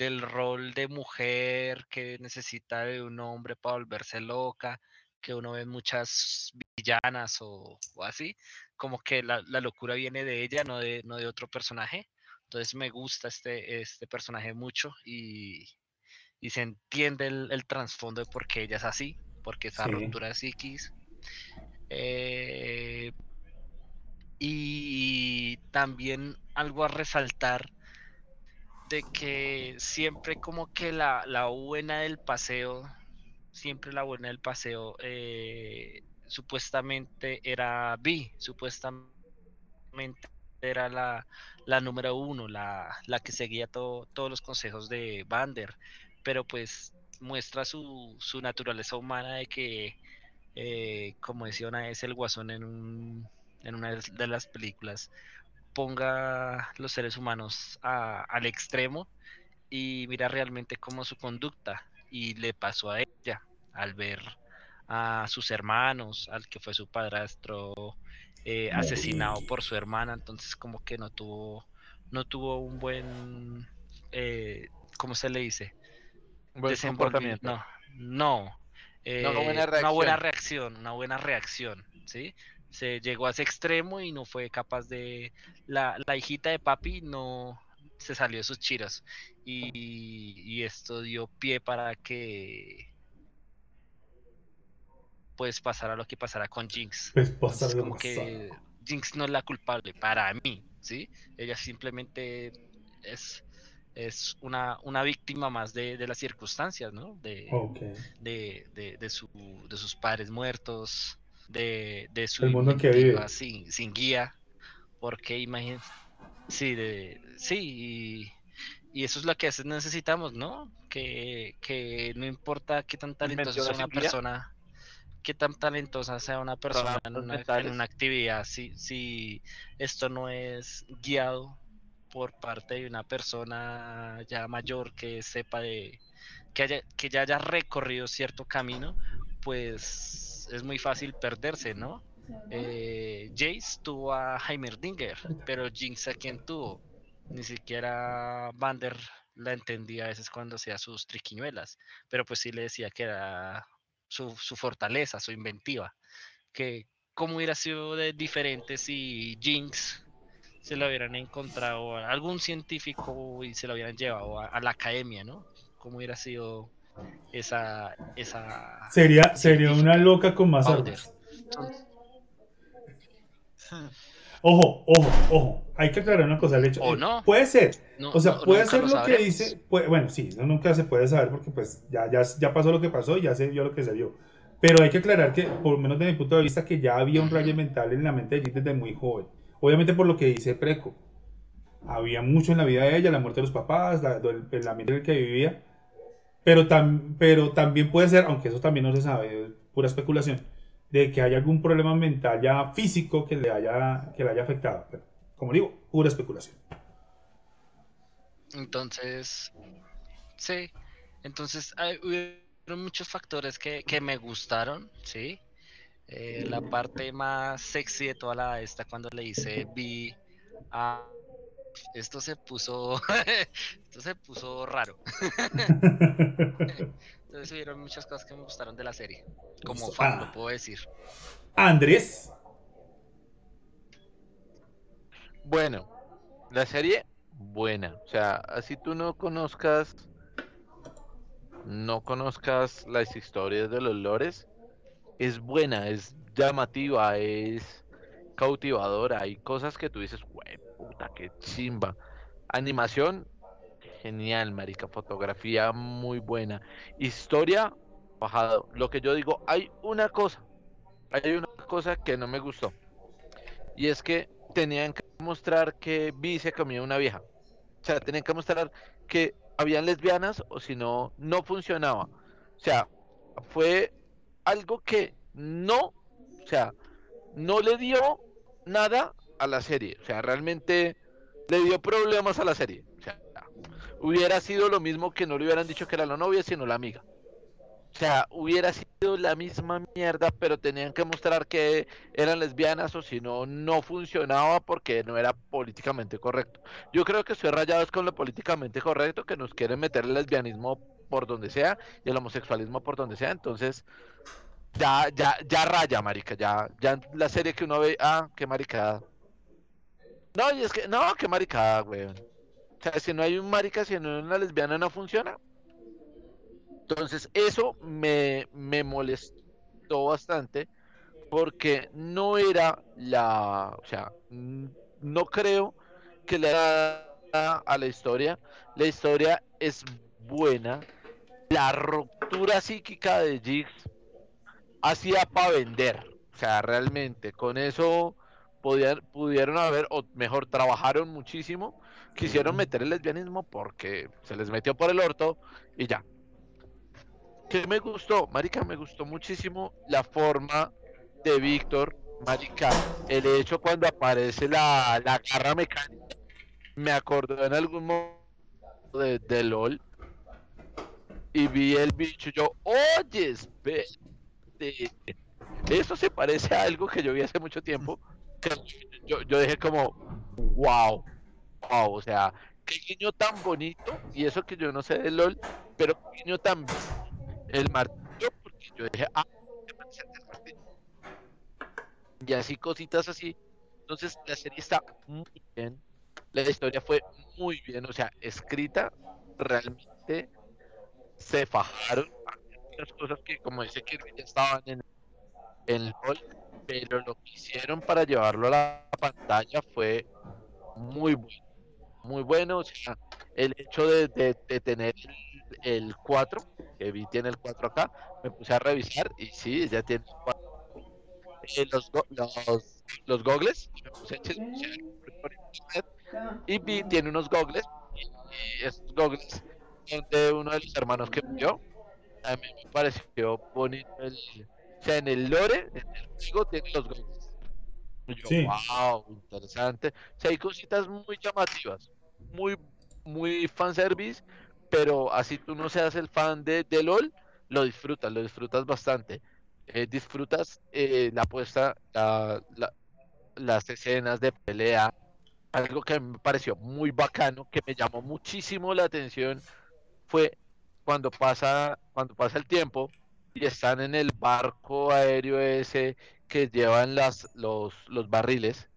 del rol de mujer que necesita de un hombre para volverse loca. que uno ve muchas villanas o, o así, como que la, la locura viene de ella, no de, no de otro personaje. Entonces me gusta este, este personaje mucho y, y se entiende el, el trasfondo de por qué ella es así, porque esa Sí. ruptura de psiquis. Eh, y también algo a resaltar de que siempre como que la, la buena del paseo, siempre la buena del paseo, eh, supuestamente era Vi, supuestamente era la, la número uno, la, la que seguía todo- todos los consejos de Vander, pero pues muestra su, su naturaleza humana de que, eh, como decía una vez el Guasón en, un, en una de las películas, ponga los seres humanos a- al extremo y mira realmente cómo su conducta y le pasó a ella al ver a sus hermanos, al que fue su padrastro eh, asesinado por su hermana, entonces como que no tuvo no tuvo un buen eh, ¿cómo se le dice? Buen Desenvolvi- comportamiento. No, no. eh, una buena una buena reacción. reacción, una buena reacción, ¿sí? Se llegó a ese extremo y no fue capaz de. La, la hijita de papi no se salió de sus chiros. Y, y esto dio pie para que. Pues pasara lo que pasara con Jinx. Pues pasa Entonces, lo como que. Jinx no es la culpable para mí, ¿sí? Ella simplemente es, es una, una víctima más de, de las circunstancias, ¿no? De, de, de su, de sus padres muertos, de, de su El mundo en que inventiva vive. sin, sin guía, porque imagínense, sí, de, sí, y, y eso es lo que a veces necesitamos, ¿no? Que, que no importa qué tan talentosa sea una persona, qué tan talentosa sea una persona en una, en una actividad, si, si esto no es guiado por parte de una persona ya mayor que sepa de, que, haya, que ya haya recorrido cierto camino, pues es muy fácil perderse, ¿no? Eh, Jace tuvo a Heimerdinger, pero Jinx a quién tuvo. Ni siquiera Vander la entendía a veces cuando hacía sus triquiñuelas, pero pues sí le decía que era su, su fortaleza, su inventiva. Que cómo hubiera sido de diferente si Jinx se lo hubieran encontrado a algún científico y se lo hubieran llevado a, a la academia, ¿no? ¿Cómo hubiera sido esa... esa Sería, sería una loca con más Powder. armas. Ojo, ojo, ojo. Hay que aclarar una cosa. El hecho, O eh, no. Puede ser. No- O sea, no- puede ser lo lo, que dice. puede- bueno, sí, nunca se puede saber porque pues ya, ya, ya pasó lo que pasó y ya se vio lo que se vio. Pero hay que aclarar que, por lo menos desde mi punto de vista, que ya había un rayo mental en la mente de Jin desde muy joven. Obviamente por lo que dice Preco. Había mucho en la vida de ella, la muerte de los papás, la, el, el ambiente en el que vivía. Pero, tam- pero también puede ser, aunque eso también no se sabe, pura especulación, de que haya algún problema mental ya físico que le haya, que le haya afectado. Pero, como digo, pura especulación. Entonces, sí. Entonces, hay, hubieron muchos factores que, que me gustaron, ¿sí? Eh, la parte más sexy de toda la esta cuando le hice vi a esto se puso <laughs> esto se puso raro. <laughs> Entonces hubieron muchas cosas que me gustaron de la serie. Como Listo. fan, Ah. lo puedo decir. Andrés. Bueno, la serie, buena. O sea, así tú no conozcas, no conozcas las historias de los lores, es buena, es llamativa, es cautivadora. Hay cosas que tú dices, güey, puta, qué chimba. Animación, genial, marica. Fotografía, muy buena. Historia, bajado. Lo que yo digo, hay una cosa, hay una cosa que no me gustó. Y es que tenían que mostrar que Vi se comía una vieja. O sea, tenían que mostrar que habían lesbianas o si no, no funcionaba. O sea, fue algo que no, o sea, no le dio nada a la serie. O sea, realmente le dio problemas a la serie. O sea, hubiera sido lo mismo que no le hubieran dicho que era la novia, sino la amiga. O sea, hubiera sido la misma mierda, pero tenían que mostrar que eran lesbianas o si no, no funcionaba porque no era políticamente correcto. Yo creo que estoy rayado con lo políticamente correcto, que nos quieren meter el lesbianismo por donde sea y el homosexualismo por donde sea. Entonces, ya, ya, ya raya, marica, ya, ya la serie que uno ve, ah, qué maricada. No, y es que, no, qué maricada, weón. O sea, si no hay un marica, si no hay una lesbiana, no funciona. Entonces, eso me, me molestó bastante porque no era la, o sea, no creo que le da a la historia. La historia es buena. La ruptura psíquica de Jigs hacía para vender. O sea, realmente, con eso podían, pudieron haber, o mejor, trabajaron muchísimo. Quisieron meter el lesbianismo porque se les metió por el orto y ya. ¿Qué me gustó? Marica, me gustó muchísimo la forma de Víctor. Marica, el hecho cuando aparece la, la garra mecánica, me acordó en algún momento de, de LOL y vi el bicho yo, oye, espérate, eso se parece a algo que yo vi hace mucho tiempo, yo, yo dije como, wow, wow, o sea, qué guiño tan bonito, y eso que yo no sé de LOL, pero qué guiño tan el martillo, porque yo dije, ah, y así cositas así, entonces la serie está muy bien, la historia fue muy bien, o sea, escrita realmente se fajaron. Muchas cosas que, como dice Kirby, ya estaban en en el rol, pero lo que hicieron para llevarlo a la pantalla fue muy bueno. Muy bueno, o sea, el hecho de, de- de tener el, el 4, que vi tiene el 4 acá, me puse a revisar y sí, ya tiene el 4. Eh, los, los, los gogles, me puse a por internet y vi, tiene unos gogles y, y esos gogles son de uno de los hermanos que murió. A mí me pareció bonito el, o sea, en el lore, en el juego tiene los yo, Sí. wow, interesante. O sea, hay cositas muy llamativas, muy, muy fanservice, pero así tú no seas el fan de, de LOL, lo disfrutas, lo disfrutas bastante. Eh, disfrutas eh, la puesta, la- la- las escenas de pelea, algo que me pareció muy bacano, que me llamó muchísimo la atención, fue cuando pasa, cuando pasa el tiempo y están en el barco aéreo ese que llevan las, los, los barriles,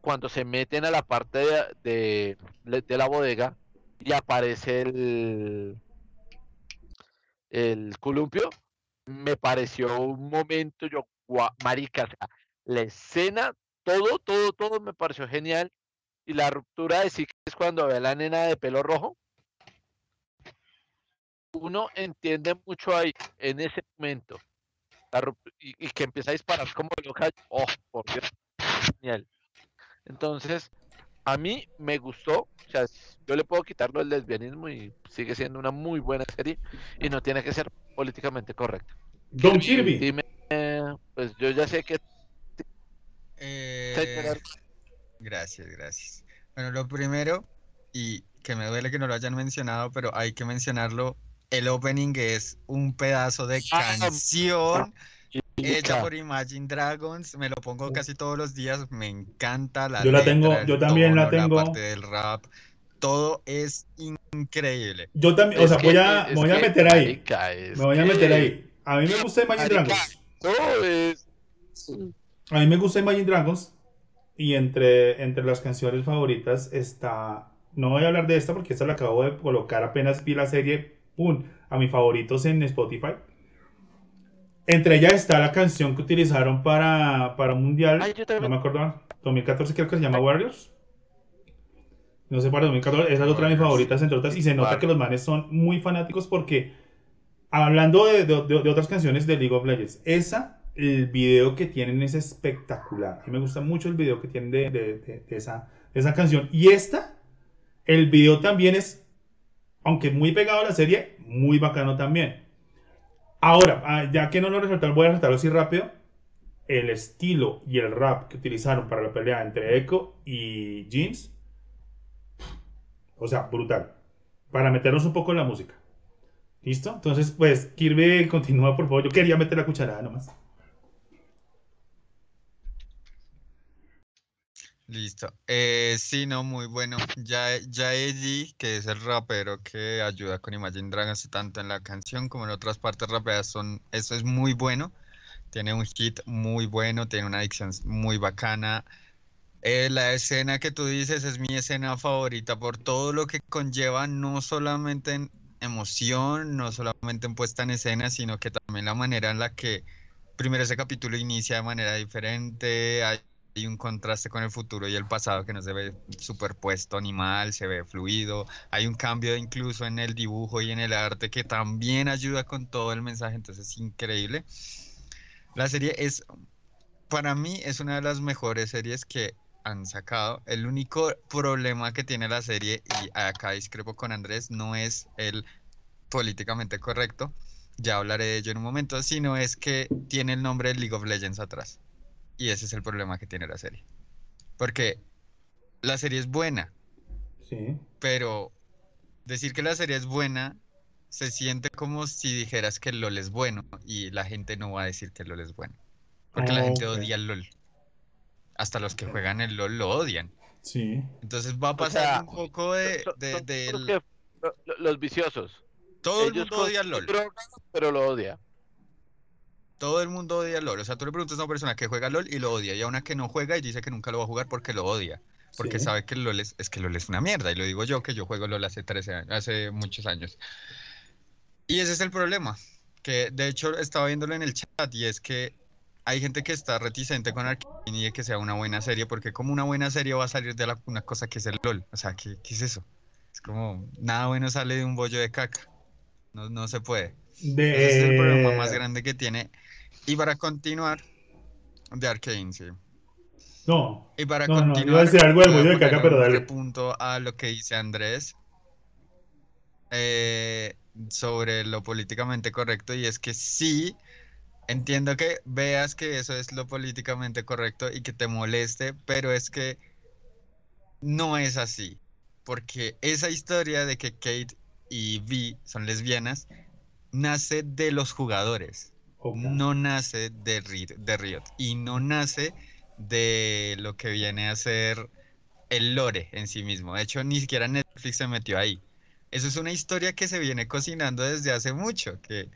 cuando se meten a la parte de, de, de la bodega y aparece el, el columpio, me pareció un momento, yo, marica, la escena, todo, todo, todo me pareció genial. Y la ruptura de sí es cuando ve a la nena de pelo rojo. Uno entiende mucho ahí, en ese momento. la y, y que empieza a disparar como loca. Oh, por Dios. Genial. Entonces, a mí me gustó. O sea, s- yo le puedo quitarlo el lesbianismo y sigue siendo una muy buena serie. Y no tiene que ser políticamente correcta. Don Kirby. Dime, eh, pues yo ya sé que Eh, Gracias, gracias. Bueno, lo primero, y que me duele que no lo hayan mencionado, pero hay que mencionarlo, el opening es un pedazo de Ah, canción hecha por Imagine Dragons, me lo pongo casi todos los días, me encanta la Yo la tengo, yo también la tengo. parte del rap, todo es increíble. Yo también, o sea, que- voy a, me voy a meter ahí. Me voy a meter ahí. A mí me gusta Imagine. Dragons. A mí me gusta Imagine Dragons. Y entre, entre las canciones favoritas está. No voy a hablar de esta porque esta la acabo de colocar apenas vi la serie. ¡Pum! A mis favoritos en Spotify. Entre ellas está la canción que utilizaron para, para un mundial. Ay, No me acuerdo. 2014 creo que se llama Warriors. No sé, para 2014. Esa es otra de mis favoritas, entre otras. Y se nota que los manes son muy fanáticos porque, hablando de, de- otras canciones de League of Legends, esa, el video que tienen es espectacular. A mí me gusta mucho el video que tienen de, de- esa, de esa canción. Y esta, el video también es, aunque muy pegado a la serie, muy bacano también. Ahora, ah, ya que no lo resaltaron, voy a resaltarlo así rápido el estilo y el rap que utilizaron para la pelea entre Echo y Jeans, o sea, brutal. Para meternos un poco en la música. ¿Listo? Entonces, pues, Kirby <laughs> continúa, por favor. Yo quería meter la cucharada nomás. Listo. Eh, sí, no, muy bueno. Ya, ya Eddie, que es el rapero que ayuda con Imagine Dragons tanto en la canción como en otras partes rapeadas, son, eso es muy bueno. Tiene un hit muy bueno, tiene una adicción muy bacana. Eh, la escena que tú dices es mi escena favorita por todo lo que conlleva, no solamente en emoción, no solamente en puesta en escena, sino que también la manera en la que primero ese capítulo inicia de manera diferente, hay, hay un contraste con el futuro y el pasado que no se ve superpuesto ni mal, se ve fluido, hay un cambio incluso en el dibujo y en el arte que también ayuda con todo el mensaje, entonces es increíble. La serie es, para mí, es una de las mejores series que han sacado. El único problema que tiene la serie, y acá discrepo con Andrés, no es el políticamente correcto, ya hablaré de ello en un momento, sino es que tiene el nombre de League of Legends atrás. Y ese es el problema que tiene la serie. Porque la serie es buena, Sí. pero decir que la serie es buena se siente como si dijeras que el LOL es bueno y la gente no va a decir que el LOL es bueno. Porque la gente odia el LOL. Hasta los que juegan el LOL lo odian. Sí. Entonces va a O pasar sea, un poco de, Son- de- son del- creo que lo- lo- los viciosos. Todo el mundo odia el LOL. pero lo odia. Todo el mundo odia LOL. O sea, tú le preguntas a una persona que juega LOL y lo odia. Y a una que no juega y dice que nunca lo va a jugar porque lo odia. Porque sí. sabe que LOL es, es que LOL es una mierda. Y lo digo yo, que yo juego LOL hace 13 años, hace muchos años. Y ese es el problema. Que de hecho estaba viéndolo en el chat y es que hay gente que está reticente con Arkane y de que sea una buena serie. Porque como una buena serie va a salir de la- una cosa que es el LOL. O sea, ¿qué, qué es eso? Es como, nada bueno sale de un bollo de caca. No, no se puede. De, Ese es el problema más grande que tiene. Y para continuar, de Arkane, sí. No. Y para No, no, iba a continuar, decir algo del de caca, pero dale. repunto a lo que dice Andrés eh, sobre lo políticamente correcto. Y es que sí, entiendo que veas que eso es lo políticamente correcto y que te moleste, pero es que no es así. Porque esa historia de que Kate y Vi son lesbianas nace de los jugadores no nace de, de Riot y no nace de lo que viene a ser el lore en sí mismo. De hecho, ni siquiera Netflix se metió ahí. Eso es una historia que se viene cocinando desde hace mucho, que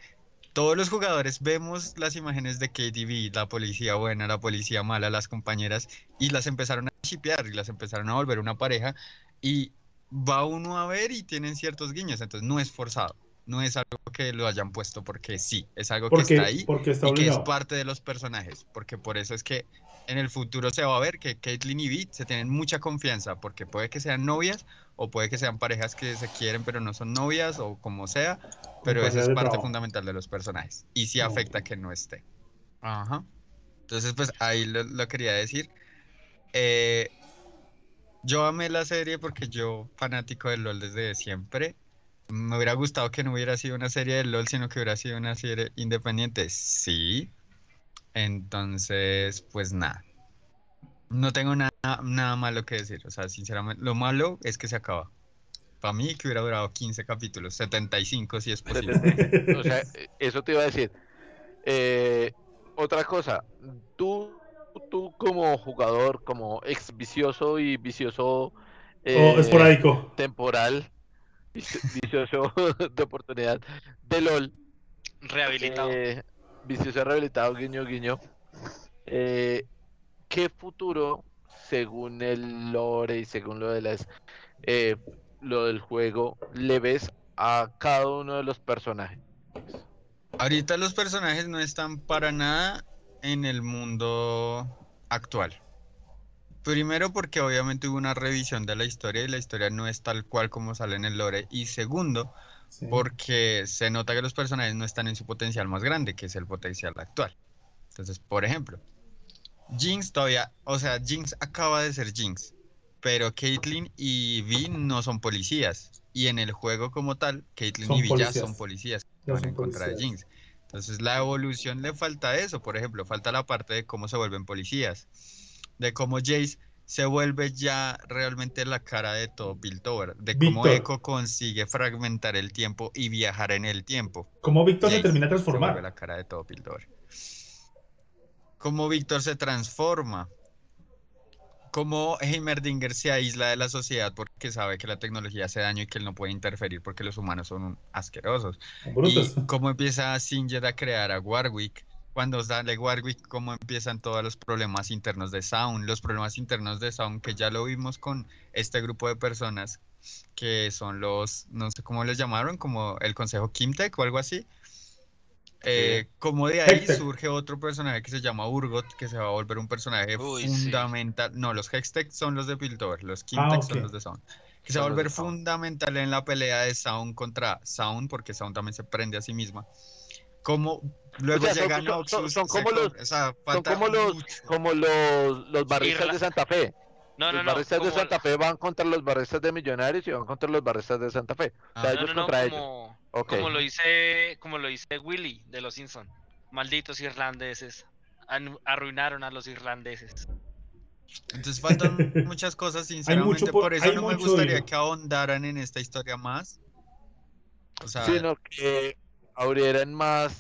todos los jugadores vemos las imágenes de KDB, la policía buena, la policía mala, las compañeras, y las empezaron a shipear y las empezaron a volver una pareja, y va uno a ver y tienen ciertos guiños, entonces no es forzado. No es algo que lo hayan puesto porque sí, es algo que está ahí porque está y que es parte de los personajes, porque por eso es que en el futuro se va a ver que Caitlyn y Vi se tienen mucha confianza, porque puede que sean novias o puede que sean parejas que se quieren pero no son novias o como sea, pero eso parejas es de parte trabajo. fundamental de los personajes y sí afecta que no esté. Ajá. Entonces pues ahí lo, lo quería decir. Eh, yo amé la serie porque yo fanático del LOL desde siempre. Me hubiera gustado que no hubiera sido una serie de LOL, sino que hubiera sido una serie independiente. Sí. Entonces, pues nada. No tengo nada, nada malo que decir. O sea, sinceramente, lo malo es que se acaba. Para mí que hubiera durado 15 capítulos, 75 si es posible. <laughs> O sea, eso te iba a decir. Eh, otra cosa, tú, tú como jugador, como ex vicioso y vicioso O eh, esporádico. temporal, <laughs> vicioso <laughs> de oportunidad de LOL, Rehabilitado. eh, vicioso rehabilitado, guiño, guiño. eh, ¿qué futuro, según el lore y según lo de las eh, lo del juego, le ves a cada uno de los personajes? Ahorita los personajes no están para nada en el mundo actual. Primero porque obviamente hubo una revisión de la historia y la historia no es tal cual como sale en el lore. Y segundo, Sí. porque se nota que los personajes no están en su potencial más grande, que es el potencial actual. Entonces, por ejemplo, Jinx todavía, o sea, Jinx acaba de ser Jinx, pero Caitlyn y Vi no son policías. Y en el juego como tal, Caitlyn Son y Vi ya son policías Ya van son en contra de. Jinx. Entonces, la evolución le falta eso, por ejemplo, falta la parte de cómo se vuelven policías, de cómo Jace se vuelve ya realmente la cara de todo Piltover, de cómo Víctor. Echo consigue fragmentar el tiempo y viajar en el tiempo. ¿Cómo Víctor se termina de Se vuelve transformar? la cara de todo Piltover. Cómo Víctor se transforma. Cómo Heimerdinger se aísla de la sociedad porque sabe que la tecnología hace daño y que él no puede interferir porque los humanos son asquerosos. Brutos. Y cómo empieza Singer a crear a Warwick cuando sale Warwick, cómo empiezan todos los problemas internos de Sound, los problemas internos de Sound, que ya lo vimos con este grupo de personas que son los, no sé cómo les llamaron, como el Consejo Kimtech o algo así. Eh, como de ahí Hextech. surge otro personaje que se llama Urgot, que se va a volver un personaje Uy, sí. fundamental. No, los Hextech son los de Piltover, los Kimtech son ok. los de Sound. Que se va a Son volver fundamental en la pelea de Sound contra Sound, porque Sound también se prende a sí misma. Como luego sea, son- son- son como los- o sea, Son como los, como los, los barristas Irla- de Santa Fe. No, los no. barristas de Santa Fe van contra los barristas de Millonarios y van contra los barristas de Santa Fe. O sea, Ah. Ellos no, no, contra ellos. como, lo dice, como lo dice Willy de los Simpson. Malditos irlandeses. An- arruinaron a los irlandeses. Entonces faltan <laughs> muchas cosas, sinceramente, mucho por- por eso no me gustaría que ahondaran en esta historia más. O sea, Sino que abrieran más.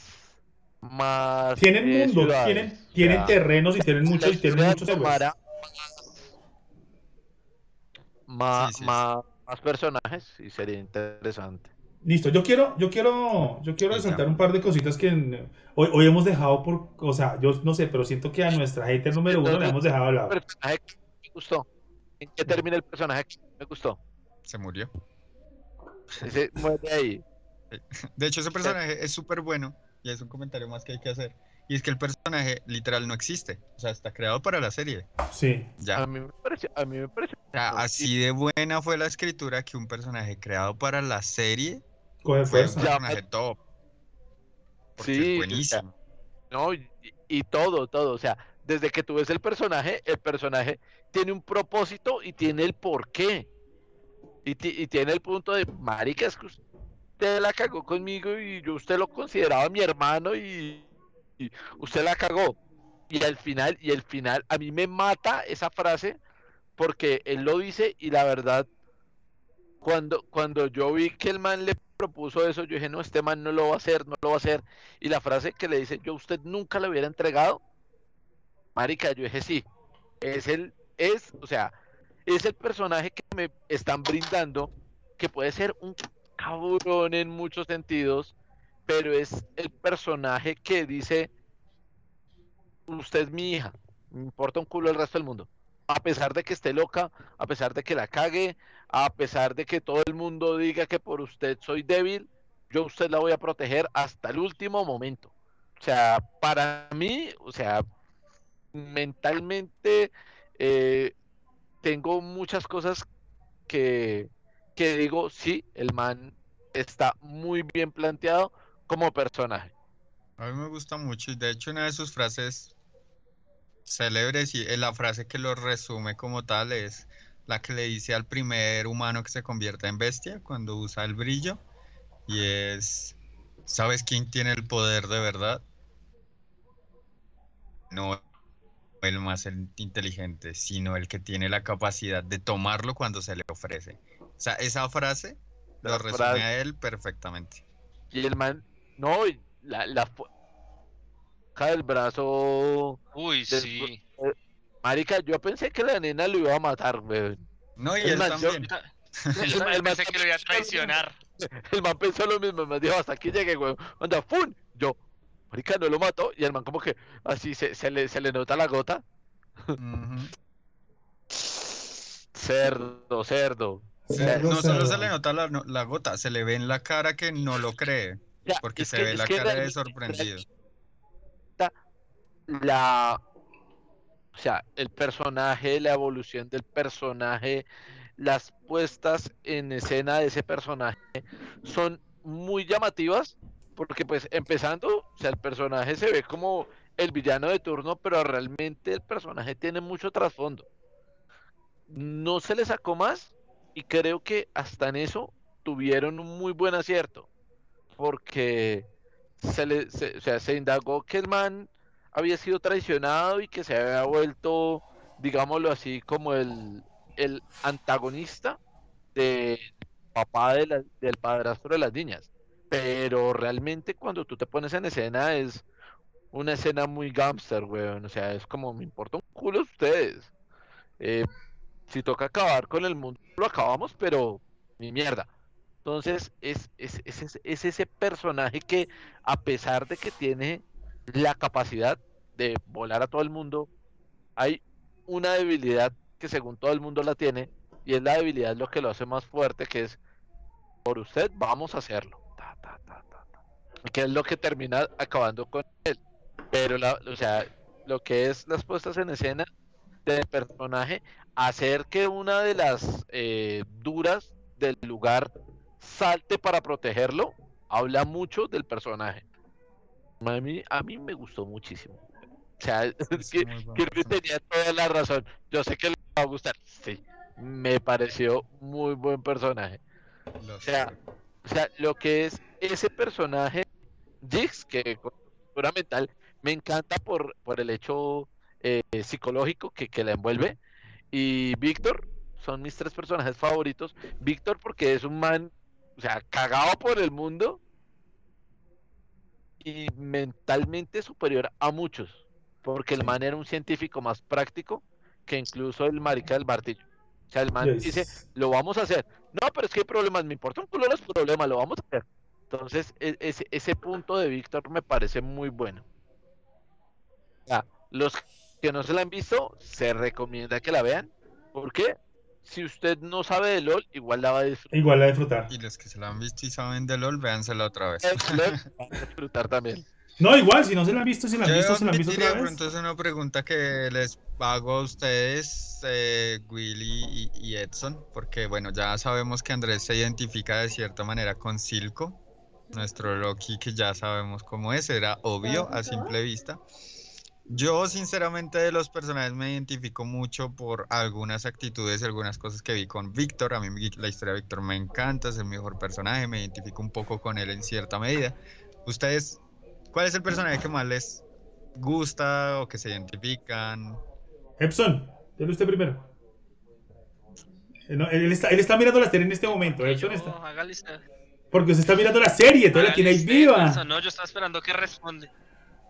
Más Tienen eh, mundos, ciudades. tienen, tienen terrenos y tienen muchos y tienen muchos tomara más, Sí, sí, sí. más, más personajes y sería interesante. Listo, yo quiero, yo quiero, yo quiero resaltar un par de cositas que en- hoy, hoy hemos dejado por, o sea, yo no sé, pero siento que a nuestra hater número uno le hemos dejado de lado. personaje que me gustó. ¿En qué termina el personaje que me gustó? se murió. Ese muere ahí. <laughs> De hecho, ese personaje es súper bueno y es un comentario más que hay que hacer. Y es que el personaje literal no existe. O sea, está creado para la serie. Sí, Ya. A mí me pareció, a mí me pareció. O sea, así de buena fue la escritura que un personaje creado para la serie fue un. Ya, personaje top. Porque Sí, es o buenísimo. No, y, y todo, todo. O sea, desde que tú ves el personaje, el personaje tiene un propósito y tiene el porqué. Y, y tiene el punto de, marica, es que usted la cagó conmigo y yo usted lo consideraba mi hermano y, usted la cagó. Y al final, y al final, a mí me mata esa frase porque él lo dice y la verdad, cuando, cuando yo vi que el man le propuso eso, yo dije, no, este man no lo va a hacer, no lo va a hacer. Y la frase que le dice, yo usted nunca le hubiera entregado, marica, yo dije, sí, es el, es, o sea, es el personaje que me están brindando, que puede ser un cabrón en muchos sentidos, pero es el personaje que dice, usted es mi hija, me importa un culo el resto del mundo. A pesar de que esté loca, a pesar de que la cague, a pesar de que todo el mundo diga que por usted soy débil, yo a usted la voy a proteger hasta el último momento. O sea, para mí, o sea, mentalmente eh, tengo muchas cosas que, que digo, sí, el man está muy bien planteado como personaje. A mí me gusta mucho y de hecho una de sus frases célebres y eh, la frase que lo resume como tal es la que le dice al primer humano que se convierta en bestia cuando usa el brillo y es, ¿sabes quién tiene el poder de verdad? No el más el- inteligente, sino el que tiene la capacidad de tomarlo cuando se le ofrece. O sea, esa frase lo La resume frase- a él perfectamente. Y el man, no, la, la el brazo, Uy, Del- sí. marica, yo pensé que la nena lo iba a matar, weón. No, y él más, yo- también. Yo <laughs> El man- pensé que lo iba a traicionar. <laughs> El man pensó lo mismo, el man dijo, hasta aquí llegué, weón. Anda, ¡fun! Yo, marica, no lo mató. Y el man como que así se, se le, se le nota la gota. <laughs> Cerdo, Cerdo, no solo se le nota la, no- la gota, se le ve en la cara que no lo cree, porque se que- ve la cara de sorprendido. la o sea, el personaje, la evolución del personaje, las puestas en escena de ese personaje son muy llamativas porque pues empezando, o sea, el personaje se ve como el villano de turno, pero realmente el personaje tiene mucho trasfondo. No se le sacó más y creo que hasta en eso tuvieron un muy buen acierto porque se le se- o sea, se indagó que el man había sido traicionado y que se había vuelto, digámoslo así, como el, el antagonista del papá de la- del padrastro de las niñas. Pero realmente cuando tú te pones en escena es una escena muy gángster, weón. O sea, es como, me importa un culo ustedes. Eh, si toca acabar con el mundo, lo acabamos, pero ni mierda. Entonces, es, es, es, es- es ese personaje que, a pesar de que tiene la capacidad de volar a todo el mundo, hay una debilidad que según todo el mundo la tiene, y es la debilidad lo que lo hace más fuerte, que es, por usted vamos a hacerlo. Ta. Que es lo que termina acabando con él. Pero, la, o sea, lo que es las puestas en escena del personaje, hacer que una de las eh, duras del lugar salte para protegerlo, habla mucho del personaje. A mí, a mí me gustó muchísimo. O sea, Es que- Kirby tenía toda la razón. Yo sé que le va a gustar. Sí, me pareció muy buen personaje. O sea, o sea, lo que es ese personaje, Jix, que con mental, me encanta por, por el hecho eh, psicológico que, que la envuelve. Y Víctor son mis tres personajes favoritos. Víctor porque es un man, o sea, cagado por el mundo y mentalmente superior a muchos. Porque el man era un científico más práctico que incluso el marica del martillo. O sea, el man Yes. dice, lo vamos a hacer. No, pero es que hay problemas, me importa un culo los problemas, lo vamos a hacer. Entonces, e- ese, ese punto de Víctor me parece muy bueno. Los que no se la han visto, se recomienda que la vean. porque Si usted no sabe de LOL, igual la va a disfrutar. Igual la disfrutar. Y los que se la han visto y saben de LOL, véansela otra vez. LOL va a <laughs> disfrutar también. No, igual, si no se la han visto, si la han Yo visto, se la han visto otra de vez. pronto es una pregunta que les hago a ustedes, eh, Willy y, y Edson, porque bueno, ya sabemos que Andrés se identifica de cierta manera con Silco, nuestro Loki que ya sabemos cómo es, era obvio a simple vista. Yo sinceramente de los personajes me identifico mucho por algunas actitudes y algunas cosas que vi con Víctor. A mí la historia de Víctor me encanta, es el mejor personaje, me identifico un poco con él en cierta medida. ¿Ustedes cuál es el personaje que más les gusta o que se identifican? Epson, dele usted primero. Eh, no, él, está, él está mirando la serie en este momento. Epson Yo, está. Porque usted está mirando la serie, entonces la tiene ahí viva. No, yo estaba esperando que responde.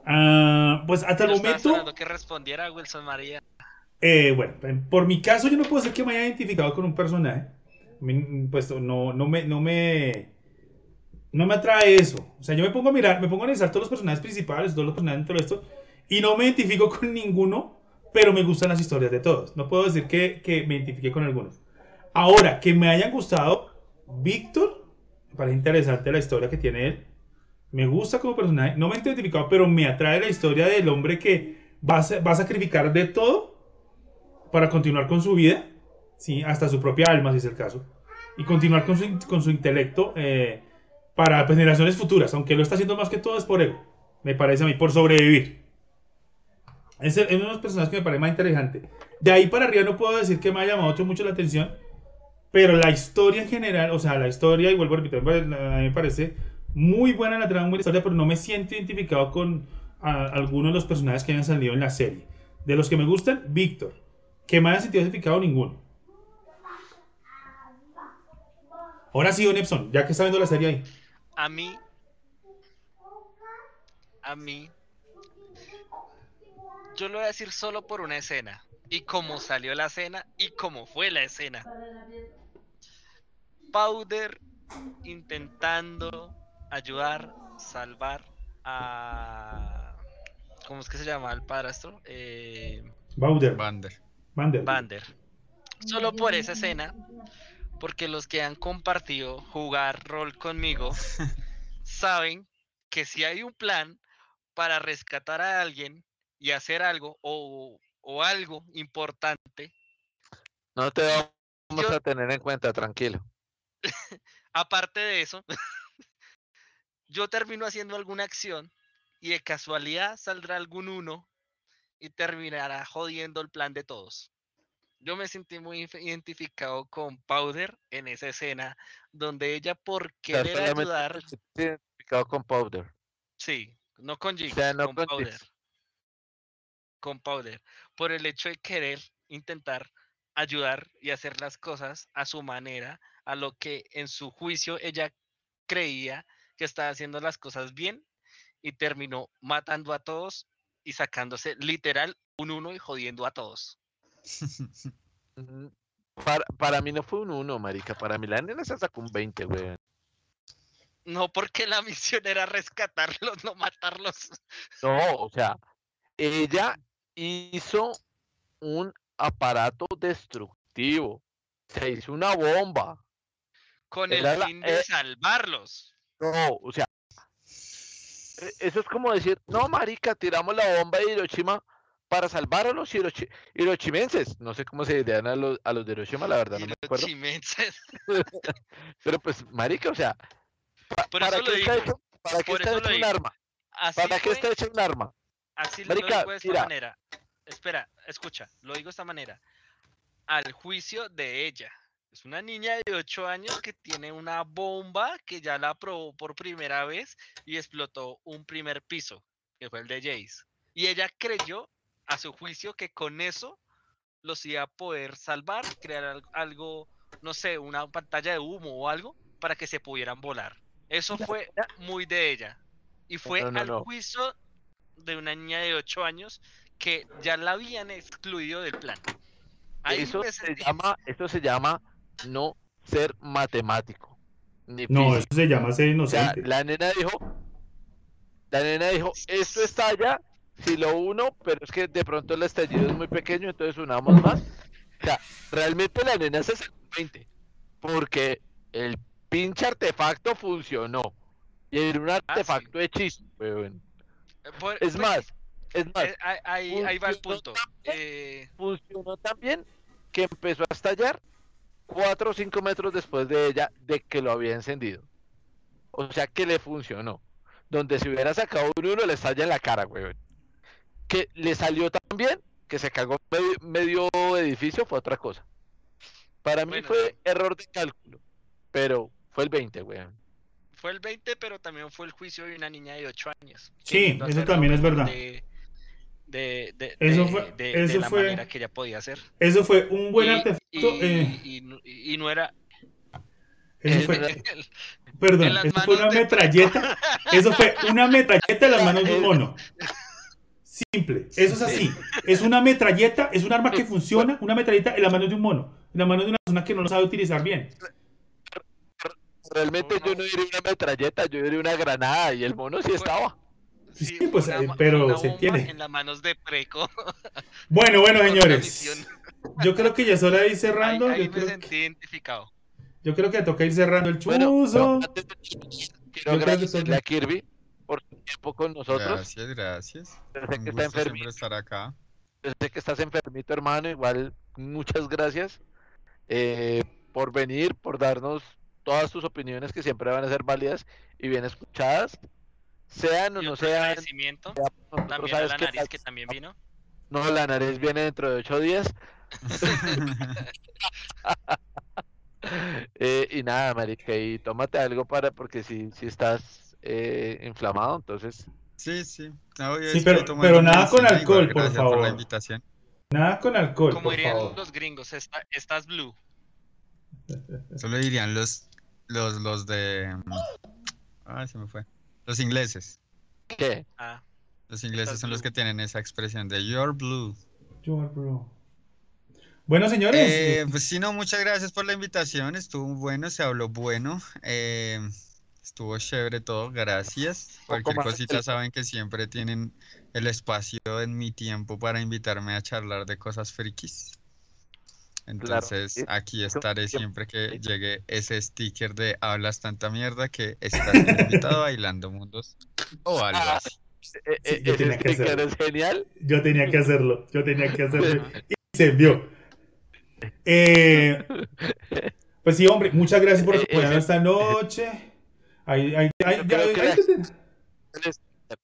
Ah, pues hasta el momento. esperando que respondiera Wilson María. Eh, bueno, en- por mi caso yo no puedo decir que me haya identificado con un personaje. Pues no, no me, no me, no me atrae eso. O sea, yo me pongo a mirar, me pongo a analizar todos los personajes principales, todos los personajes dentro de esto, y no me identifico con ninguno, pero me gustan las historias de todos. No puedo decir que, que me identifique con algunos. Ahora, que me hayan gustado, Víctor, me parece interesante la historia que tiene él. Me gusta como personaje, no me he identificado, pero me atrae la historia del hombre que va a, sacrificar de todo para continuar con su vida, ¿sí? hasta su propia alma, si es el caso, y continuar con su, con su intelecto eh, para generaciones futuras, aunque lo está haciendo más que todo es por ego, me parece a mí, por sobrevivir. Es, uno de los personajes que me parece más interesante. De ahí para arriba no puedo decir que me haya llamado mucho la atención, pero la historia en general, o sea, la historia, y vuelvo a repetir, a mí me parece muy buena la trama, muy buena historia, pero no me siento identificado con a- algunos de los personajes que hayan salido en la serie. De los que me gustan, Víctor. Que me haya sentido identificado ninguno. Ahora sí, Don Epson, ya que está viendo la serie ahí. A mí. A mí. Yo lo voy a decir solo por una escena. Y cómo salió la escena y cómo fue la escena. Powder intentando ayudar, salvar a. ¿Cómo es que se llama el padrastro? Eh, Bauder. Bander. Bander. Bander. Solo por esa escena, porque los que han compartido jugar rol conmigo <laughs> saben que si hay un plan para rescatar a alguien y hacer algo o, o algo importante, No te vamos Yo- a tener en cuenta, tranquilo. <laughs> aparte de eso, yo termino haciendo alguna acción y de casualidad saldrá algún uno y terminará jodiendo el plan de todos. Yo me sentí muy identificado con Powder en esa escena donde ella por querer ayudar, identificado con Powder. sí, no con sea, no con con Powder. Con Powder, por el hecho de querer intentar ayudar y hacer las cosas a su manera, a lo que en su juicio ella creía que estaba haciendo las cosas bien y terminó matando a todos y sacándose literal un uno y jodiendo a todos. Para, para mí no fue un 1, marica. Para mí la nena se sacó un 20, güey. No porque la misión era rescatarlos, no matarlos. No, o sea, ella hizo un aparato destructivo. Se hizo una bomba. Con el la- fin de eh, salvarlos. No, o sea, e- eso es como decir, no, marica, tiramos la bomba de Hiroshima para salvar a los hirochimenses. No sé cómo se dirían a los, a los de Hiroshima, la verdad, no me acuerdo. <laughs> Pero pues, marica, o sea, pa- Por ¿para lo qué está hecho, para qué por está eso lo hecho un arma? Así ¿Para qué está hecho un arma? así lo Marica, digo de esta mira. manera. Espera, escucha, lo digo de esta manera. Al juicio de ella. Es una niña de 8 años que tiene una bomba que ya la probó por primera vez y explotó un primer piso, que fue el de Jace. Y ella creyó, a su juicio, que con eso los iba a poder salvar, crear al- algo, no sé, una pantalla de humo o algo, para que se pudieran volar. Eso fue muy de ella. Y fue no, no, al no. juicio de una niña de 8 años que ya la habían excluido del plan. Ahí Eso me se sentí- llama, eso se llama no ser matemático. Ni No, eso se llama ser O sea, inocente. la nena dijo, la nena dijo, esto está allá, si lo uno, pero es que de pronto el estallido es muy pequeño, entonces unamos más. O sea, realmente la nena se sacó 20, porque el pinche artefacto funcionó. Y era un artefacto hechizo, weón. eh, por- Es pues, más, es más, eh, ahí, va el funcionó punto. tan Eh, funcionó tan bien que empezó a estallar 4 o 5 metros después de ella de que lo había encendido. O sea que le funcionó. Donde si hubiera sacado un uno le estalla en la cara, weón. Que le salió tan bien que se cagó medio, medio edificio fue otra cosa. Para mí Bueno, fue error de cálculo, pero fue el 20, weón. fue el 20, pero también fue el juicio de una niña de 8 años. Sí, eso también es verdad. De, de, de, Eso fue- de- de eso la fue- manera que ella podía hacer. Eso fue un buen y, artefacto. y- eh, y no- y no era. eso fue, el- perdón, eso fue una metralleta. Eso fue una metralleta en las manos de un mono. Simple, eso es así. Es una metralleta, es un arma que <laughs> funciona, una metralleta en las manos de un mono, en las manos de una persona que no lo sabe utilizar bien. Realmente yo no diría una metralleta, yo diría una granada y el mono sí estaba. Sí, pues, una eh, pero una se entiende. En las manos de Preco. <laughs> Bueno, bueno, señores. Yo creo que ya es hora de ir Ahí, cerrando. ahí Yo me creo, sentí que, identificado. yo creo que toca ir cerrando el Bueno, chuzo. de- quiero agradecerle a Kirby por su tiempo con nosotros. Gracias, gracias. Yo sé Un que está gusto enfermito, estar acá. yo sé que estás enfermito, hermano. Igual, muchas gracias eh, por venir, por darnos todas tus opiniones que siempre van a ser válidas y bien escuchadas. Sean o no sean, agradecimiento ya, nosotros también a la que nariz la- que también vino. no, la nariz viene dentro de ocho días. <laughs> Eh, y nada, marica, y tómate algo para, porque si, si estás eh, inflamado, entonces Sí, sí. Sí, pero- pero nada con alcohol, igual, por gracias por la favor. invitación. Nada con alcohol, Como por dirían favor. los gringos, está- estás blue. Eso lo dirían los, los, los de... Ah, se me fue. Los ingleses. ¿qué? Ah, Los ingleses son los blue. que tienen esa expresión de you're blue. Sure, bro. Bueno, señores. Eh, pues sí, no, muchas gracias por la invitación. Estuvo bueno, se habló bueno. eh, estuvo chévere todo, gracias. Cualquier cosita el- saben que siempre tienen el espacio en mi tiempo para invitarme a charlar de cosas frikis. Entonces, sí. aquí estaré siempre. siempre que llegue ese sticker de hablas tanta mierda que estás <laughs> invitado a Bailando Mundos o algo así. Eh, Sí, eh, yo tenía que sticker hacerlo. es genial. Yo tenía que hacerlo, yo tenía que <laughs> hacerlo. Y se envió. Eh, pues sí, hombre, muchas gracias por Eh, acompañarnos esta noche. Ahí, ahí, ahí, Yo creo que la- te- El sticker.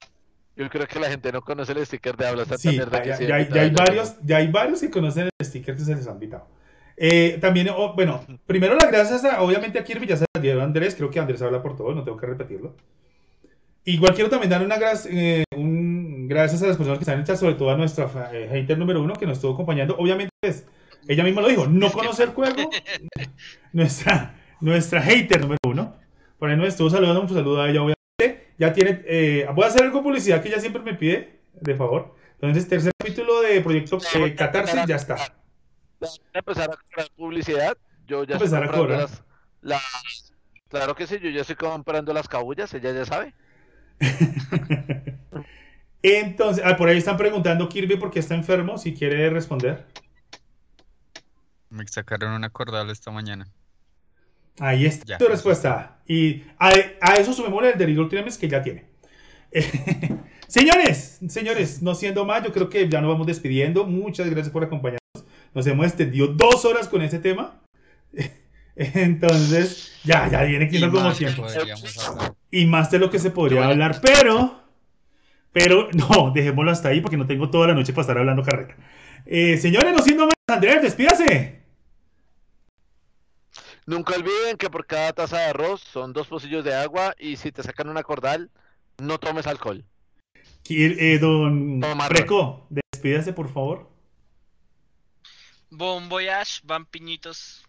Yo creo que la gente no conoce el sticker de hablas tanta Sí, mierda que ya, sí ya ya hay varios, ya hay varios que conocen el sticker que se les ha invitado. Eh, también, oh, bueno, primero las gracias a, obviamente a Kirby, ya se las dieron a Andrés, creo que Andrés habla por todo, no tengo que repetirlo. Igual quiero también dar una gra- eh, un- gracias a las personas que están chat, sobre todo a nuestra eh, hater número uno que nos estuvo acompañando. Obviamente, pues, ella misma lo dijo, no conoce el juego. <laughs> nuestra, nuestra hater número uno. Por ahí nos estuvo saludando, un saludo a ella, obviamente. Ya tiene, eh, voy a hacer algo de publicidad que ella siempre me pide, de favor. Entonces, tercer capítulo de Proyecto eh, Catarsis, ya está. Voy a empezar a cobrar publicidad. Yo ya Empezar estoy a comprando cobrar. las, las, Claro que sí, yo ya estoy comprando las cabullas, ella ya sabe. <laughs> Entonces, ah, por ahí están preguntando Kirby por qué está enfermo, si quiere responder. Me sacaron una cordal esta mañana. Ahí está Ya. tu respuesta. Y a, a eso sumémosle el de Little Trimmings que ya tiene. <laughs> señores, señores, no siendo más, yo creo que ya nos vamos despidiendo. Muchas gracias por acompañarnos. Nos hemos extendido dos horas con ese tema. <laughs> Entonces, ya, ya viene quitando como tiempo. Y más de lo que se podría hablar, pero, pero, <laughs> no, dejémoslo hasta ahí porque no tengo toda la noche para estar hablando carreta. Eh, señores, no siendo más, Andrés, despídase. Nunca olviden que por cada taza de arroz son dos pocillos de agua y si te sacan una cordal, no tomes alcohol. Eh, don Preco, despídase, por favor. Bon voyage, van piñitos.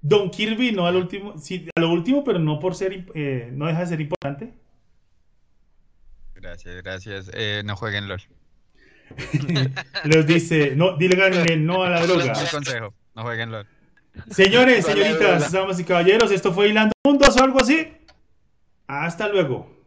Don Kirby, no al último, sí, a lo último, pero no por ser, eh, no deja de ser importante. Gracias, gracias. Eh, no jueguen LOL. <laughs> Les dice, no, díganle no a la droga. consejo. No jueguen LOL. Señores, señoritas, damas y caballeros, esto fue Hilando Mundos o algo así. Hasta luego.